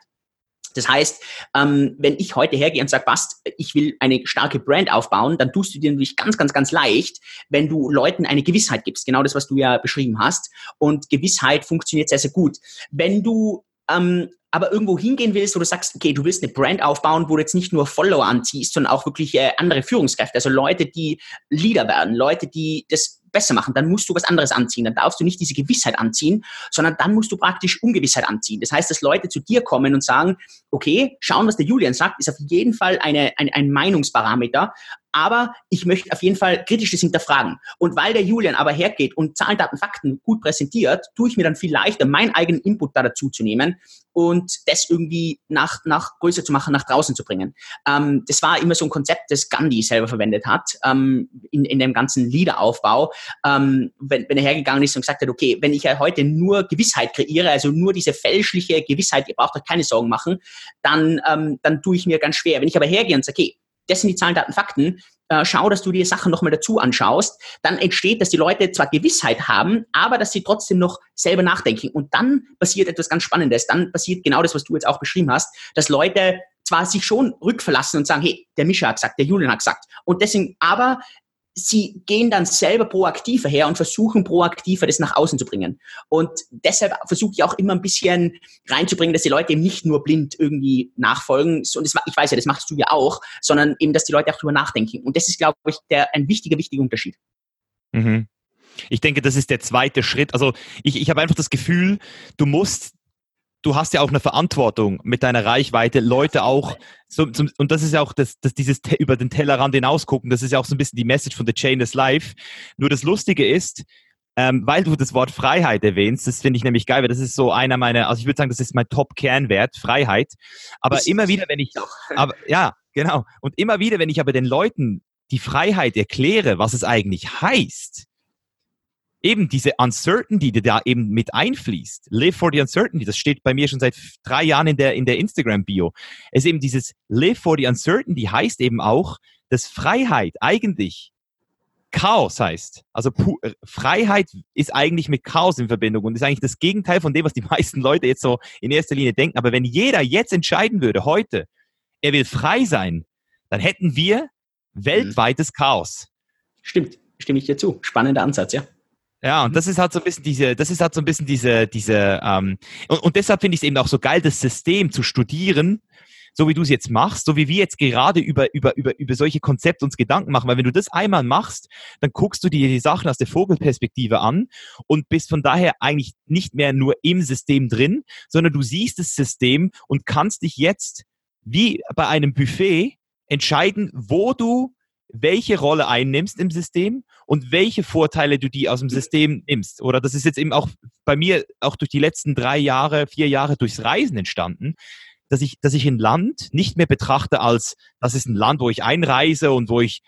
Das heißt, ähm, wenn ich heute hergehe und sage, Bast, ich will eine starke Brand aufbauen, dann tust du dir natürlich ganz, ganz, ganz leicht, wenn du Leuten eine Gewissheit gibst. Genau das, was du ja beschrieben hast. Und Gewissheit funktioniert sehr, sehr gut. Wenn du ähm, aber irgendwo hingehen willst, wo du sagst, okay, du willst eine Brand aufbauen, wo du jetzt nicht nur Follower anziehst, sondern auch wirklich äh, andere Führungskräfte, also Leute, die Leader werden, Leute, die das besser machen, dann musst du was anderes anziehen. Dann darfst du nicht diese Gewissheit anziehen, sondern dann musst du praktisch Ungewissheit anziehen. Das heißt, dass Leute zu dir kommen und sagen, okay, schauen, was der Julian sagt, ist auf jeden Fall eine, ein, ein Meinungsparameter, aber ich möchte auf jeden Fall kritisch das hinterfragen. Und weil der Julian aber hergeht und Zahlen, Daten, Fakten gut präsentiert, tue ich mir dann viel leichter, meinen eigenen Input da dazu zu nehmen und das irgendwie nach, nach größer zu machen, nach draußen zu bringen. Ähm, das war immer so ein Konzept, das Gandhi selber verwendet hat ähm, in, in dem ganzen Leaderaufbau, ähm, wenn, wenn er hergegangen ist und gesagt hat, okay, wenn ich ja heute nur Gewissheit kreiere, also nur diese fälschliche Gewissheit, ihr braucht euch keine Sorgen machen, dann, ähm, dann tue ich mir ganz schwer. Wenn ich aber hergehe und sage, okay, das sind die Zahlen, Daten, Fakten. Äh, schau, dass du dir Sachen nochmal dazu anschaust. Dann entsteht, dass die Leute zwar Gewissheit haben, aber dass sie trotzdem noch selber nachdenken. Und dann passiert etwas ganz Spannendes. Dann passiert genau das, was du jetzt auch beschrieben hast, dass Leute zwar sich schon rückverlassen und sagen, hey, der Mischa hat gesagt, der Julian hat gesagt. Und deswegen, aber sie gehen dann selber proaktiver her und versuchen proaktiver das nach außen zu bringen. Und deshalb versuche ich auch immer ein bisschen reinzubringen, dass die Leute eben nicht nur blind irgendwie nachfolgen. Und das, ich weiß ja, das machst du ja auch, sondern eben, dass die Leute auch drüber nachdenken. Und das ist, glaube ich, der, ein wichtiger, wichtiger Unterschied. Mhm. Ich denke, das ist der zweite Schritt. Also ich, ich habe einfach das Gefühl, du musst du hast ja auch eine Verantwortung mit deiner Reichweite, Leute auch, so, zum, und das ist ja auch das, das dieses über den Tellerrand hinausgucken, das ist ja auch so ein bisschen die Message von The Chain is Life. Nur das Lustige ist, ähm, weil du das Wort Freiheit erwähnst, das finde ich nämlich geil, weil das ist so einer meiner, also ich würde sagen, das ist mein Top-Kernwert, Freiheit. Aber das immer wieder, wenn ich, aber ja, genau. Und immer wieder, wenn ich aber den Leuten die Freiheit erkläre, was es eigentlich heißt, eben diese Uncertainty, die da eben mit einfließt. Live for the Uncertainty, das steht bei mir schon seit drei Jahren in der, in der Instagram-Bio. Es ist eben dieses Live for the Uncertainty heißt eben auch, dass Freiheit eigentlich Chaos heißt. Also äh, Freiheit ist eigentlich mit Chaos in Verbindung und ist eigentlich das Gegenteil von dem, was die [LAUGHS] meisten Leute jetzt so in erster Linie denken. Aber wenn jeder jetzt entscheiden würde, heute, er will frei sein, dann hätten wir mhm. weltweites Chaos. Stimmt, stimme ich dir zu. Spannender Ansatz, ja. Ja, und mhm. das ist halt so ein bisschen diese, das ist halt so ein bisschen diese, diese, ähm, und, und deshalb finde ich es eben auch so geil, das System zu studieren, so wie du es jetzt machst, so wie wir jetzt gerade über, über, über, über solche Konzepte uns Gedanken machen. Weil wenn du das einmal machst, dann guckst du dir die Sachen aus der Vogelperspektive an und bist von daher eigentlich nicht mehr nur im System drin, sondern du siehst das System und kannst dich jetzt wie bei einem Buffet entscheiden, wo du welche Rolle einnimmst im System und welche Vorteile du die aus dem System nimmst. Oder das ist jetzt eben auch bei mir auch durch die letzten drei Jahre, vier Jahre durchs Reisen entstanden, dass ich, dass ich ein Land nicht mehr betrachte als, das ist ein Land, wo ich einreise und wo ich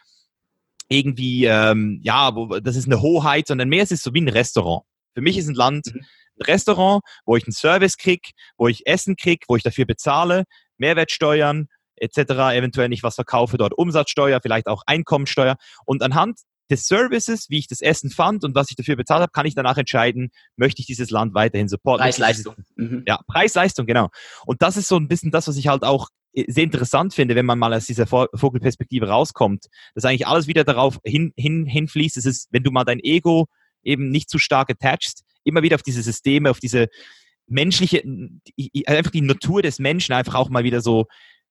irgendwie, ähm, ja, wo, das ist eine Hoheit, sondern mehr ist es so wie ein Restaurant. Für mich ist ein Land mhm. ein Restaurant, wo ich einen Service krieg, wo ich Essen krieg, wo ich dafür bezahle, Mehrwertsteuern, etc., eventuell nicht was verkaufe, dort Umsatzsteuer, vielleicht auch Einkommensteuer. Und anhand des Services, wie ich das Essen fand und was ich dafür bezahlt habe, kann ich danach entscheiden, möchte ich dieses Land weiterhin supporten. Preis-Leistung. Mhm. Ja, Preis-Leistung, genau. Und das ist so ein bisschen das, was ich halt auch äh, sehr interessant finde, wenn man mal aus dieser Vogelperspektive rauskommt, dass eigentlich alles wieder darauf hin, hin, hinfließt. Es ist, wenn du mal dein Ego eben nicht zu stark attachst, immer wieder auf diese Systeme, auf diese menschliche, einfach die Natur des Menschen einfach auch mal wieder so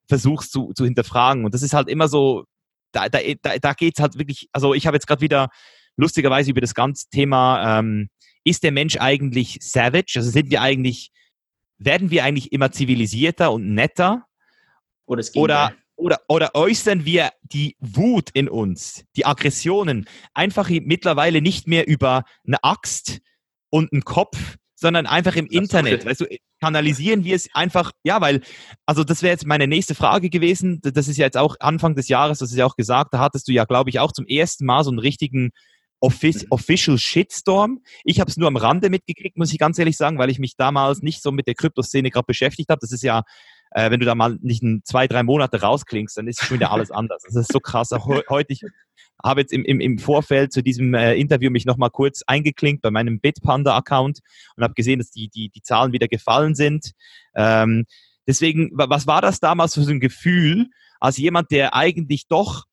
versuchst zu, zu hinterfragen. Und das ist halt immer so, da, da, da, da geht es halt wirklich, also ich habe jetzt gerade wieder lustigerweise über das ganze Thema, ähm, ist der Mensch eigentlich savage? Also sind wir eigentlich, werden wir eigentlich immer zivilisierter und netter? Oder, oder, oder, oder äußern wir die Wut in uns, die Aggressionen, einfach mittlerweile nicht mehr über eine Axt und einen Kopf, sondern einfach im das Internet. Weißt du, kanalisieren wir es einfach, ja, weil, also das wäre jetzt meine nächste Frage gewesen. Das ist ja jetzt auch Anfang des Jahres, das ist ja auch gesagt, da hattest du ja, glaube ich, auch zum ersten Mal so einen richtigen Office, mhm. Official Shitstorm. Ich habe es nur am Rande mitgekriegt, muss ich ganz ehrlich sagen, weil ich mich damals nicht so mit der Kryptoszene gerade beschäftigt habe. Das ist ja, äh, wenn du da mal nicht ein, zwei, drei Monate rausklingst, dann ist schon wieder alles anders. Das ist so krass. Heute, ich habe jetzt im, im, im Vorfeld zu diesem äh, Interview mich nochmal kurz eingeklinkt bei meinem Bitpanda-Account und habe gesehen, dass die, die, die Zahlen wieder gefallen sind. Ähm, deswegen, was war das damals für so ein Gefühl, als jemand, der eigentlich doch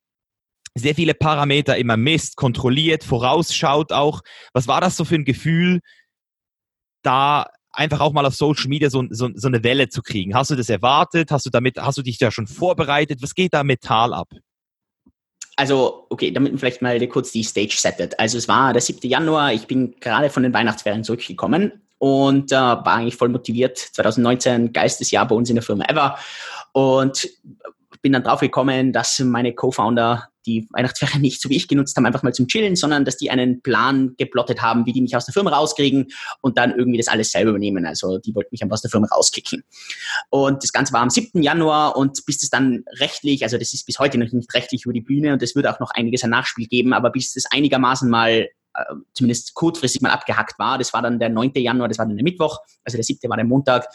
sehr viele Parameter immer misst, kontrolliert, vorausschaut auch. Was war das so für ein Gefühl, da einfach auch mal auf Social Media so, so, so eine Welle zu kriegen? Hast du das erwartet? Hast du damit, hast du dich da schon vorbereitet? Was geht da mental ab? Also, okay, damit vielleicht mal kurz die Stage settet. Also es war der 7. Januar, ich bin gerade von den Weihnachtsferien zurückgekommen und äh, war eigentlich voll motiviert. 2019, geilstes Jahr bei uns in der Firma ever. Und bin dann drauf gekommen, dass meine Co-Founder die Weihnachtsferien nicht so wie ich genutzt haben, einfach mal zum Chillen, sondern dass die einen Plan geplottet haben, wie die mich aus der Firma rauskriegen und dann irgendwie das alles selber übernehmen. Also die wollten mich einfach aus der Firma rauskicken. Und das Ganze war am 7. Januar und bis das dann rechtlich, also das ist bis heute noch nicht rechtlich über die Bühne und es wird auch noch einiges an Nachspiel geben, aber bis das einigermaßen mal äh, zumindest kurzfristig mal abgehackt war. Das war dann der 9. Januar, das war dann der Mittwoch, also der 7. war der Montag.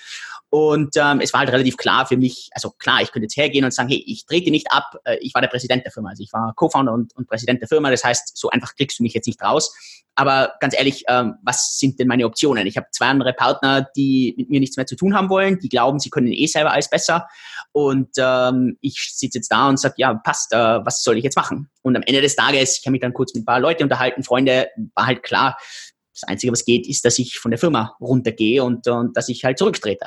Und ähm, es war halt relativ klar für mich, also klar, ich könnte jetzt hergehen und sagen, hey, ich trete nicht ab, äh, ich war der Präsident der Firma, also ich war Co-Founder und, und Präsident der Firma, das heißt, so einfach kriegst du mich jetzt nicht raus. Aber ganz ehrlich, ähm, was sind denn meine Optionen? Ich habe zwei andere Partner, die mit mir nichts mehr zu tun haben wollen, die glauben, sie können eh selber alles besser. Und ähm, ich sitze jetzt da und sage, ja, passt, äh, was soll ich jetzt machen? Und am Ende des Tages, ich habe mich dann kurz mit ein paar Leuten unterhalten, Freunde, war halt klar, das Einzige, was geht, ist, dass ich von der Firma runtergehe und, und dass ich halt zurücktrete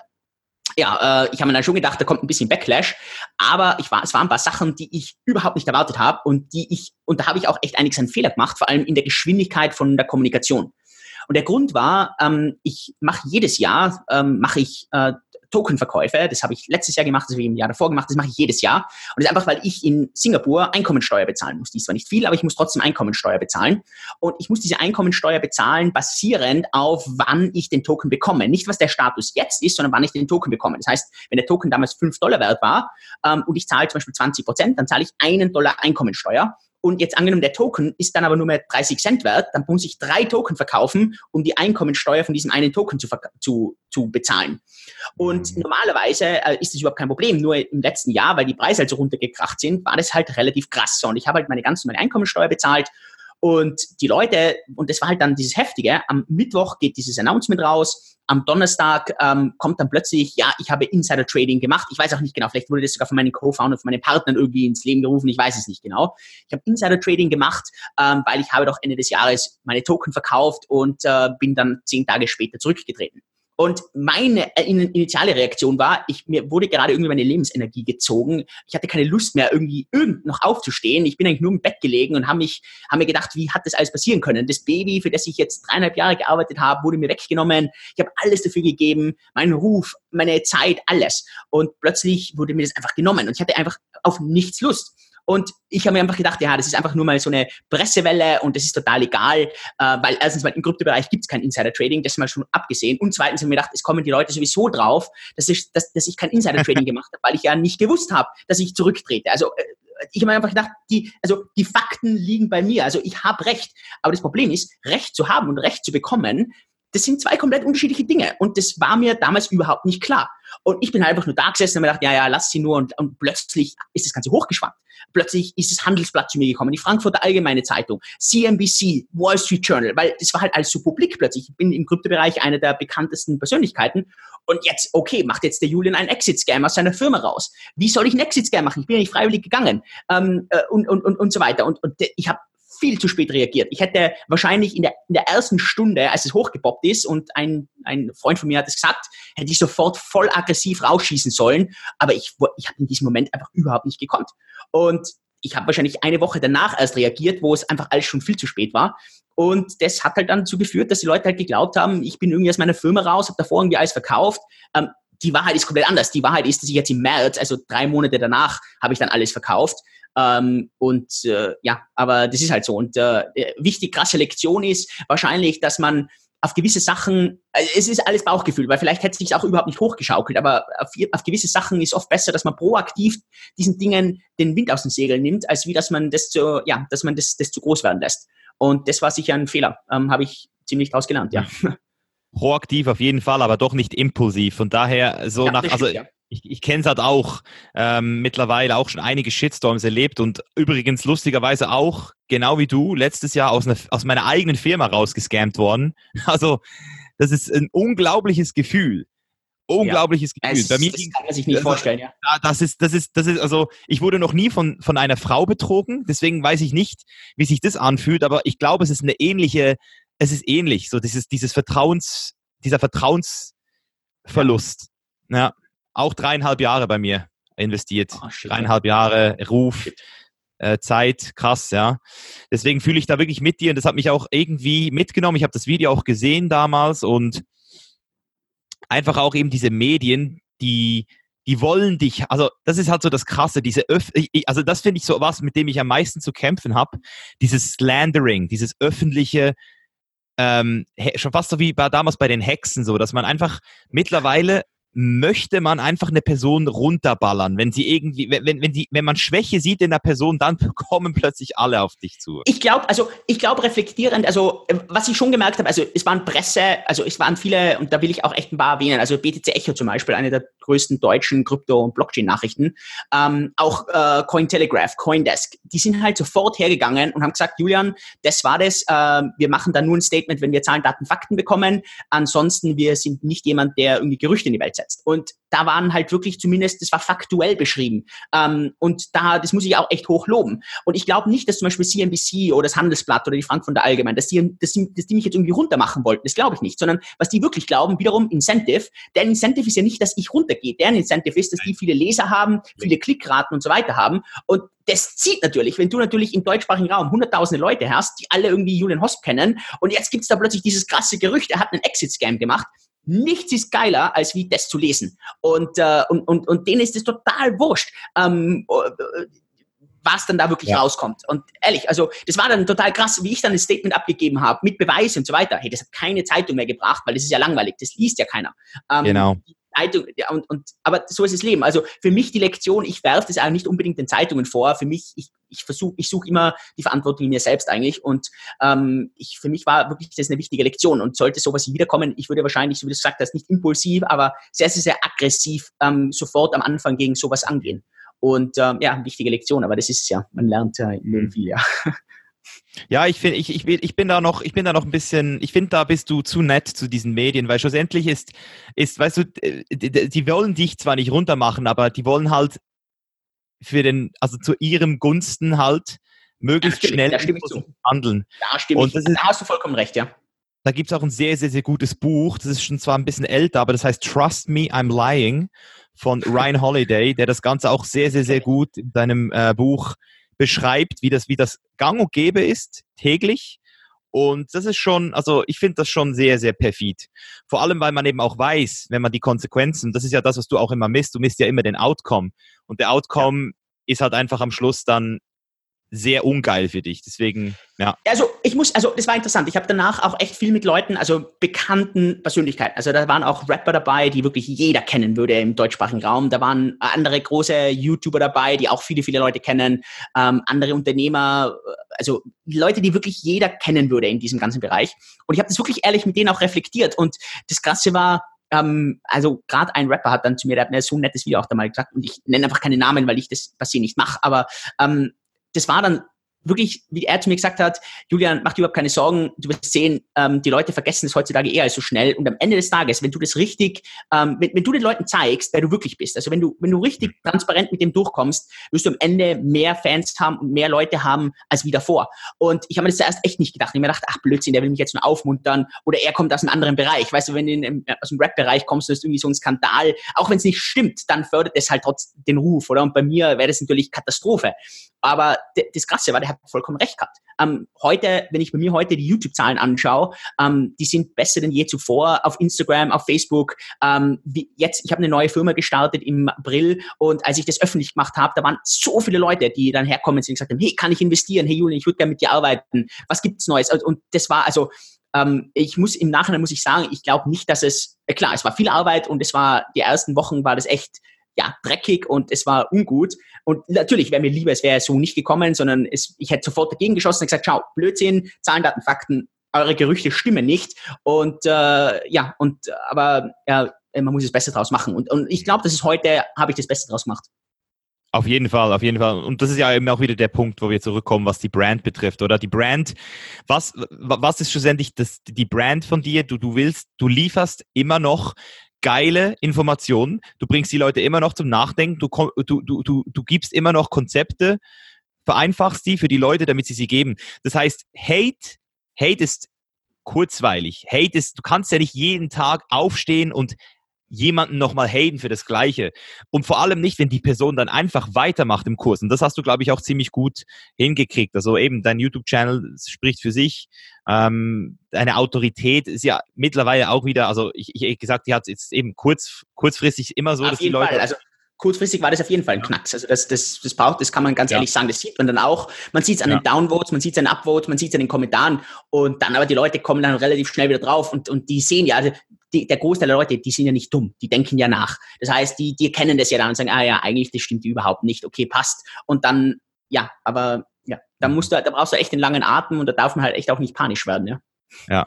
ja, äh, ich habe mir dann schon gedacht, da kommt ein bisschen Backlash, aber ich war, es waren ein paar Sachen, die ich überhaupt nicht erwartet habe und die ich, und da habe ich auch echt einiges an Fehler gemacht, vor allem in der Geschwindigkeit von der Kommunikation. Und der Grund war, ähm, ich mache jedes Jahr, ähm, mache ich äh, Tokenverkäufe. Das habe ich letztes Jahr gemacht, das habe ich im Jahr davor gemacht, das mache ich jedes Jahr. Und das ist einfach, weil ich in Singapur Einkommensteuer bezahlen muss. Die ist zwar nicht viel, aber ich muss trotzdem Einkommensteuer bezahlen. Und ich muss diese Einkommensteuer bezahlen, basierend auf, wann ich den Token bekomme. Nicht, was der Status jetzt ist, sondern wann ich den Token bekomme. Das heißt, wenn der Token damals 5 Dollar wert war ähm, und ich zahle zum Beispiel 20 Prozent, dann zahle ich einen Dollar Einkommensteuer. Und jetzt angenommen, der Token ist dann aber nur mehr 30 Cent wert, dann muss ich drei Token verkaufen, um die Einkommensteuer von diesem einen Token zu, zu, zu bezahlen. Und mhm. normalerweise äh, ist das überhaupt kein Problem. Nur im letzten Jahr, weil die Preise halt so runtergekracht sind, war das halt relativ krass. Und ich habe halt meine ganze meine Einkommensteuer bezahlt und die Leute, und das war halt dann dieses Heftige, am Mittwoch geht dieses Announcement raus, am Donnerstag ähm, kommt dann plötzlich, ja, ich habe Insider Trading gemacht. Ich weiß auch nicht genau, vielleicht wurde das sogar von meinen Co-Founder, von meinen Partnern irgendwie ins Leben gerufen, ich weiß es nicht genau. Ich habe Insider Trading gemacht, ähm, weil ich habe doch Ende des Jahres meine Token verkauft und äh, bin dann zehn Tage später zurückgetreten. Und meine äh, initiale Reaktion war, ich, mir wurde gerade irgendwie meine Lebensenergie gezogen. Ich hatte keine Lust mehr, irgendwie irgend noch aufzustehen. Ich bin eigentlich nur im Bett gelegen und habe mich, habe mir gedacht, wie hat das alles passieren können? Das Baby, für das ich jetzt dreieinhalb Jahre gearbeitet habe, wurde mir weggenommen. Ich habe alles dafür gegeben, meinen Ruf, meine Zeit, alles. Und plötzlich wurde mir das einfach genommen und ich hatte einfach auf nichts Lust. Und ich habe mir einfach gedacht, ja, das ist einfach nur mal so eine Pressewelle und das ist total egal, äh, weil erstens mal im Kryptobereich gibt es kein Insider-Trading, das mal schon abgesehen. Und zweitens habe ich mir gedacht, es kommen die Leute sowieso drauf, dass ich, dass, dass ich kein Insider-Trading [LAUGHS] gemacht habe, weil ich ja nicht gewusst habe, dass ich zurücktrete. Also äh, ich habe mir einfach gedacht, die, also die Fakten liegen bei mir. Also ich habe Recht. Aber das Problem ist, Recht zu haben und Recht zu bekommen, das sind zwei komplett unterschiedliche Dinge. Und das war mir damals überhaupt nicht klar. Und ich bin halt einfach nur da gesessen und mir gedacht, ja, ja, lass sie nur. Und, und plötzlich ist das Ganze hochgeschwankt. Plötzlich ist das Handelsblatt zu mir gekommen, die Frankfurter Allgemeine Zeitung, CNBC, Wall Street Journal, weil das war halt alles so publik plötzlich. Ich bin im Kryptobereich einer der bekanntesten Persönlichkeiten. Und jetzt, okay, macht jetzt der Julian einen Exit-Scam aus seiner Firma raus. Wie soll ich einen Exit-Scam machen? Ich bin ja nicht freiwillig gegangen. Ähm, äh, und, und, und, und so weiter. Und, und ich habe viel zu spät reagiert. Ich hätte wahrscheinlich in der, in der ersten Stunde, als es hochgepoppt ist und ein, ein Freund von mir hat es gesagt, hätte ich sofort voll aggressiv rausschießen sollen. Aber ich, ich habe in diesem Moment einfach überhaupt nicht gekonnt. Und ich habe wahrscheinlich eine Woche danach erst reagiert, wo es einfach alles schon viel zu spät war. Und das hat halt dann dazu geführt, dass die Leute halt geglaubt haben, ich bin irgendwie aus meiner Firma raus, habe davor irgendwie alles verkauft. Ähm, die Wahrheit ist komplett anders. Die Wahrheit ist, dass ich jetzt im März, also drei Monate danach, habe ich dann alles verkauft. Ähm, und äh, ja, aber das ist halt so. Und äh, wichtig, krasse Lektion ist wahrscheinlich, dass man auf gewisse Sachen, also es ist alles Bauchgefühl, weil vielleicht hätte es sich auch überhaupt nicht hochgeschaukelt, aber auf, auf, gewisse Sachen ist oft besser, dass man proaktiv diesen Dingen den Wind aus den Segeln nimmt, als wie dass man das zu, ja, dass man das, das zu groß werden lässt. Und das war sicher ein Fehler, ähm, habe ich ziemlich draus gelernt, ja. Proaktiv auf jeden Fall, aber doch nicht impulsiv. Von daher so ja, nach, also ja ich, ich kenne es halt auch ähm, mittlerweile auch schon einige Shitstorms erlebt und übrigens lustigerweise auch, genau wie du, letztes Jahr aus, ne, aus meiner eigenen Firma rausgescammt worden. [LAUGHS] Also das ist ein unglaubliches Gefühl. Unglaubliches ja, Gefühl. Es, Bei mir das kann man sich nicht das, vorstellen, ja. Das ist, das ist, das ist, also ich wurde noch nie von, von einer Frau betrogen, deswegen weiß ich nicht, wie sich das anfühlt, aber ich glaube, es ist eine ähnliche, es ist ähnlich, so dieses, dieses Vertrauens, dieser Vertrauens, Verlust. Ja, auch dreieinhalb Jahre bei mir investiert. Oh, dreieinhalb Jahre Ruf. Äh, Zeit, krass, ja. Deswegen fühle ich da wirklich mit dir und das hat mich auch irgendwie mitgenommen. Ich habe das Video auch gesehen damals und einfach auch eben diese Medien, die die wollen dich, also das ist halt so das Krasse, diese Öff also das finde ich so was, mit dem ich am meisten zu kämpfen habe, dieses Slandering, dieses öffentliche, ähm, schon fast so wie bei, damals bei den Hexen so, dass man einfach mittlerweile möchte man einfach eine Person runterballern. Wenn sie irgendwie, wenn, wenn, die, wenn man Schwäche sieht in der Person, dann [LAUGHS] kommen plötzlich alle auf dich zu. Ich glaube, also ich glaube reflektierend, also was ich schon gemerkt habe, also es waren Presse, also es waren viele, und da will ich auch echt ein paar erwähnen, also BTC Echo zum Beispiel, eine der größten deutschen Krypto- und Blockchain-Nachrichten, ähm, auch äh, Cointelegraph, Coindesk, die sind halt sofort hergegangen und haben gesagt, Julian, das war das, äh, wir machen da nur ein Statement, wenn wir Zahlen, Daten, Fakten bekommen, ansonsten wir sind nicht jemand, der irgendwie Gerüchte in die Welt setzt umgesetzt. Und da waren halt wirklich zumindest, das war faktuell beschrieben. Ähm, und da, das muss ich auch echt hoch loben. Und ich glaube nicht, dass zum Beispiel CNBC oder das Handelsblatt oder die Frankfurter Allgemein, dass die, dass die, dass die mich jetzt irgendwie runtermachen wollten. Das glaube ich nicht. Sondern was die wirklich glauben, wiederum Incentive. Der Incentive ist ja nicht, dass ich runtergehe. Deren Incentive ist, dass die viele Leser haben, viele Klickraten und so weiter haben. Und das zieht natürlich, wenn du natürlich im deutschsprachigen Raum hunderttausende Leute hast, die alle irgendwie Julian Hosp kennen und jetzt gibt's da plötzlich dieses krasse Gerücht, er hat einen Exit-Scam gemacht, Nichts ist geiler, als wie das zu lesen. Und, äh, und, und, und denen ist es total wurscht. Ähm, äh, was dann da wirklich ja. rauskommt. Und ehrlich, also das war dann total krass, wie ich dann ein Statement abgegeben habe mit Beweis und so weiter. Hey, das hat keine Zeitung mehr gebracht, weil das ist ja langweilig, das liest ja keiner. Ähm, genau. Zeitung, ja, und, und, aber so ist das Leben. Also für mich die Lektion, ich werfe das auch nicht unbedingt den Zeitungen vor. Für mich, ich, ich versuche, ich suche immer die Verantwortung in mir selbst eigentlich. Und ähm, ich, für mich war wirklich das eine wichtige Lektion. Und sollte sowas wiederkommen, ich würde wahrscheinlich, so wie du gesagt hast, nicht impulsiv, aber sehr, sehr, sehr aggressiv ähm, sofort am Anfang gegen sowas angehen. Und ähm, ja, wichtige Lektion, aber das ist ja. Man lernt äh, im Leben viel, ja. [LAUGHS] Ja, ich finde, ich, ich, ich bin da noch, ich bin da noch ein bisschen, ich finde, da bist du zu nett zu diesen Medien, weil schlussendlich ist, ist, weißt du, die, die wollen dich zwar nicht runtermachen, aber die wollen halt für den, also zu ihrem Gunsten halt möglichst ja, schnell handeln. Ja, stimmt. Und das ist, da hast du vollkommen recht, ja. Da gibt es auch ein sehr, sehr, sehr gutes Buch. Das ist schon zwar ein bisschen älter, aber das heißt Trust Me, I'm Lying von Ryan Holiday, der das Ganze auch sehr, sehr, sehr gut in seinem äh, Buch beschreibt, wie das, wie das gang und gäbe ist, täglich. Und das ist schon, also ich finde das schon sehr, sehr perfid. Vor allem, weil man eben auch weiß, wenn man die Konsequenzen, das ist ja das, was du auch immer misst, du misst ja immer den Outcome. Und der Outcome ja. ist halt einfach am Schluss dann sehr ungeil für dich. Deswegen, ja. Also ich muss, also das war interessant. Ich habe danach auch echt viel mit Leuten, also bekannten Persönlichkeiten. Also da waren auch Rapper dabei, die wirklich jeder kennen würde im deutschsprachigen Raum. Da waren andere große YouTuber dabei, die auch viele, viele Leute kennen. Ähm, andere Unternehmer, also Leute, die wirklich jeder kennen würde in diesem ganzen Bereich. Und ich habe das wirklich ehrlich mit denen auch reflektiert. Und das Krasse war, ähm, also gerade ein Rapper hat dann zu mir, der hat mir so ein nettes Video auch da mal gesagt, und ich nenne einfach keine Namen, weil ich das passiert nicht mache, aber ähm, das war dann wirklich, wie er zu mir gesagt hat, Julian, mach dir überhaupt keine Sorgen, du wirst sehen, ähm, die Leute vergessen es heutzutage eher so schnell und am Ende des Tages, wenn du das richtig, ähm, wenn, wenn, du den Leuten zeigst, wer du wirklich bist, also wenn du, wenn du richtig transparent mit dem durchkommst, wirst du am Ende mehr Fans haben und mehr Leute haben als wie davor. Und ich habe mir das zuerst echt nicht gedacht. Ich habe mir gedacht, ach Blödsinn, der will mich jetzt nur aufmuntern oder er kommt aus einem anderen Bereich. Weißt du, wenn du in, aus dem Rap-Bereich kommst, das ist irgendwie so ein Skandal, auch wenn es nicht stimmt, dann fördert es halt trotzdem den Ruf, oder? Und bei mir wäre das natürlich Katastrophe. Aber das Krasse war, der hat vollkommen recht gehabt. Ähm, heute, wenn ich bei mir heute die YouTube-Zahlen anschaue, ähm, die sind besser denn je zuvor auf Instagram, auf Facebook. Ähm, jetzt, ich habe eine neue Firma gestartet im April und als ich das öffentlich gemacht habe, da waren so viele Leute, die dann herkommen und gesagt haben, hey, kann ich investieren? Hey Julian, ich würde gerne mit dir arbeiten. Was gibt's Neues? Und das war also ähm, ich muss im Nachhinein muss ich sagen, ich glaube nicht, dass es äh, klar, es war viel Arbeit und es war die ersten Wochen war das echt ja, dreckig und es war ungut. Und natürlich wäre mir lieber, es wäre so nicht gekommen, sondern es, ich hätte sofort dagegen geschossen und gesagt, schau, Blödsinn, Zahlen, Daten, Fakten, eure Gerüchte stimmen nicht. Und äh, ja, und aber ja, man muss es besser draus machen. Und, und ich glaube, das ist heute, habe ich das Beste draus gemacht. Auf jeden Fall, auf jeden Fall. Und das ist ja eben auch wieder der Punkt, wo wir zurückkommen, was die Brand betrifft, oder? Die Brand, was, was ist schlussendlich das, die Brand von dir? Du, du willst, du lieferst immer noch geile Informationen. Du bringst die Leute immer noch zum Nachdenken. Du, du, du, du, du gibst immer noch Konzepte, vereinfachst die für die Leute, damit sie sie geben. Das heißt, Hate, Hate ist kurzweilig. Hate ist, du kannst ja nicht jeden Tag aufstehen und jemanden nochmal haten für das Gleiche. Und vor allem nicht, wenn die Person dann einfach weitermacht im Kurs. Und das hast du, glaube ich, auch ziemlich gut hingekriegt. Also eben, dein YouTube-Channel spricht für sich. Ähm, deine Autorität ist ja mittlerweile auch wieder, also ich, ich gesagt, die hat jetzt eben kurz, kurzfristig immer so, Auf dass die Leute. Fall. Also kurzfristig war das auf jeden Fall ein Knacks. Also das, das, das braucht, das kann man ganz ja. ehrlich sagen, das sieht man dann auch. Man sieht es an ja. den Downvotes, man sieht es an den Upvotes, man sieht es an den Kommentaren und dann aber die Leute kommen dann relativ schnell wieder drauf und, und die sehen ja, also die, der Großteil der Leute, die sind ja nicht dumm, die denken ja nach. Das heißt, die, die kennen das ja dann und sagen, ah ja, eigentlich, das stimmt überhaupt nicht, okay, passt. Und dann, ja, aber ja, da musst du, da brauchst du echt einen langen Atem und da darf man halt echt auch nicht panisch werden, ja. Ja,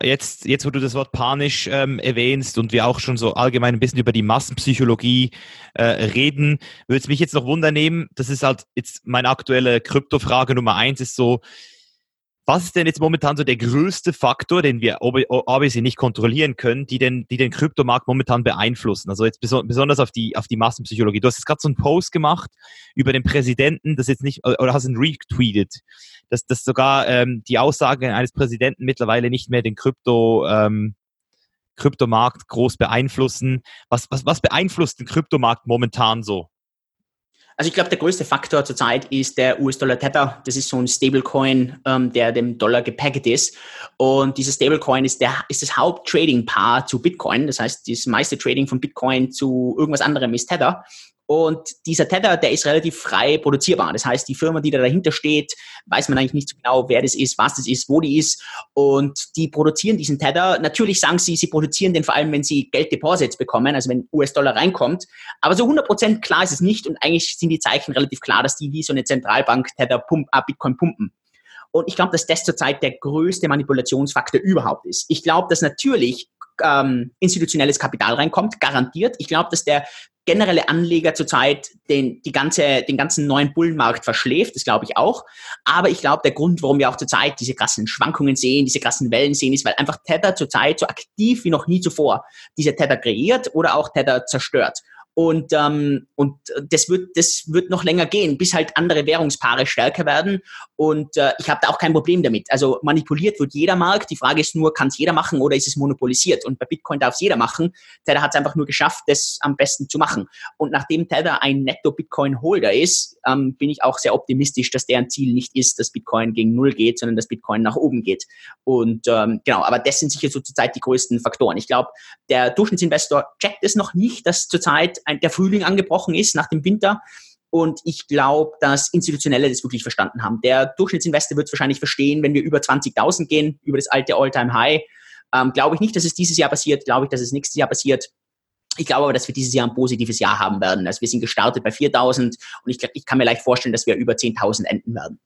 Jetzt, jetzt, wo du das Wort panisch ähm, erwähnst und wir auch schon so allgemein ein bisschen über die Massenpsychologie äh, reden, würde es mich jetzt noch wundernehmen. Das ist halt jetzt meine aktuelle Kryptofrage Nummer eins, ist so, was ist denn jetzt momentan so der größte Faktor, den wir obviously nicht kontrollieren können, die den, die den Kryptomarkt momentan beeinflussen? Also jetzt besonders auf die, auf die Massenpsychologie. Du hast jetzt gerade so einen Post gemacht über den Präsidenten, das jetzt nicht, oder hast ihn retweetet, dass, dass sogar ähm, die Aussagen eines Präsidenten mittlerweile nicht mehr den Krypto, ähm, Kryptomarkt groß beeinflussen. Was, was, was beeinflusst den Kryptomarkt momentan so? Also ich glaube, der größte Faktor zurzeit ist der US-Dollar Tether. Das ist so ein Stablecoin, ähm, der dem Dollar gepackt ist. Und dieser Stablecoin ist, der, ist das Haupt-Trading-Paar zu Bitcoin. Das heißt, das meiste Trading von Bitcoin zu irgendwas anderem ist Tether. Und dieser Tether, der ist relativ frei produzierbar. Das heißt, die Firma, die da dahinter steht, weiß man eigentlich nicht so genau, wer das ist, was das ist, wo die ist. Und die produzieren diesen Tether. Natürlich sagen sie, sie produzieren den vor allem, wenn sie Gelddeposits bekommen, also wenn US-Dollar reinkommt. Aber so 100% klar ist es nicht. Und eigentlich sind die Zeichen relativ klar, dass die wie so eine Zentralbank Tether pump, äh, Bitcoin pumpen. Und ich glaube, dass das zurzeit der größte Manipulationsfaktor überhaupt ist. Ich glaube, dass natürlich ähm, institutionelles Kapital reinkommt, garantiert. Ich glaube, dass der generelle Anleger zurzeit den, die ganze, den ganzen neuen Bullenmarkt verschläft, das glaube ich auch. Aber ich glaube, der Grund, warum wir auch zurzeit diese krassen Schwankungen sehen, diese krassen Wellen sehen, ist, weil einfach Tether zurzeit so aktiv wie noch nie zuvor diese Tether kreiert oder auch Tether zerstört. Und, ähm, und das, wird, das wird noch länger gehen, bis halt andere Währungspaare stärker werden. Und äh, ich habe da auch kein Problem damit. Also manipuliert wird jeder Markt. Die Frage ist nur, kann es jeder machen oder ist es monopolisiert? Und bei Bitcoin darf es jeder machen. Tether hat es einfach nur geschafft, das am besten zu machen. Und nachdem Tether ein Netto-Bitcoin-Holder ist, ähm, bin ich auch sehr optimistisch, dass deren Ziel nicht ist, dass Bitcoin gegen Null geht, sondern dass Bitcoin nach oben geht. Und ähm, genau, aber das sind sicher so zurzeit die größten Faktoren. Ich glaube, der Durchschnittsinvestor checkt es noch nicht, dass zurzeit der Frühling angebrochen ist nach dem Winter. Und ich glaube, dass Institutionelle das wirklich verstanden haben. Der Durchschnittsinvestor wird es wahrscheinlich verstehen, wenn wir über 20.000 gehen, über das alte All-Time-High. Ähm, glaube ich nicht, dass es dieses Jahr passiert. Glaube ich, dass es nächstes Jahr passiert. Ich glaube aber, dass wir dieses Jahr ein positives Jahr haben werden. Also wir sind gestartet bei 4.000 und ich, ich kann mir leicht vorstellen, dass wir über 10.000 enden werden.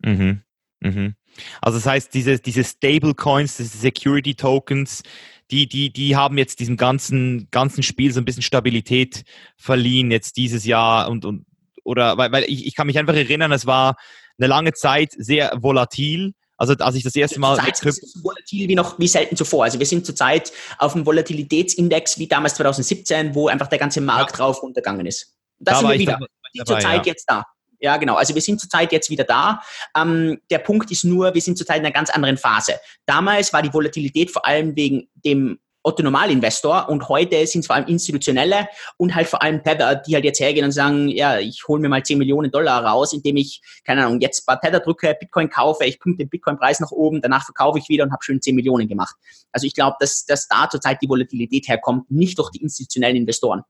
Mhm. Mhm. Also das heißt, diese, diese Stablecoins, diese Security Tokens, die, die, die haben jetzt diesem ganzen, ganzen Spiel so ein bisschen Stabilität verliehen jetzt dieses Jahr und, und oder weil, weil ich, ich kann mich einfach erinnern, es war eine lange Zeit sehr volatil. Also als ich das erste Mal zurzeit ist so volatil wie noch wie selten zuvor. Also wir sind zurzeit auf einem Volatilitätsindex wie damals 2017, wo einfach der ganze Markt ja. drauf runtergegangen ist. Das da sind wir wieder. Dabei, zurzeit ja. jetzt da. Ja, genau. Also wir sind zurzeit jetzt wieder da. Ähm, der Punkt ist nur, wir sind zurzeit in einer ganz anderen Phase. Damals war die Volatilität vor allem wegen dem Otto Normalinvestor und heute sind es vor allem institutionelle und halt vor allem Tether, die halt jetzt hergehen und sagen, ja, ich hole mir mal 10 Millionen Dollar raus, indem ich, keine Ahnung, jetzt ein paar Tether drücke, Bitcoin kaufe, ich pumpe den Bitcoin-Preis nach oben, danach verkaufe ich wieder und habe schön 10 Millionen gemacht. Also ich glaube, dass, dass da zurzeit die Volatilität herkommt, nicht durch die institutionellen Investoren.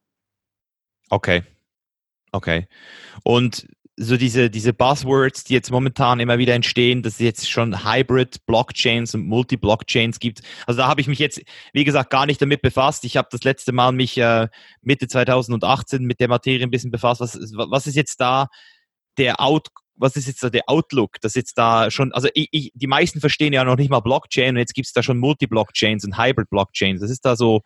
Okay. Okay. Und so diese, diese Buzzwords, die jetzt momentan immer wieder entstehen, dass es jetzt schon Hybrid-Blockchains und Multi-Blockchains gibt. Also da habe ich mich jetzt, wie gesagt, gar nicht damit befasst. Ich habe das letzte Mal mich äh, Mitte 2018 mit der Materie ein bisschen befasst. Was, was ist jetzt da der Out, was ist jetzt da der Outlook, dass jetzt da schon, also ich, ich, die meisten verstehen ja noch nicht mal Blockchain und jetzt gibt es da schon Multi-Blockchains und Hybrid-Blockchains. Das ist da so.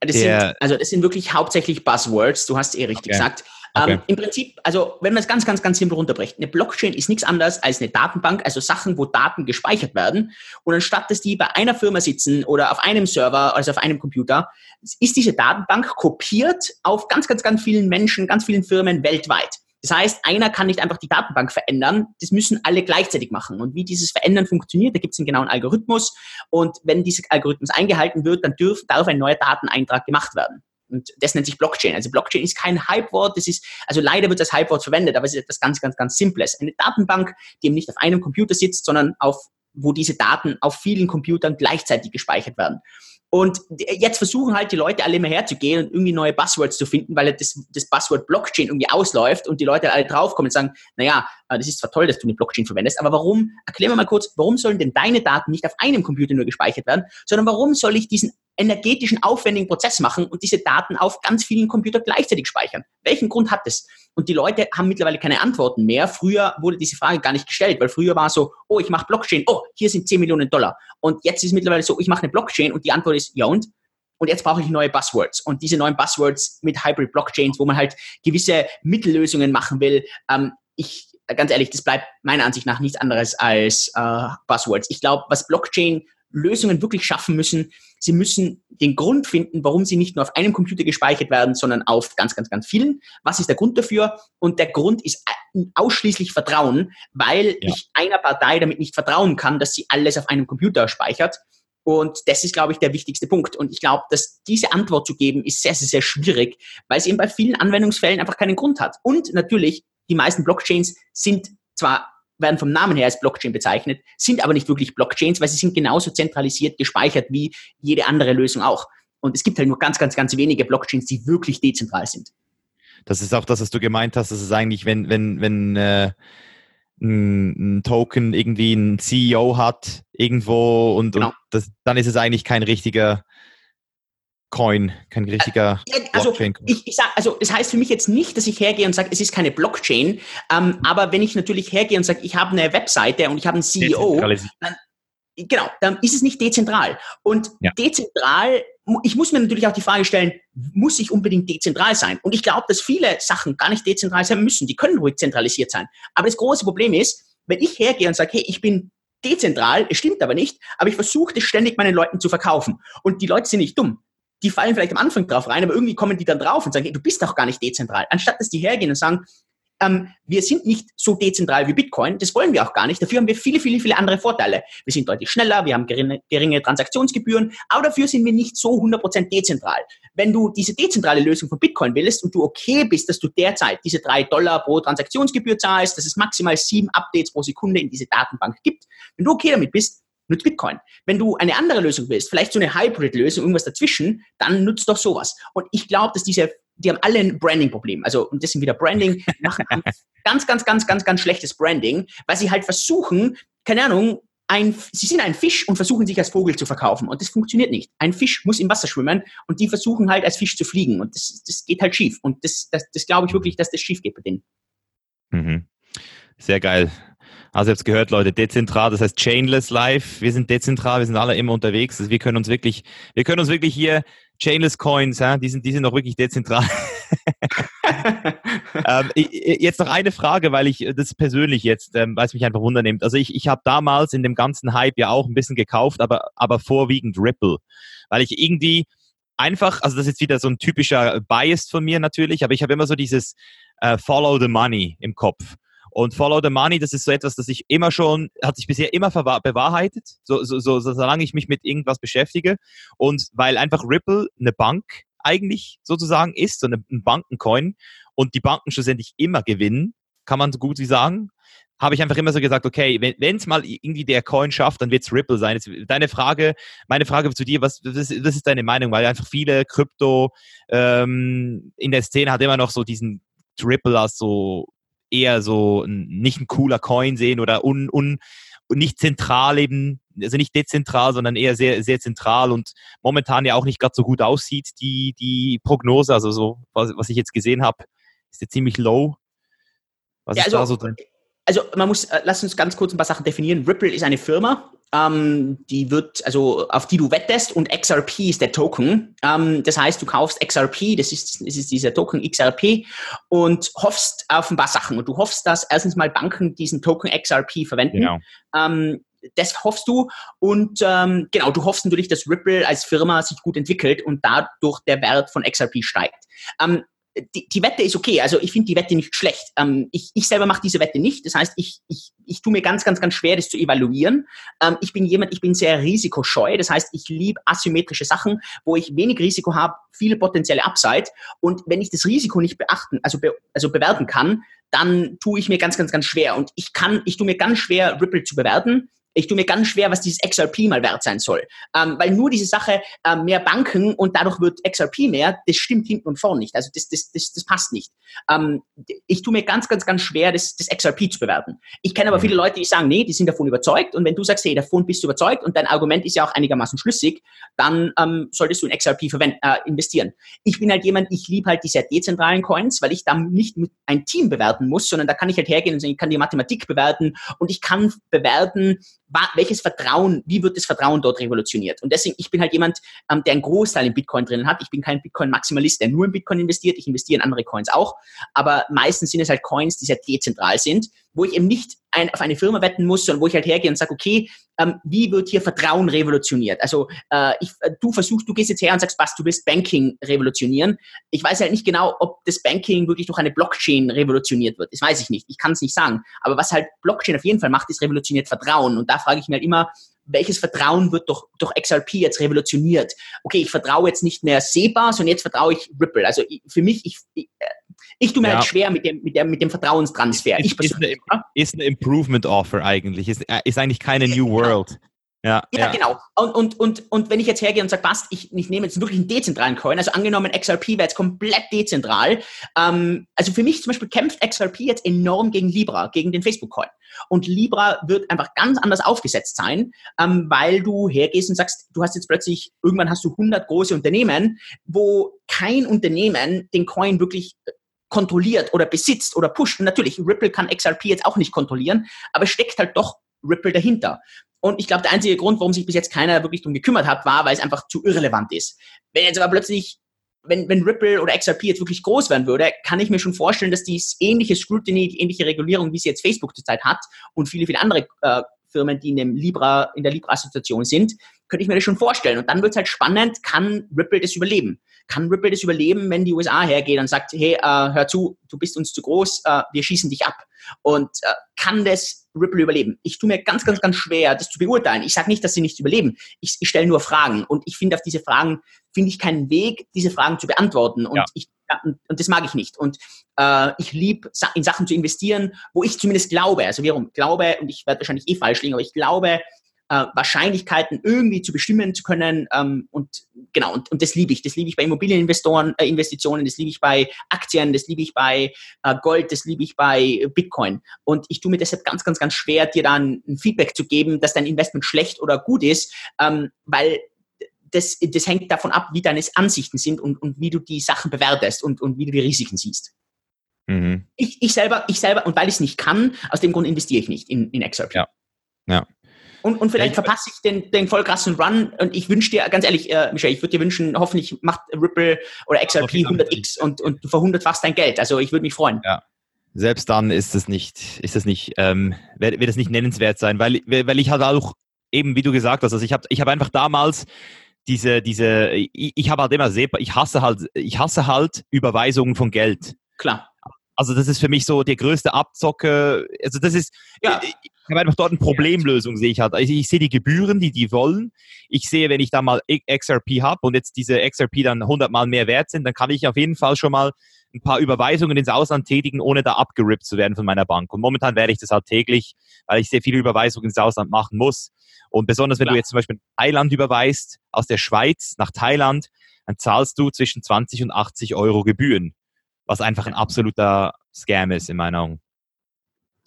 Das sind, also das sind wirklich hauptsächlich Buzzwords, du hast eh richtig okay. gesagt. Okay. Ähm, Im Prinzip, also wenn man es ganz, ganz, ganz simpel runterbricht, eine Blockchain ist nichts anderes als eine Datenbank, also Sachen, wo Daten gespeichert werden. Und anstatt dass die bei einer Firma sitzen oder auf einem Server, also auf einem Computer, ist diese Datenbank kopiert auf ganz, ganz, ganz vielen Menschen, ganz vielen Firmen weltweit. Das heißt, einer kann nicht einfach die Datenbank verändern, das müssen alle gleichzeitig machen. Und wie dieses Verändern funktioniert, da gibt es einen genauen Algorithmus. Und wenn dieser Algorithmus eingehalten wird, dann dürf, darf ein neuer Dateneintrag gemacht werden. Und das nennt sich Blockchain. Also Blockchain ist kein Hypewort, das ist, also leider wird das Hypewort verwendet, aber es ist etwas ganz, ganz, ganz Simples. Eine Datenbank, die eben nicht auf einem Computer sitzt, sondern auf, wo diese Daten auf vielen Computern gleichzeitig gespeichert werden. Und jetzt versuchen halt die Leute alle immer herzugehen und irgendwie neue Buzzwords zu finden, weil das, das Buzzword Blockchain irgendwie ausläuft und die Leute alle draufkommen und sagen, naja, äh, das ist zwar toll, dass du eine Blockchain verwendest, aber warum, erklär mir mal kurz, warum sollen denn deine Daten nicht auf einem Computer nur gespeichert werden, sondern warum soll ich diesen energetischen, aufwendigen Prozess machen und diese Daten auf ganz vielen Computern gleichzeitig speichern? Welchen Grund hat das? Und die Leute haben mittlerweile keine Antworten mehr. Früher wurde diese Frage gar nicht gestellt, weil früher war so, oh, ich mache Blockchain, oh, hier sind 10 Millionen Dollar. Und jetzt ist mittlerweile so, ich mache eine Blockchain und die Antwort ist, ja und? Und jetzt brauche ich neue Buzzwords. Und diese neuen Buzzwords mit Hybrid Blockchains, wo man halt gewisse Mittellösungen machen will, ähm, ich, ganz ehrlich, das bleibt meiner Ansicht nach nichts anderes als äh, Buzzwords. Ich glaube, was Blockchain Lösungen wirklich schaffen müssen. Sie müssen den Grund finden, warum sie nicht nur auf einem Computer gespeichert werden, sondern auf ganz, ganz, ganz vielen. Was ist der Grund dafür? Und der Grund ist ausschließlich Vertrauen, weil ja. ich einer Partei damit nicht vertrauen kann, dass sie alles auf einem Computer speichert. Und das ist, glaube ich, der wichtigste Punkt. Und ich glaube, dass diese Antwort zu geben, ist sehr, sehr, sehr schwierig, weil sie eben bei vielen Anwendungsfällen einfach keinen Grund hat. Und natürlich, die meisten Blockchains sind zwar werden vom Namen her als Blockchain bezeichnet, sind aber nicht wirklich Blockchains, weil sie sind genauso zentralisiert gespeichert wie jede andere Lösung auch. Und es gibt halt nur ganz, ganz, ganz wenige Blockchains, die wirklich dezentral sind. Das ist auch das, was du gemeint hast. Das ist eigentlich, wenn, wenn, wenn äh, ein, ein Token irgendwie ein CEO hat irgendwo und, genau. und das, dann ist es eigentlich kein richtiger Coin, kein richtiger äh, also, Blockchain. Ich, ich sag, also das heißt für mich jetzt nicht, dass ich hergehe und sage, es ist keine Blockchain, ähm, aber wenn ich natürlich hergehe und sage, ich habe eine Webseite und ich habe einen CEO, dann, genau, dann ist es nicht dezentral. Und ja. dezentral, ich muss mir natürlich auch die Frage stellen, muss ich unbedingt dezentral sein? Und ich glaube, dass viele Sachen gar nicht dezentral sein müssen. Die können ruhig zentralisiert sein. Aber das große Problem ist, wenn ich hergehe und sage, hey, ich bin dezentral, es stimmt aber nicht, aber ich versuche das ständig meinen Leuten zu verkaufen. Und die Leute sind nicht dumm die fallen vielleicht am Anfang drauf rein, aber irgendwie kommen die dann drauf und sagen, hey, du bist doch gar nicht dezentral. Anstatt dass die hergehen und sagen, ähm, wir sind nicht so dezentral wie Bitcoin, das wollen wir auch gar nicht. Dafür haben wir viele, viele, viele andere Vorteile. Wir sind deutlich schneller, wir haben geringe, geringe Transaktionsgebühren, aber dafür sind wir nicht so 100% dezentral. Wenn du diese dezentrale Lösung von Bitcoin willst und du okay bist, dass du derzeit diese drei Dollar pro Transaktionsgebühr zahlst, dass es maximal sieben Updates pro Sekunde in diese Datenbank gibt, wenn du okay damit bist, nutzt Bitcoin. Wenn du eine andere Lösung willst, vielleicht so eine Hybrid-Lösung, irgendwas dazwischen, dann nutzt doch sowas. Und ich glaube, dass diese, die haben alle ein Branding-Problem. Also, und das sind wieder Branding, machen [LAUGHS] ganz, ganz, ganz, ganz, ganz schlechtes Branding, weil sie halt versuchen, keine Ahnung, ein, sie sind ein Fisch und versuchen sich als Vogel zu verkaufen. Und das funktioniert nicht. Ein Fisch muss im Wasser schwimmen und die versuchen halt als Fisch zu fliegen. Und das, das geht halt schief. Und das, das, das glaube ich wirklich, dass das schief geht bei denen. Mhm. Sehr geil. Also ihr habt gehört, Leute, dezentral, das heißt Chainless Live. Wir sind dezentral, wir sind alle immer unterwegs. Also wir können uns wirklich, wir können uns wirklich hier Chainless Coins, ja, die sind, die sind noch wirklich dezentral. [LAUGHS] ähm, jetzt noch eine Frage, weil ich das persönlich jetzt, ähm, weil es mich einfach wundernimmt. Also ich, ich habe damals in dem ganzen Hype ja auch ein bisschen gekauft, aber, aber vorwiegend Ripple, weil ich irgendwie einfach, also das ist jetzt wieder so ein typischer Bias von mir natürlich, aber ich habe immer so dieses äh, Follow the Money im Kopf. Und Follow the Money, das ist so etwas, das ich immer schon, hat sich bisher immer bewahrheitet, so, so, so, solange ich mich mit irgendwas beschäftige. Und weil einfach Ripple eine Bank eigentlich sozusagen ist, so ein Bankencoin und die Banken schlussendlich immer gewinnen, kann man so gut wie sagen, habe ich einfach immer so gesagt, okay, wenn es mal irgendwie der Coin schafft, dann wird es Ripple sein. Jetzt deine Frage, meine Frage zu dir, was, was, was ist deine Meinung? Weil einfach viele Krypto ähm, in der Szene hat immer noch so diesen Ripple als so eher so nicht ein cooler Coin sehen oder un, un, nicht zentral eben, also nicht dezentral, sondern eher sehr, sehr zentral und momentan ja auch nicht gerade so gut aussieht, die, die Prognose, also so, was, was ich jetzt gesehen habe, ist ja ziemlich low. Was ja, ist also, da so drin? Also man muss, äh, lass uns ganz kurz ein paar Sachen definieren. Ripple ist eine Firma, ähm, die wird, also auf die du wettest und XRP ist der Token. Ähm, das heißt, du kaufst XRP, das ist, das ist dieser Token XRP und hoffst auf ein paar Sachen. Und du hoffst, dass erstens mal Banken diesen Token XRP verwenden. Genau. Ähm, das hoffst du und ähm, genau, du hoffst natürlich, dass Ripple als Firma sich gut entwickelt und dadurch der Wert von XRP steigt. Ähm, die, die Wette ist okay. Also ich finde die Wette nicht schlecht. Ähm, ich, ich selber mache diese Wette nicht. Das heißt, ich, ich, ich tue mir ganz, ganz, ganz schwer, das zu evaluieren. Ähm, ich bin jemand, ich bin sehr risikoscheu. Das heißt, ich liebe asymmetrische Sachen, wo ich wenig Risiko habe, viele potenzielle Upside. Und wenn ich das Risiko nicht beachten, also, be, also bewerten kann, dann tue ich mir ganz, ganz, ganz schwer. Und ich kann, ich tue mir ganz schwer, Ripple zu bewerten ich tue mir ganz schwer, was dieses XRP mal wert sein soll. Ähm, weil nur diese Sache, äh, mehr Banken und dadurch wird XRP mehr, das stimmt hinten und vorn nicht. Also das, das, das, das passt nicht. Ähm, ich tue mir ganz, ganz, ganz schwer, das, das XRP zu bewerten. Ich kenne aber mhm. viele Leute, die sagen, nee, die sind davon überzeugt. Und wenn du sagst, hey, davon bist du überzeugt und dein Argument ist ja auch einigermaßen schlüssig, dann ähm, solltest du in XRP verwenden, äh, investieren. Ich bin halt jemand, ich liebe halt die sehr dezentralen Coins, weil ich da nicht mit ein Team bewerten muss, sondern da kann ich halt hergehen und sagen, ich kann die Mathematik bewerten und ich kann bewerten, welches Vertrauen, wie wird das Vertrauen dort revolutioniert? Und deswegen, ich bin halt jemand, ähm, der einen Großteil in Bitcoin drinnen hat. Ich bin kein Bitcoin-Maximalist, der nur in Bitcoin investiert. Ich investiere in andere Coins auch. Aber meistens sind es halt Coins, die sehr dezentral sind wo ich eben nicht ein, auf eine Firma wetten muss, sondern wo ich halt hergehe und sage, okay, ähm, wie wird hier Vertrauen revolutioniert? Also äh, ich, äh, du versuchst, du gehst jetzt her und sagst, was, du willst Banking revolutionieren. Ich weiß halt nicht genau, ob das Banking wirklich durch eine Blockchain revolutioniert wird. Das weiß ich nicht. Ich kann es nicht sagen. Aber was halt Blockchain auf jeden Fall macht, ist revolutioniert Vertrauen. Und da frage ich mir halt immer, welches Vertrauen wird durch, durch XRP jetzt revolutioniert? Okay, ich vertraue jetzt nicht mehr SEPA, sondern jetzt vertraue ich Ripple. Also für mich, ich, ich, äh, ich tue mir halt ja. halt schwer mit dem, mit, dem, mit dem Vertrauenstransfer. Ist, ist, eine, ist eine Improvement Offer eigentlich. Ist, äh, ist eigentlich keine New World. Ja, ja, ja, genau. Und, und, und, und wenn ich jetzt hergehe und sage, passt, ich, ich nehme jetzt wirklich einen dezentralen Coin, also angenommen XRP wäre jetzt komplett dezentral, ähm, also für mich zum Beispiel kämpft XRP jetzt enorm gegen Libra, gegen den Facebook-Coin. Und Libra wird einfach ganz anders aufgesetzt sein, ähm, weil du hergehst und sagst, du hast jetzt plötzlich, irgendwann hast du 100 große Unternehmen, wo kein Unternehmen den Coin wirklich kontrolliert oder besitzt oder pusht. Und natürlich, Ripple kann XRP jetzt auch nicht kontrollieren, aber steckt halt doch Ripple dahinter. Und ich glaube, der einzige Grund, warum sich bis jetzt keiner wirklich darum gekümmert hat, war, weil es einfach zu irrelevant ist. Wenn jetzt aber plötzlich, wenn, wenn Ripple oder XRP jetzt wirklich groß werden würde, kann ich mir schon vorstellen, dass dies ähnliche Scrutiny, die ähnliche Regulierung, wie sie jetzt Facebook zurzeit hat und viele, viele andere äh, Firmen, die in, dem Libra, in der Libra-Assoziation sind, könnte ich mir das schon vorstellen. Und dann wird es halt spannend, kann Ripple das überleben? Kann Ripple das überleben, wenn die USA hergeht und sagt, hey, äh, hör zu, du bist uns zu groß, äh, wir schießen dich ab? Und äh, kann das Ripple überleben? Ich tue mir ganz, ganz, ganz schwer, das zu beurteilen. Ich sage nicht, dass sie nicht überleben. Ich, ich stelle nur Fragen. Und ich finde auf diese Fragen, finde ich keinen Weg, diese Fragen zu beantworten. Und, ja. ich, und, und das mag ich nicht. Und äh, ich liebe, in Sachen zu investieren, wo ich zumindest glaube, also wiederum glaube, und ich werde wahrscheinlich eh falsch liegen, aber ich glaube, äh, Wahrscheinlichkeiten irgendwie zu bestimmen zu können. Ähm, und genau, und, und das liebe ich. Das liebe ich bei Immobilieninvestoren, äh, Investitionen, das liebe ich bei Aktien, das liebe ich bei äh, Gold, das liebe ich bei Bitcoin. Und ich tue mir deshalb ganz, ganz, ganz schwer, dir dann ein Feedback zu geben, dass dein Investment schlecht oder gut ist, ähm, weil das, das hängt davon ab, wie deine Ansichten sind und, und wie du die Sachen bewertest und, und wie du die Risiken siehst. Mhm. Ich, ich selber, ich selber, und weil ich es nicht kann, aus dem Grund investiere ich nicht in, in XRP. Ja. Ja. Und, und vielleicht verpasse ich den, den voll krassen Run. Und ich wünsche dir, ganz ehrlich, äh, Michael, ich würde dir wünschen, hoffentlich macht Ripple oder XRP 100x und, und du verhundertfachst dein Geld. Also ich würde mich freuen. Ja. Selbst dann ist es nicht, ist es nicht, ähm, wird, wird es nicht nennenswert sein, weil, weil ich halt auch eben, wie du gesagt hast, also ich habe ich hab einfach damals diese, diese, ich, ich habe halt immer sehr, ich hasse halt, ich hasse halt Überweisungen von Geld. Klar. Also das ist für mich so der größte Abzocke. Also das ist, ja. ich, ich habe einfach dort eine Problemlösung, sehe ich halt. Also ich sehe die Gebühren, die die wollen. Ich sehe, wenn ich da mal XRP habe und jetzt diese XRP dann 100 Mal mehr wert sind, dann kann ich auf jeden Fall schon mal ein paar Überweisungen ins Ausland tätigen, ohne da abgerippt zu werden von meiner Bank. Und momentan werde ich das halt täglich, weil ich sehr viele Überweisungen ins Ausland machen muss. Und besonders wenn Klar. du jetzt zum Beispiel Thailand überweist, aus der Schweiz nach Thailand, dann zahlst du zwischen 20 und 80 Euro Gebühren was einfach ein absoluter Scam ist in meiner Augen.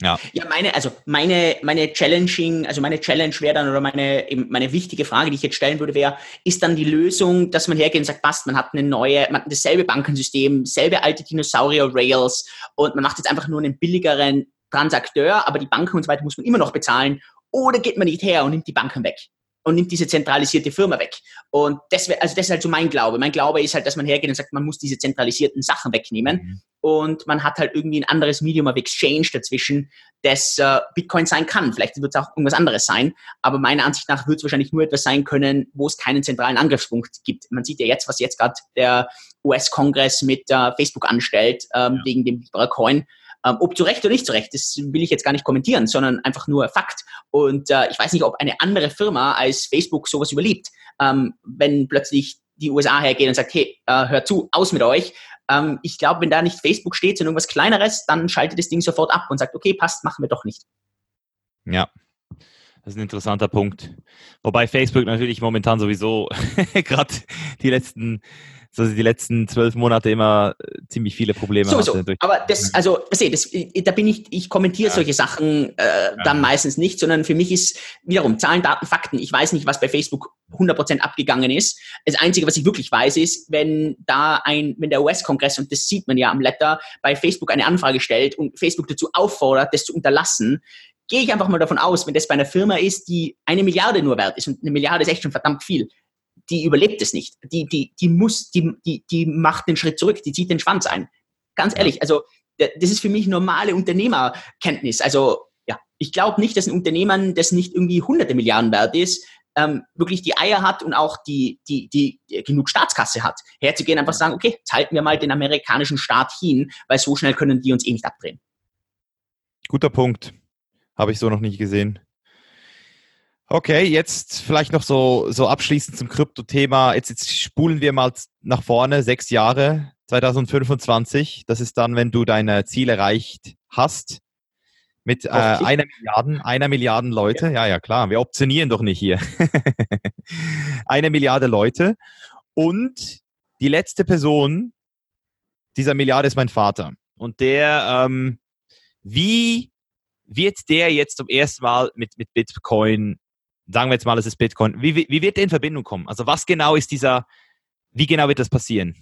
Ja. ja, meine, also meine, meine Challenging, also meine Challenge wäre dann, oder meine, meine wichtige Frage, die ich jetzt stellen würde, wäre, ist dann die Lösung, dass man hergeht und sagt, passt, man hat eine neue, man hat dasselbe Bankensystem, selbe alte Dinosaurier-Rails und man macht jetzt einfach nur einen billigeren Transakteur, aber die Banken und so weiter muss man immer noch bezahlen, oder geht man nicht her und nimmt die Banken weg? und nimmt diese zentralisierte Firma weg. Und das, also das ist halt so mein Glaube. Mein Glaube ist halt, dass man hergeht und sagt, man muss diese zentralisierten Sachen wegnehmen. Mhm. Und man hat halt irgendwie ein anderes Medium of Exchange dazwischen, das äh, Bitcoin sein kann. Vielleicht wird es auch irgendwas anderes sein, aber meiner Ansicht nach wird es wahrscheinlich nur etwas sein können, wo es keinen zentralen Angriffspunkt gibt. Man sieht ja jetzt, was jetzt gerade der US-Kongress mit äh, Facebook anstellt, ähm, ja. wegen dem Libra Coin. Ähm, ob zu Recht oder nicht zu Recht, das will ich jetzt gar nicht kommentieren, sondern einfach nur Fakt. Und äh, ich weiß nicht, ob eine andere Firma als Facebook sowas überlebt, ähm, wenn plötzlich die USA hergeht und sagt, hey, äh, hört zu, aus mit euch. Ähm, ich glaube, wenn da nicht Facebook steht, sondern irgendwas Kleineres, dann schaltet das Ding sofort ab und sagt, okay, passt, machen wir doch nicht. Ja, das ist ein interessanter Punkt. Wobei Facebook natürlich momentan sowieso [LAUGHS] gerade die letzten so die letzten zwölf Monate immer äh, ziemlich viele Probleme so, hatte. Aber das, also, ich, das, da bin ich, ich kommentiere ja. solche Sachen äh, ja. dann meistens nicht, sondern für mich ist wiederum Zahlen, Daten, Fakten. Ich weiß nicht, was bei Facebook 100% abgegangen ist. Das Einzige, was ich wirklich weiß, ist, wenn da ein, wenn der US-Kongress, und das sieht man ja am Letter, bei Facebook eine Anfrage stellt und Facebook dazu auffordert, das zu unterlassen, gehe ich einfach mal davon aus, wenn das bei einer Firma ist, die eine Milliarde nur wert ist, und eine Milliarde ist echt schon verdammt viel, die überlebt es nicht. Die, die, die muss, die, die, die macht den Schritt zurück, die zieht den Schwanz ein. Ganz ehrlich, also das ist für mich normale Unternehmerkenntnis. Also ja, ich glaube nicht, dass ein Unternehmen, das nicht irgendwie hunderte Milliarden wert ist, ähm, wirklich die Eier hat und auch die, die, die, die genug Staatskasse hat, herzugehen, einfach sagen, okay, jetzt halten wir mal den amerikanischen Staat hin, weil so schnell können die uns eh nicht abdrehen. Guter Punkt. Habe ich so noch nicht gesehen. Okay, jetzt vielleicht noch so, so abschließend zum Krypto-Thema. Jetzt, jetzt spulen wir mal nach vorne, sechs Jahre, 2025. Das ist dann, wenn du deine Ziele erreicht hast. Mit äh, einer Milliarde, einer Milliarden Leute. Ja. ja, ja, klar. Wir optionieren doch nicht hier. [LAUGHS] eine Milliarde Leute. Und die letzte Person dieser Milliarde ist mein Vater. Und der, ähm, wie wird der jetzt zum ersten Mal mit, mit Bitcoin sagen wir jetzt mal, es ist Bitcoin. Wie, wie wird der in Verbindung kommen? Also was genau ist dieser, wie genau wird das passieren?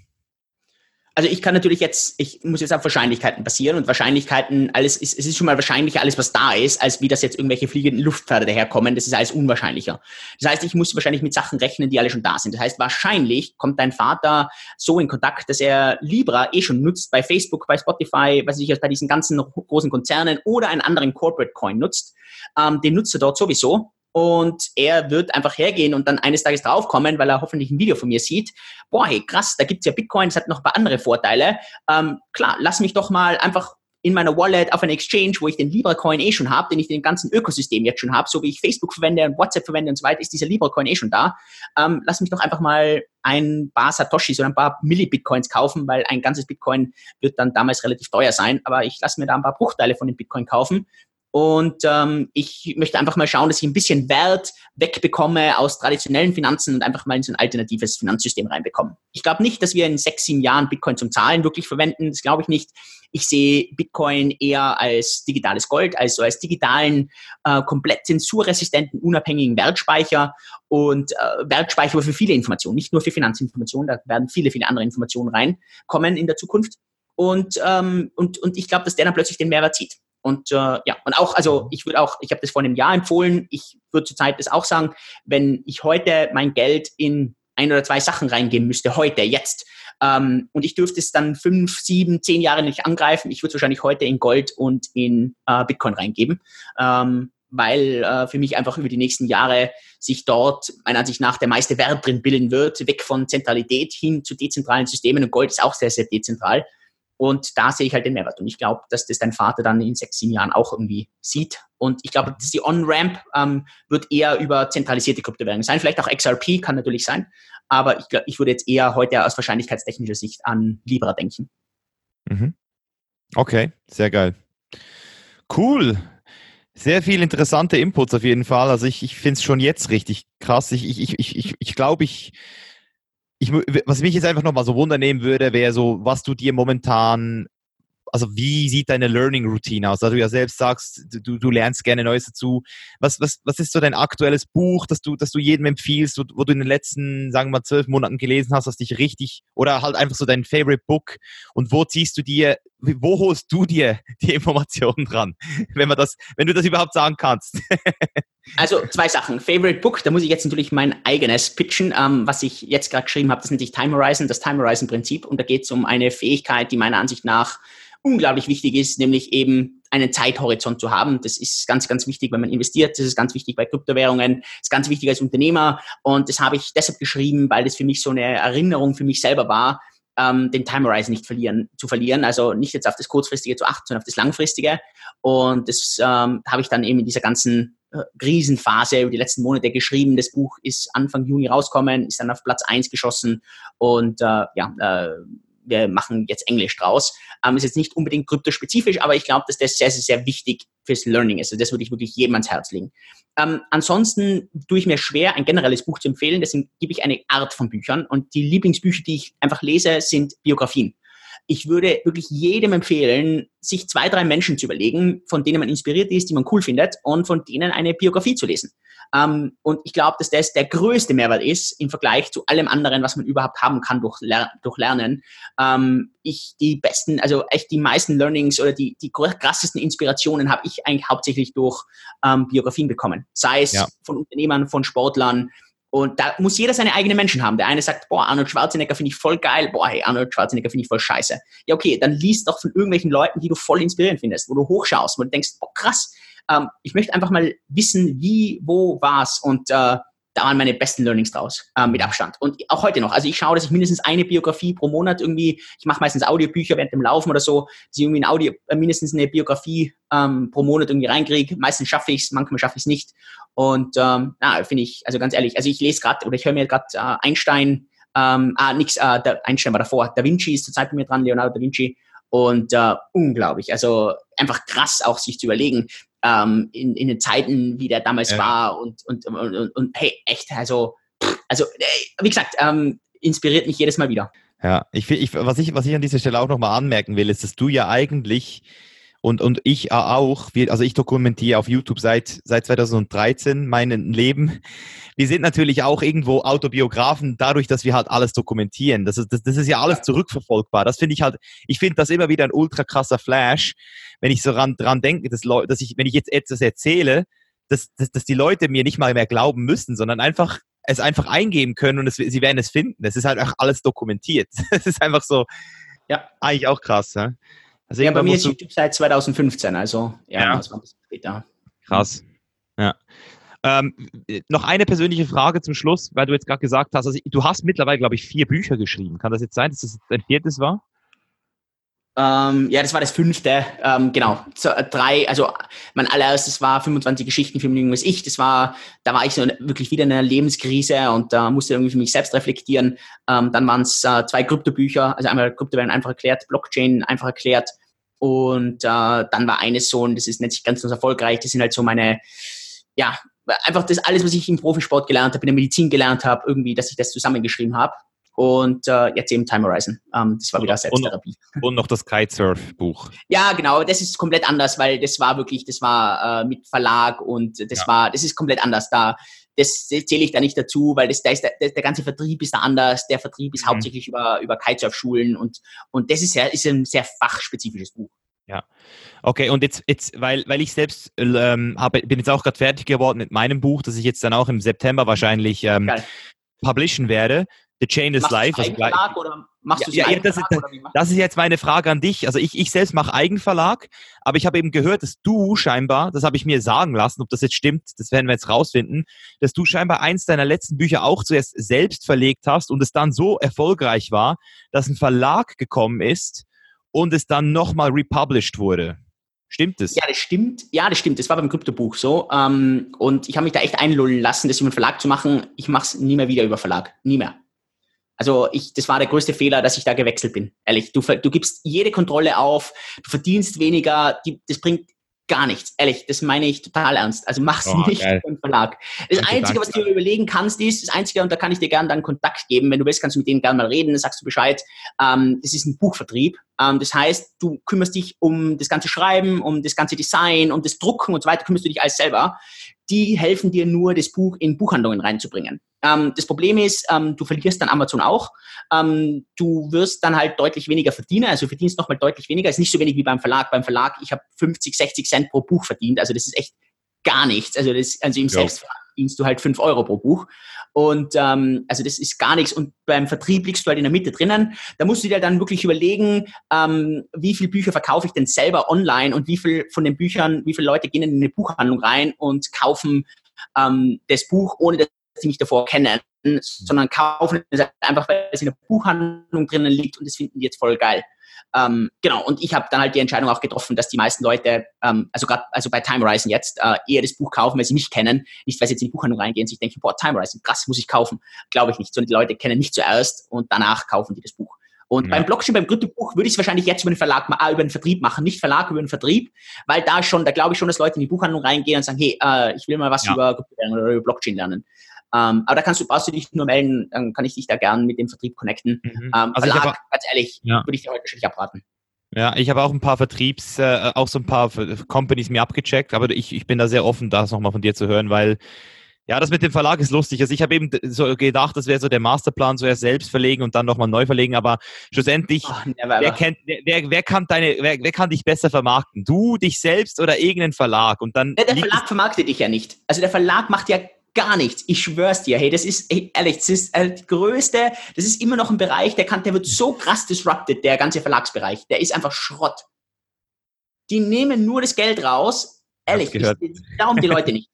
also ich kann natürlich jetzt, ich muss jetzt auf Wahrscheinlichkeiten basieren und Wahrscheinlichkeiten, alles ist, es ist schon mal wahrscheinlicher, alles was da ist, als wie das jetzt irgendwelche fliegenden Luftpferde daherkommen. Das ist alles unwahrscheinlicher. Das heißt, ich muss wahrscheinlich mit Sachen rechnen, die alle schon da sind. Das heißt, wahrscheinlich kommt dein Vater so in Kontakt, dass er Libra eh schon nutzt bei Facebook, bei Spotify, was ich bei diesen ganzen großen Konzernen oder einen anderen Corporate Coin nutzt. Ähm, den nutzt er dort sowieso und er wird einfach hergehen und dann eines Tages draufkommen, weil er hoffentlich ein Video von mir sieht. Boah, hey, krass, da gibt's ja Bitcoin, es hat noch ein paar andere Vorteile. Ähm, klar, lass mich doch mal einfach in meiner Wallet auf einer Exchange, wo ich den Libra Coin eh schon habe, den ich dem ganzen Ökosystem jetzt schon habe, so wie ich Facebook verwende und WhatsApp verwende und so weiter, ist dieser Libra Coin eh schon da. Ähm, lass mich doch einfach mal ein paar Satoshis oder ein paar Milli-Bitcoins kaufen, weil ein ganzes Bitcoin wird dann damals relativ teuer sein, aber ich lasse mir da ein paar Bruchteile von dem Bitcoin kaufen und ähm, ich möchte einfach mal schauen, dass ich ein bisschen Wert wegbekomme aus traditionellen Finanzen und einfach mal in so ein alternatives Finanzsystem reinbekomme. Ich glaube nicht, dass wir in sechs, sieben Jahren Bitcoin zum Zahlen wirklich verwenden. Das glaube ich nicht. Ich sehe Bitcoin eher als digitales Gold, also als digitalen, äh, komplett zensurresistenten, unabhängigen Wertspeicher und äh, Wertspeicher für viele Informationen, nicht nur für Finanzinformationen. Da werden viele, viele andere Informationen reinkommen in der Zukunft. Und, ähm, und, und ich glaube, dass der dann plötzlich den Mehrwert zieht. Und äh, ja, und auch, also ich würde auch, ich habe das vor einem Jahr empfohlen, ich würde zurzeit das auch sagen, wenn ich heute mein Geld in ein oder zwei Sachen reingeben müsste, heute, jetzt, ähm, und ich dürfte es dann fünf, sieben, zehn Jahre nicht angreifen, ich würde es wahrscheinlich heute in Gold und in äh, Bitcoin reingeben. Ähm, weil äh, für mich einfach über die nächsten Jahre sich dort meiner Ansicht nach der meiste Wert drin bilden wird, weg von Zentralität hin zu dezentralen Systemen und Gold ist auch sehr, sehr dezentral. Und da sehe ich halt den Mehrwert. Und ich glaube, dass das dein Vater dann in sechs, sieben Jahren auch irgendwie sieht. Und ich glaube, dass die On-Ramp ähm, wird eher über zentralisierte Kryptowährungen sein. Vielleicht auch XRP kann natürlich sein. Aber ich, glaub, ich würde jetzt eher heute aus wahrscheinlichkeitstechnischer Sicht an Libra denken. Mhm. Okay, sehr geil. Cool. Sehr viel interessante Inputs auf jeden Fall. Also ich, ich finde es schon jetzt richtig krass. Ich, ich, ich, ich, ich glaube, ich ich, was mich jetzt einfach nochmal so wundernehmen würde, wäre so, was du dir momentan, also wie sieht deine Learning Routine aus? Da du ja selbst sagst, du, du lernst gerne Neues dazu. Was, was, was ist so dein aktuelles Buch, das du, das du jedem empfiehlst, wo, wo du in den letzten, sagen wir mal, zwölf Monaten gelesen hast, was dich richtig, oder halt einfach so dein Favorite Book und wo ziehst du dir, wo holst du dir die Informationen dran, [LAUGHS] wenn man das, wenn du das überhaupt sagen kannst? [LAUGHS] Also zwei Sachen. Favorite Book, da muss ich jetzt natürlich mein eigenes pitchen, ähm, was ich jetzt gerade geschrieben habe, das nennt sich Time Horizon, das Time Horizon Prinzip. Und da geht es um eine Fähigkeit, die meiner Ansicht nach unglaublich wichtig ist, nämlich eben einen Zeithorizont zu haben. Das ist ganz, ganz wichtig, wenn man investiert. Das ist ganz wichtig bei Kryptowährungen. Das ist ganz wichtig als Unternehmer. Und das habe ich deshalb geschrieben, weil das für mich so eine Erinnerung für mich selber war, ähm, den Time Horizon nicht verlieren, zu verlieren. Also nicht jetzt auf das kurzfristige zu achten, sondern auf das langfristige. Und das ähm, habe ich dann eben in dieser ganzen Krisenphase über die letzten Monate geschrieben. Das Buch ist Anfang Juni rausgekommen, ist dann auf Platz eins geschossen und äh, ja, äh, wir machen jetzt Englisch draus. Ähm, ist jetzt nicht unbedingt kryptospezifisch, aber ich glaube, dass das sehr, sehr, sehr wichtig fürs Learning ist. Also das würde ich wirklich jedem ans Herz legen. Ähm, ansonsten tue ich mir schwer, ein generelles Buch zu empfehlen. Deswegen gebe ich eine Art von Büchern. Und die Lieblingsbücher, die ich einfach lese, sind Biografien ich würde wirklich jedem empfehlen, sich zwei, drei Menschen zu überlegen, von denen man inspiriert ist, die man cool findet und von denen eine Biografie zu lesen. Ähm, und ich glaube, dass das der größte Mehrwert ist im Vergleich zu allem anderen, was man überhaupt haben kann durch, Ler durch Lernen. Ähm, ich die besten, also echt die meisten Learnings oder die, die krassesten Inspirationen habe ich eigentlich hauptsächlich durch ähm, Biografien bekommen. Sei es ja. von Unternehmern, von Sportlern, und da muss jeder seine eigenen Menschen haben. Der eine sagt, boah, Arnold Schwarzenegger finde ich voll geil, boah, hey, Arnold Schwarzenegger finde ich voll scheiße. Ja, okay, dann liest doch von irgendwelchen Leuten, die du voll inspirierend findest, wo du hochschaust, wo du denkst, boah, krass, ähm, ich möchte einfach mal wissen, wie, wo, was. Und äh, da waren meine besten Learnings draus, äh, mit Abstand. Und auch heute noch. Also ich schaue, dass ich mindestens eine Biografie pro Monat irgendwie, ich mache meistens Audiobücher während dem Laufen oder so, dass ich irgendwie ein Audio, äh, mindestens eine Biografie ähm, pro Monat irgendwie reinkriege. Meistens schaffe ich es, manchmal schaffe ich es nicht. Und ähm, na, finde ich, also ganz ehrlich, also ich lese gerade oder ich höre mir gerade äh, Einstein, ähm, ah, nix, äh, der Einstein war davor, Da Vinci ist zurzeit bei mir dran, Leonardo da Vinci. Und äh, unglaublich, also einfach krass auch sich zu überlegen, ähm, in, in den Zeiten, wie der damals ja. war und, und, und, und, und, hey, echt, also, also wie gesagt, ähm, inspiriert mich jedes Mal wieder. Ja, ich, ich, was, ich, was ich an dieser Stelle auch nochmal anmerken will, ist, dass du ja eigentlich und, und ich auch, wir, also ich dokumentiere auf YouTube seit, seit 2013 mein Leben. Wir sind natürlich auch irgendwo Autobiografen, dadurch, dass wir halt alles dokumentieren. Das ist, das, das ist ja alles zurückverfolgbar. Das finde ich halt, ich finde das immer wieder ein ultra krasser Flash, wenn ich so ran, dran denke, dass, dass ich, wenn ich jetzt etwas erzähle, dass, dass, dass die Leute mir nicht mal mehr glauben müssen, sondern einfach es einfach eingeben können und es, sie werden es finden. Es ist halt auch alles dokumentiert. [LAUGHS] Es ist einfach so, ja, eigentlich auch krass. Ja? Also ja, bei mir ist YouTube seit 2015, also ja, ja. das war ein bisschen später. Krass. Ja. Ähm, noch eine persönliche Frage zum Schluss, weil du jetzt gerade gesagt hast, also du hast mittlerweile, glaube ich, vier Bücher geschrieben. Kann das jetzt sein, dass das dein viertes war? Ähm, ja, das war das fünfte, ähm, genau. So, äh, drei, also mein allererstes war 25 Geschichten für ein Ich. Das war, da war ich so wirklich wieder in einer Lebenskrise und da äh, musste irgendwie für mich selbst reflektieren. Ähm, dann waren es äh, zwei Kryptobücher, also einmal Kryptowährungen einfach erklärt, Blockchain einfach erklärt. Und äh, dann war eines so, und das ist sich ganz, ganz erfolgreich, das sind halt so meine, ja, einfach das alles, was ich im Profisport gelernt habe, in der Medizin gelernt habe, irgendwie, dass ich das zusammengeschrieben habe und äh, jetzt eben Time Horizon. Ähm, das war wieder Selbsttherapie. Und, [LAUGHS] und noch das Kitesurf-Buch. Ja, genau, das ist komplett anders, weil das war wirklich, das war äh, mit Verlag und das ja. war, das ist komplett anders. Da, das zähle ich da nicht dazu, weil das, da ist der, der ganze Vertrieb ist da anders. Der Vertrieb ist mhm. hauptsächlich über, über Kitesurf-Schulen und, und das ist, ja, ist ein sehr fachspezifisches Buch. Ja. Okay, und jetzt, jetzt weil, weil ich selbst ähm, hab, bin jetzt auch gerade fertig geworden mit meinem Buch, das ich jetzt dann auch im September wahrscheinlich ähm, publishen werde, The Chain is Life. Also Verlag oder machst du ja, ja, das, ist, das ist jetzt meine Frage an dich. Also ich, ich selbst mache Eigenverlag, aber ich habe eben gehört, dass du scheinbar, das habe ich mir sagen lassen, ob das jetzt stimmt, das werden wir jetzt rausfinden, dass du scheinbar eins deiner letzten Bücher auch zuerst selbst verlegt hast und es dann so erfolgreich war, dass ein Verlag gekommen ist und es dann nochmal republished wurde. Stimmt das? Ja, das stimmt. Ja, das stimmt. Das war beim Kryptobuch so. Ähm, und ich habe mich da echt einlullen lassen, das über einen Verlag zu machen. Ich mache es nie mehr wieder über Verlag. Nie mehr. Also ich, das war der größte Fehler, dass ich da gewechselt bin. Ehrlich, du, du gibst jede Kontrolle auf, du verdienst weniger, die, das bringt gar nichts. Ehrlich, das meine ich total ernst. Also mach's oh, nicht geil. [LAUGHS] beim Verlag. Das Danke, Einzige, was du dir überlegen kannst, ist, das Einzige, und da kann ich dir gerne dann Kontakt geben, wenn du willst, kannst du mit denen gerne mal reden, dann sagst du Bescheid. Ähm, das ist ein Buchvertrieb. Ähm, das heißt, du kümmerst dich um das ganze Schreiben, um das ganze Design, um das Drucken und so weiter, kümmerst du dich alles selber. Die helfen dir nur, das Buch in Buchhandlungen reinzubringen. Ähm, das Problem ist, ähm, du verlierst dann Amazon auch. Ähm, du wirst dann halt deutlich weniger verdienen, also du verdienst nochmal deutlich weniger. Ist nicht so wenig wie beim Verlag. Beim Verlag, ich habe 50, 60 Cent pro Buch verdient, also das ist echt gar nichts. Also, das, also im Selbstverlag verdienst du halt fünf Euro pro Buch. Und ähm, also das ist gar nichts. Und beim Vertrieb liegst du halt in der Mitte drinnen. Da musst du dir dann wirklich überlegen, ähm, wie viele Bücher verkaufe ich denn selber online und wie viel von den Büchern, wie viele Leute gehen in eine Buchhandlung rein und kaufen ähm, das Buch, ohne dass sie mich davor kennen, sondern kaufen es einfach, weil es in der Buchhandlung drinnen liegt und das finden die jetzt voll geil. Ähm, genau, und ich habe dann halt die Entscheidung auch getroffen, dass die meisten Leute, ähm, also gerade also bei Time Horizon jetzt, äh, eher das Buch kaufen, weil sie mich kennen, nicht weil sie jetzt in die Buchhandlung reingehen und sich denken, boah, Time Horizon, krass, muss ich kaufen. Glaube ich nicht, sondern die Leute kennen mich zuerst und danach kaufen die das Buch. Und ja. beim Blockchain, beim Kryptobuch würde ich es wahrscheinlich jetzt über den Verlag, äh, über den Vertrieb machen, nicht Verlag, über den Vertrieb, weil da schon, da glaube ich schon, dass Leute in die Buchhandlung reingehen und sagen, hey, äh, ich will mal was ja. über Kryptowährungen oder über Blockchain lernen. Ähm, aber da kannst du, brauchst du dich nur melden, dann kann ich dich da gern mit dem Vertrieb connecten. Mhm. Ähm, also Verlag, aber, ganz ehrlich, ja. würde ich dir heute wahrscheinlich abraten. Ja, ich habe auch ein paar Vertriebs, äh, auch so ein paar Companies mir abgecheckt, aber ich, ich bin da sehr offen, das nochmal von dir zu hören, weil ja, das mit dem Verlag ist lustig. Also ich habe eben so gedacht, das wäre so der Masterplan, zuerst selbst verlegen und dann nochmal neu verlegen, aber schlussendlich, oh, wer, kennt, wer, wer, kann deine, wer, wer kann dich besser vermarkten? Du, dich selbst oder irgendein Verlag? Und dann der, der Verlag vermarktet dich ja nicht. Also der Verlag macht ja gar nichts. Ich schwör's dir, hey, das ist, hey, ehrlich, das ist äh, das größte, das ist immer noch ein Bereich, der kann, der wird so krass disrupted, der ganze Verlagsbereich. Der ist einfach Schrott. Die nehmen nur das Geld raus. Ehrlich, ich, darum die Leute nicht.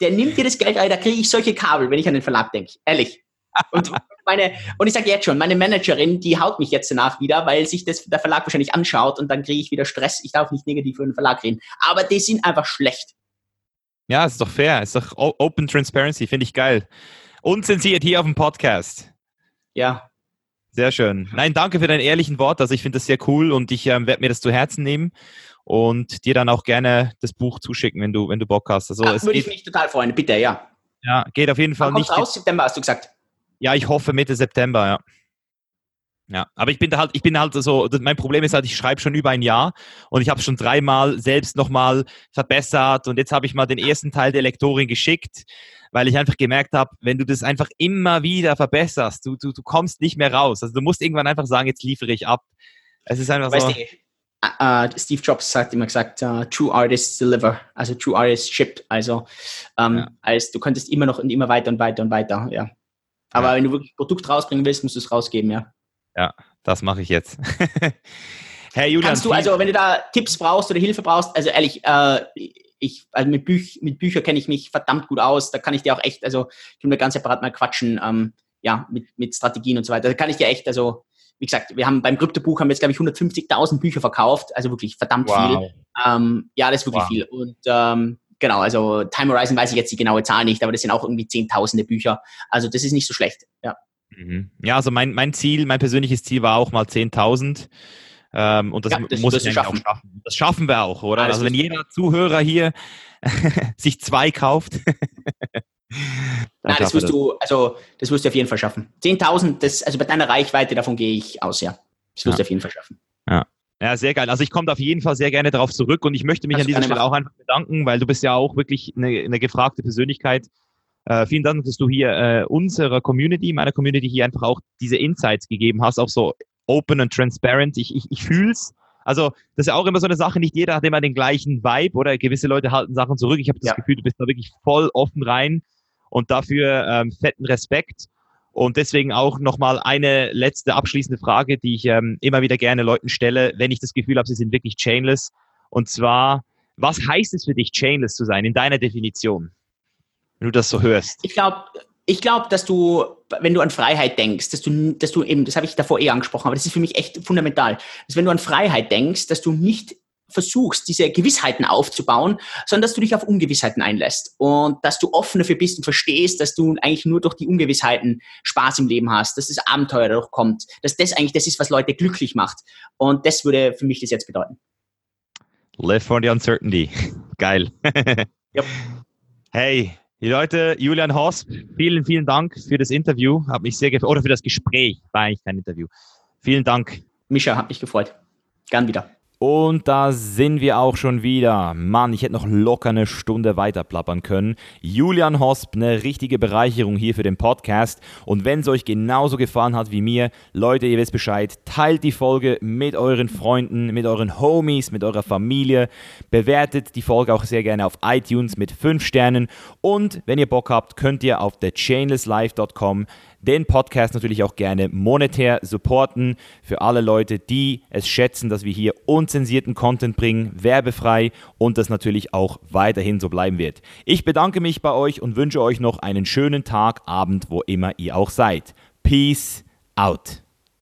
Der nimmt dir das Geld da kriege ich solche Kabel, wenn ich an den Verlag denke. Ehrlich. Und [LAUGHS] meine, und ich sage jetzt schon, meine Managerin, die haut mich jetzt danach wieder, weil sich das der Verlag wahrscheinlich anschaut und dann kriege ich wieder Stress. Ich darf nicht negativ für den Verlag reden. Aber die sind einfach schlecht. Ja, ist doch fair. Ist doch Open Transparency, finde ich geil. Unzensiert hier auf dem Podcast. Ja. Sehr schön. Nein, danke für dein ehrlichen Wort. Also ich finde das sehr cool und ich ähm, werde mir das zu Herzen nehmen und dir dann auch gerne das Buch zuschicken, wenn du, wenn du Bock hast. Also ja, würde ich mich total freuen, bitte, ja. Ja, geht auf jeden Fall nicht. Raus, September hast du gesagt. Ja, ich hoffe Mitte September, ja. Ja, aber ich bin da halt, ich bin halt so, mein Problem ist halt, ich schreibe schon über ein Jahr und ich habe schon dreimal selbst nochmal verbessert und jetzt habe ich mal den ersten Teil der Lektorin geschickt, weil ich einfach gemerkt habe, wenn du das einfach immer wieder verbesserst, du, du, du kommst nicht mehr raus. Also du musst irgendwann einfach sagen, jetzt liefere ich ab. Es ist einfach weißt so. Uh, Steve Jobs hat immer gesagt, uh, True Artists deliver, also True Artists ship. Also, um, ähm, ja. als du könntest immer noch und immer weiter und weiter und weiter, ja. Aber ja. wenn du wirklich ein Produkt rausbringen willst, musst du es rausgeben, ja. Ja, das mache ich jetzt. [LAUGHS] Hey Julian. Kannst du, also wenn du da Tipps brauchst oder Hilfe brauchst, also ehrlich, äh, ich, also mit, Büch, mit Büchern kenne ich mich verdammt gut aus. Da kann ich dir auch echt, also ich will mir ganz separat mal quatschen, ähm, ja, mit, mit Strategien und so weiter. Da kann ich dir echt, also wie gesagt, wir haben beim Kryptobuch haben wir jetzt, glaube ich, 150.000 Bücher verkauft, also wirklich verdammt wow. viel. Ähm, ja, das ist wirklich wow. viel. Und ähm, genau, also Time Horizon weiß ich jetzt die genaue Zahl nicht, aber das sind auch irgendwie zehntausende Bücher. Also das ist nicht so schlecht, ja. Mhm. Ja, also mein, mein Ziel, mein persönliches Ziel war auch mal 10.000. Ähm, und das, ja, das muss ich schaffen. auch schaffen. Das schaffen wir auch, oder? Ja, also wenn jeder Zuhörer hier [LAUGHS] sich zwei kauft. [LAUGHS] Nein, das wirst das. du, also das wirst du auf jeden Fall schaffen. 10.000, das, also bei deiner Reichweite, davon gehe ich aus, ja. Das wirst ja. du auf jeden Fall schaffen. Ja. Ja, sehr geil. Also ich komme auf jeden Fall sehr gerne darauf zurück und ich möchte mich das an dieser Stelle machen. auch einfach bedanken, weil du bist ja auch wirklich eine, eine gefragte Persönlichkeit. Äh, vielen Dank, dass du hier äh, unserer Community, meiner Community hier einfach auch diese Insights gegeben hast, auch so open and transparent. Ich, ich, ich fühle es. Also das ist ja auch immer so eine Sache, nicht jeder hat immer den gleichen Vibe oder gewisse Leute halten Sachen zurück. Ich habe das ja. Gefühl, du bist da wirklich voll offen rein und dafür ähm, fetten Respekt. Und deswegen auch nochmal eine letzte abschließende Frage, die ich ähm, immer wieder gerne Leuten stelle, wenn ich das Gefühl habe, sie sind wirklich chainless. Und zwar, was heißt es für dich, chainless zu sein in deiner Definition? Wenn du das so hörst? Ich glaube, ich glaube, dass du, wenn du an Freiheit denkst, dass du, dass du eben, das habe ich davor eh angesprochen, aber das ist für mich echt fundamental, dass wenn du an Freiheit denkst, dass du nicht versuchst, diese Gewissheiten aufzubauen, sondern dass du dich auf Ungewissheiten einlässt und dass du offen dafür bist und verstehst, dass du eigentlich nur durch die Ungewissheiten Spaß im Leben hast, dass das Abenteuer dadurch kommt, dass das eigentlich das ist, was Leute glücklich macht. Und das würde für mich das jetzt bedeuten. Live for the uncertainty. [LAUGHS] Geil. yep. Hey, die Leute, Julian Horst, vielen, vielen Dank für das Interview. Hat mich sehr gefreut. Oder für das Gespräch, war eigentlich kein Interview. Vielen Dank. Mischa, hat mich gefreut. Gern wieder. Und da sind wir auch schon wieder. Mann, ich hätte noch locker eine Stunde weiter plappern können. Julian Hosp, eine richtige Bereicherung hier für den Podcast. Und wenn es euch genauso gefallen hat wie mir, Leute, ihr wisst Bescheid, teilt die Folge mit euren Freunden, mit euren Homies, mit eurer Familie. Bewertet die Folge auch sehr gerne auf iTunes mit 5 Sternen. Und wenn ihr Bock habt, könnt ihr auf thechainlesslife.com den Podcast natürlich auch gerne monetär supporten für alle Leute, die es schätzen, dass wir hier unzensierten Content bringen, werbefrei und das natürlich auch weiterhin so bleiben wird. Ich bedanke mich bei euch und wünsche euch noch einen schönen Tag, Abend, wo immer ihr auch seid. Peace out.